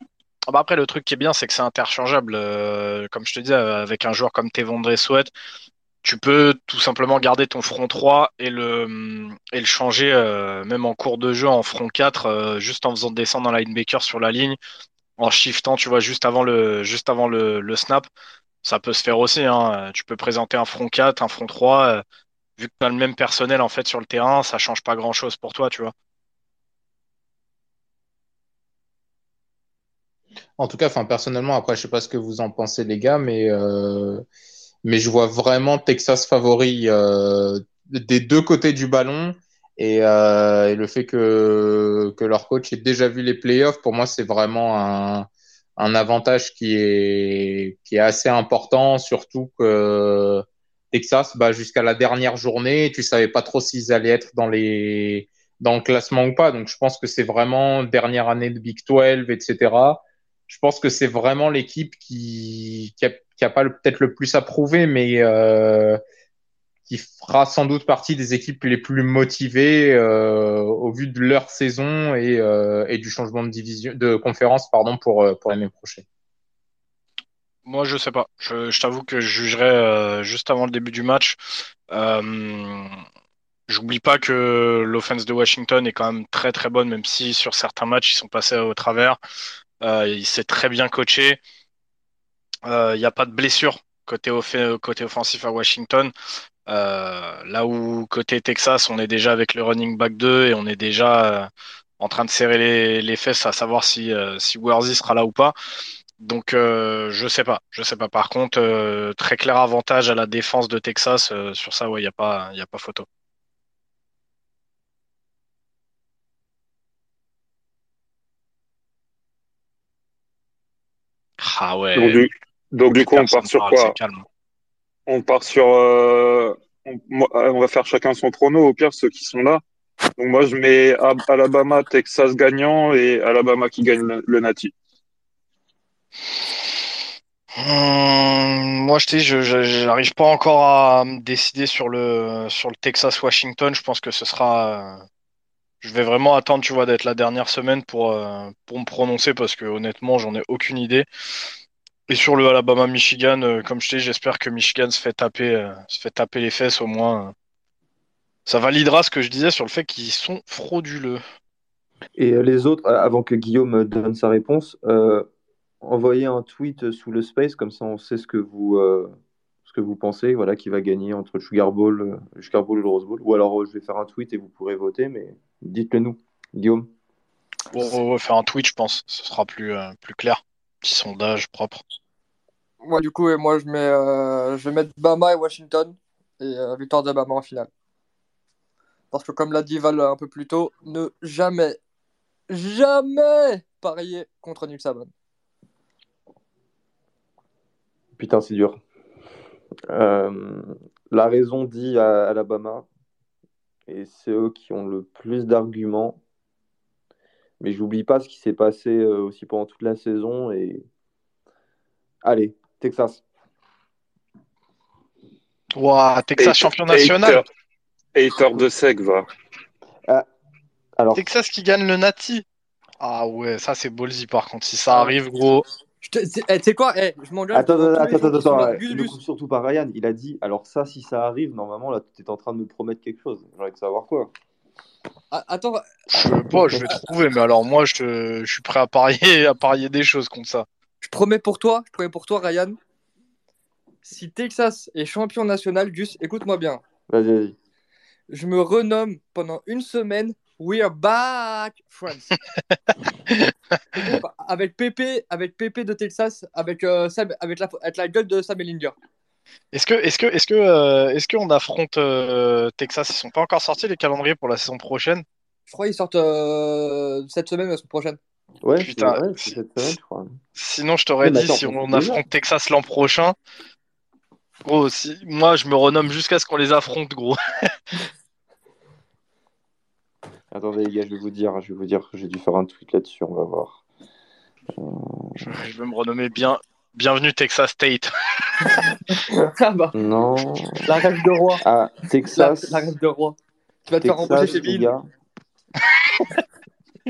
Ah bah après, le truc qui est bien, c'est que c'est interchangeable. Euh, comme je te disais, avec un joueur comme Tevondre Sweat, tu peux tout simplement garder ton front 3 et le, changer euh, même en cours de jeu en front 4, euh, juste en faisant descendre un linebacker sur la ligne, en shiftant, tu vois, juste avant le, juste avant le, snap. Ça peut se faire aussi. Hein. Tu peux présenter un front 4, un front 3. Euh, vu que tu as le même personnel en fait sur le terrain, ça change pas grand chose pour toi, tu vois. En tout cas, personnellement, après je sais pas ce que vous en pensez les gars, mais mais je vois vraiment Texas favori euh, des deux côtés du ballon. Et, euh, et, le fait que, que leur coach ait déjà vu les playoffs, pour moi, c'est vraiment un, un avantage qui est, qui est assez important, surtout que Texas, bah, jusqu'à la dernière journée, tu savais pas trop s'ils allaient être dans les dans le classement ou pas. Donc, je pense que c'est vraiment dernière année de Big 12, etc. Je pense que c'est vraiment l'équipe qui, qui a qui a pas peut-être le plus à prouver, mais euh, qui fera sans doute partie des équipes les plus motivées euh, au vu de leur saison et, euh, et, du changement de division, de conférence, pardon, pour pour l'année prochaine. Moi, je sais pas. Je, je t'avoue que je jugerai juste avant le début du match. J'oublie pas que l'offense de Washington est quand même très très bonne, même si sur certains matchs ils sont passés au travers. Il s'est très bien coaché. Il euh, n'y a pas de blessure côté, côté offensif à Washington. Euh, là où côté Texas, on est déjà avec le running back 2 et on est déjà euh, en train de serrer les, les, fesses à savoir si, si Worthy sera là ou pas. Donc euh, je sais pas, je sais pas. Par contre, très clair avantage à la défense de Texas sur ça, ouais, il y a pas, il y a pas photo. Ah ouais. Donc, du, donc, du coup, on part sur quoi On part sur. Euh, on, on, va faire chacun son prono, au pire, ceux qui sont là. Donc, moi, je mets Alabama, Texas gagnant et Alabama qui gagne le, le Nati. Hum, moi, je dis, je n'arrive pas encore à me décider sur le sur le Texas Washington. Je pense que ce sera. Euh, je vais vraiment attendre, tu vois, d'être la dernière semaine pour euh, pour me prononcer parce que honnêtement, j'en ai aucune idée. Et sur le Alabama Michigan, euh, comme je dis, j'espère que Michigan se fait taper se fait taper les fesses au moins. Ça validera ce que je disais sur le fait qu'ils sont frauduleux. Et les autres, avant que Guillaume donne sa réponse, envoyer un tweet sous le space, comme ça on sait ce que vous, euh, ce que vous pensez, voilà, qui va gagner entre le Sugar Bowl, euh, le Sugar Bowl et le Rose Bowl. Ou alors euh, je vais faire un tweet et vous pourrez voter, mais dites-le nous. Guillaume On va faire un tweet, je pense, ce sera plus, plus clair. Petit sondage propre. Moi, du coup, moi je, mets, je vais mettre Bama et Washington et victoire de Bama en finale. Parce que, comme l'a dit Val un peu plus tôt, ne jamais, jamais parier contre Nick Saban. Putain, c'est dur. Euh, la raison dit à Alabama, et c'est eux qui ont le plus d'arguments. Mais j'oublie pas ce qui s'est passé euh, aussi pendant toute la saison. Et allez, Texas. Ouah, Texas champion national. Hater de sec va. Ah, alors. Texas qui gagne le Nati. Ah ouais, ça c'est ballsy par contre. Si ça arrive, gros. Tu sais eh, quoi eh, Je m'engage. Attends, attends, attends, attends. Ne coupe surtout pas Ryan. Il a dit alors, ça, si ça arrive, normalement, là, tu es en train de me promettre quelque chose. J'aimerais savoir quoi. Ah, attends. Je, bon, je vais trouver, mais alors, moi, je, je suis prêt à parier, à parier des choses contre ça. Je promets pour toi, je promets pour toi, Ryan. Si Texas est champion national, Gus, écoute-moi bien. Vas-y, vas-y. Je me renomme pendant une semaine We are back, friends. avec Pépé, avec Pépé de Texas, avec, euh, avec, la, avec la gueule de Sam Ellinger. Est-ce que, est-ce que, est-ce que, euh, est-ce qu'on affronte euh, Texas? Ils sont pas encore sortis les calendriers pour la saison prochaine? Je crois qu'ils sortent cette semaine ou la semaine prochaine. Ouais, Putain, c'est cette semaine, je crois. Sinon, je t'aurais dit si on affronte Texas l'an prochain. Gros, si... moi, je me renomme jusqu'à ce qu'on les affronte, gros. Attendez les gars, je vais vous dire, je vais vous dire que j'ai dû faire un tweet là-dessus, on va voir. Euh, je, vais me renommer bien. Bienvenue Texas State. ah bah. Non. La rêve de roi. Ah, Texas. La, rêve de roi. Tu vas te faire embaucher chez Bill.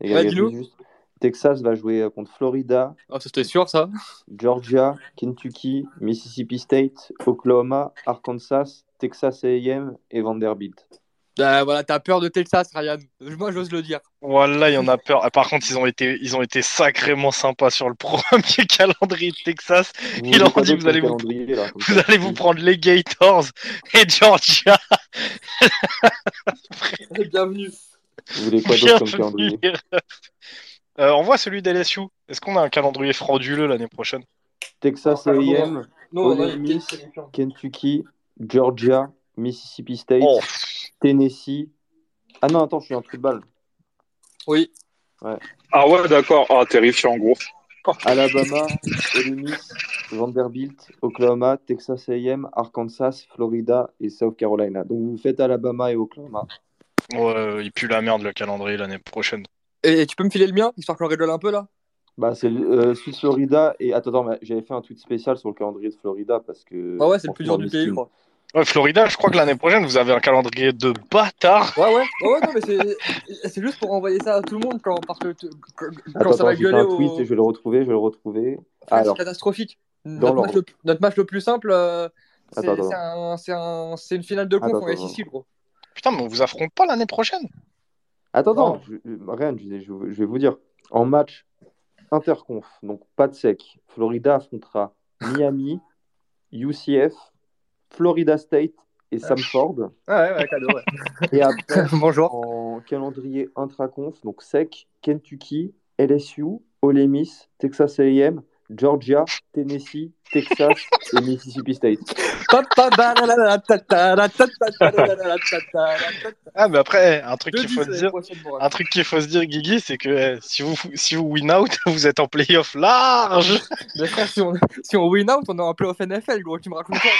Les gars, juste... Texas va jouer contre Florida. Ah, c'était sûr ça. Georgia, Kentucky, Mississippi State, Oklahoma, Arkansas, Texas AM et Vanderbilt. Bah, voilà, t'as peur de Texas, Ryan. Moi, j'ose le dire. Voilà, il y en a peur. Ah, par contre, ils ont été, ils ont été sacrément sympas sur le premier calendrier de Texas. ils ont dit, vous allez vous, vous allez vous prendre les Gators et Georgia. Bienvenue. Vous voulez quoi d'autre comme calendrier euh, On voit celui d'LSU. Est-ce qu'on a un calendrier frauduleux l'année prochaine Texas A&M, Kentucky, Georgia, Mississippi State, oh. Tennessee. Ah non, attends, je suis un trou de balle. Oui. Ouais. Ah ouais, d'accord. Ah, terrifiant, gros. Alabama, Ole Miss, Vanderbilt, Oklahoma, Texas A&M, Arkansas, Florida et South Carolina. Donc vous faites Alabama et Oklahoma. Ouais, il pue la merde le calendrier l'année prochaine. Et, tu peux me filer le mien, histoire qu'on rigole un peu là? Bah c'est euh, Florida et attends, attends j'avais fait un tweet spécial sur le calendrier de Florida parce que. Ah ouais, c'est le plus dur du pays, je crois. Ouais, Florida, je crois que l'année prochaine, vous avez un calendrier de bâtard. Ouais, ouais, ouais, non, mais c'est juste pour envoyer ça à tout le monde quand, parce que quand, ça va gueuler. Un tweet, Je vais le retrouver, je vais le retrouver. Ah, c'est catastrophique. Notre match, le, notre match, le, plus simple, euh, c'est un, une finale de conf en ici, gros. Putain, mais on vous affronte pas l'année prochaine. Attends, attends, rien, je, je, vais vous dire. En match interconf, donc pas de sec, Florida affrontera Miami, UCF, Florida State et ah. Samford. Ah ouais, ouais, cadeau, ouais. Et après, Bonjour. en calendrier intraconf, donc SEC, Kentucky, LSU, Ole Miss, Texas A&M, Georgia, Tennessee, Texas et Mississippi State. Ah, mais après, un truc qu'il faut se dire, un truc qu'il faut se dire, Guigui, c'est que eh, si vous, si vous win out, vous êtes en playoff large. Mais frère, si on, si on win out, on est en playoff NFL, gros, tu me racontes quoi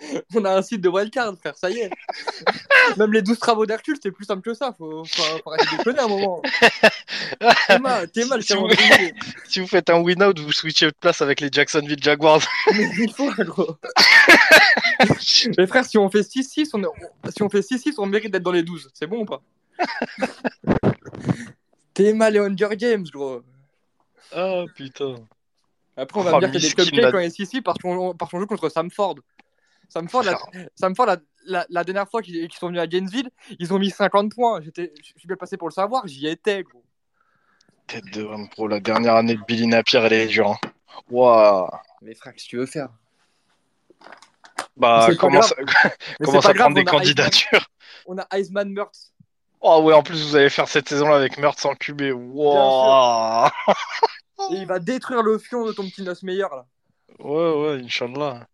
On a un site de wildcard, frère, ça y est. Même les 12 travaux d'Hercule, c'est plus simple que ça. Faut, faut, faut arrêter de déconner un moment. T'es mal, t'es mal, si, vous, si vous faites un win-out, vous switchez de place avec les Jacksonville Jaguars. Mais il faut, gros. Mais frère, si on fait 6-6, on, si on fait 6-6, on mérite d'être dans les 12. C'est bon ou pas? T'es mal et Hunger Games, gros. Oh putain. Après, on va oh, me dire qu'il y a des cupcakes quand il est 6 parce qu'on joue contre Samford. Samford, la, Samford la, la, la, dernière fois qu'ils sont venus à Gainesville, ils ont mis 50 points. Je suis bien passé pour le savoir, j'y étais, gros. Tête de homme pro, la dernière année de Billy Napier, elle est dure. Hein. Waouh. Mais frère, qu'est-ce que tu veux faire? Bah, comment ça, comment ça prendre des candidatures? On a Iceman Mertz. Oh ouais, en plus vous allez faire cette saison-là avec Mertz en QB. Wow. Et il va détruire le fion de ton petit Nos meilleur là. Ouais, ouais, Inch'Allah.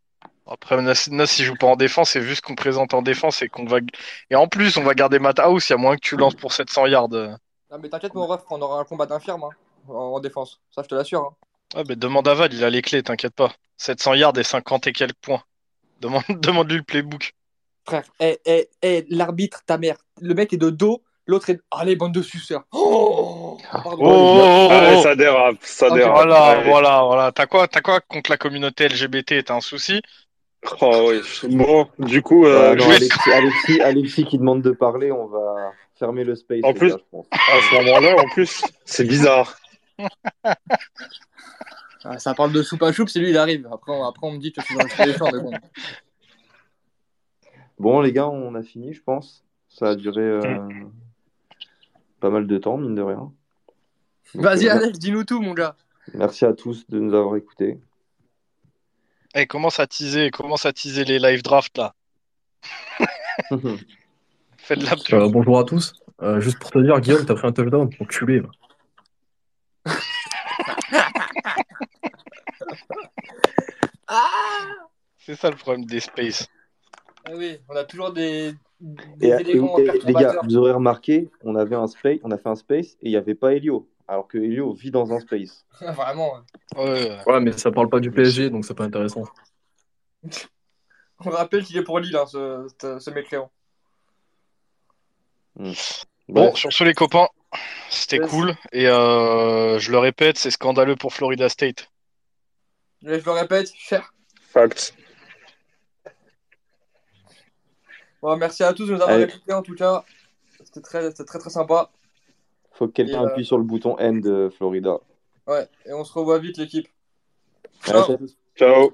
Après, Nas, il joue pas en défense, et vu ce qu'on présente en défense, et qu'on va. Et en plus, on va garder Matt House, il y a moins que tu lances pour 700 yards. Non, mais t'inquiète, mon ref, on aura un combat d'infirme hein, en, défense. Ça, je te l'assure. Hein. Ah, mais demande à Val, il a les clés, t'inquiète pas. 700 yards et 50 et quelques points. Demande, demande-lui le playbook. Frère, eh, eh, eh, l'arbitre, ta mère. Le mec est de dos, l'autre est. Allez, bande de suceurs. Oh, oh, oh, oh ça dérape, ça dérape. Voilà, voilà, voilà. T'as quoi, t'as quoi contre la communauté LGBT T'as un souci? Oh oui. Bon, du coup, euh, Alexis, Alexis, qui demande de parler, on va fermer le space. En plus, à ce moment-là, en plus, c'est bizarre. Ah, ça parle de soupe à choupe, c'est lui, il arrive. Après, on, après, on me dit que je suis dans le bon. Bon, les gars, on a fini, je pense. Ça a duré euh, mm. pas mal de temps, mine de rien. Vas-y, euh, Alex, dis-nous tout, mon gars. Merci à tous de nous avoir écoutés. Hey, eh, commence à teaser, commence à teaser les live drafts là. Faites de la euh, bonjour à tous. Euh, juste pour te dire, Guillaume, t'as pris un touchdown, enculé. Là. C'est ça le problème des spaces. Ah oui, on a toujours des, des éléments et, Les gars, vous aurez remarqué, on avait un space, on a fait un space et il n'y avait pas Helio alors que Elio vit dans un space. Vraiment. Ouais. ouais, mais ça parle pas du PSG, donc c'est pas intéressant. On rappelle qu'il est pour Lille, hein, ce, ce, mécréant. Hmm. Bon, sur ce, les copains, c'était cool. Et euh, je le répète, c'est scandaleux pour Florida State. je le répète, cher. Fact. Bon, merci à tous de nous avoir écoutés en tout cas. C'était très, très, très sympa. Faut que quelqu'un euh, appuie sur le bouton N de Florida. Ouais, et on se revoit vite l'équipe. Ciao. Ciao.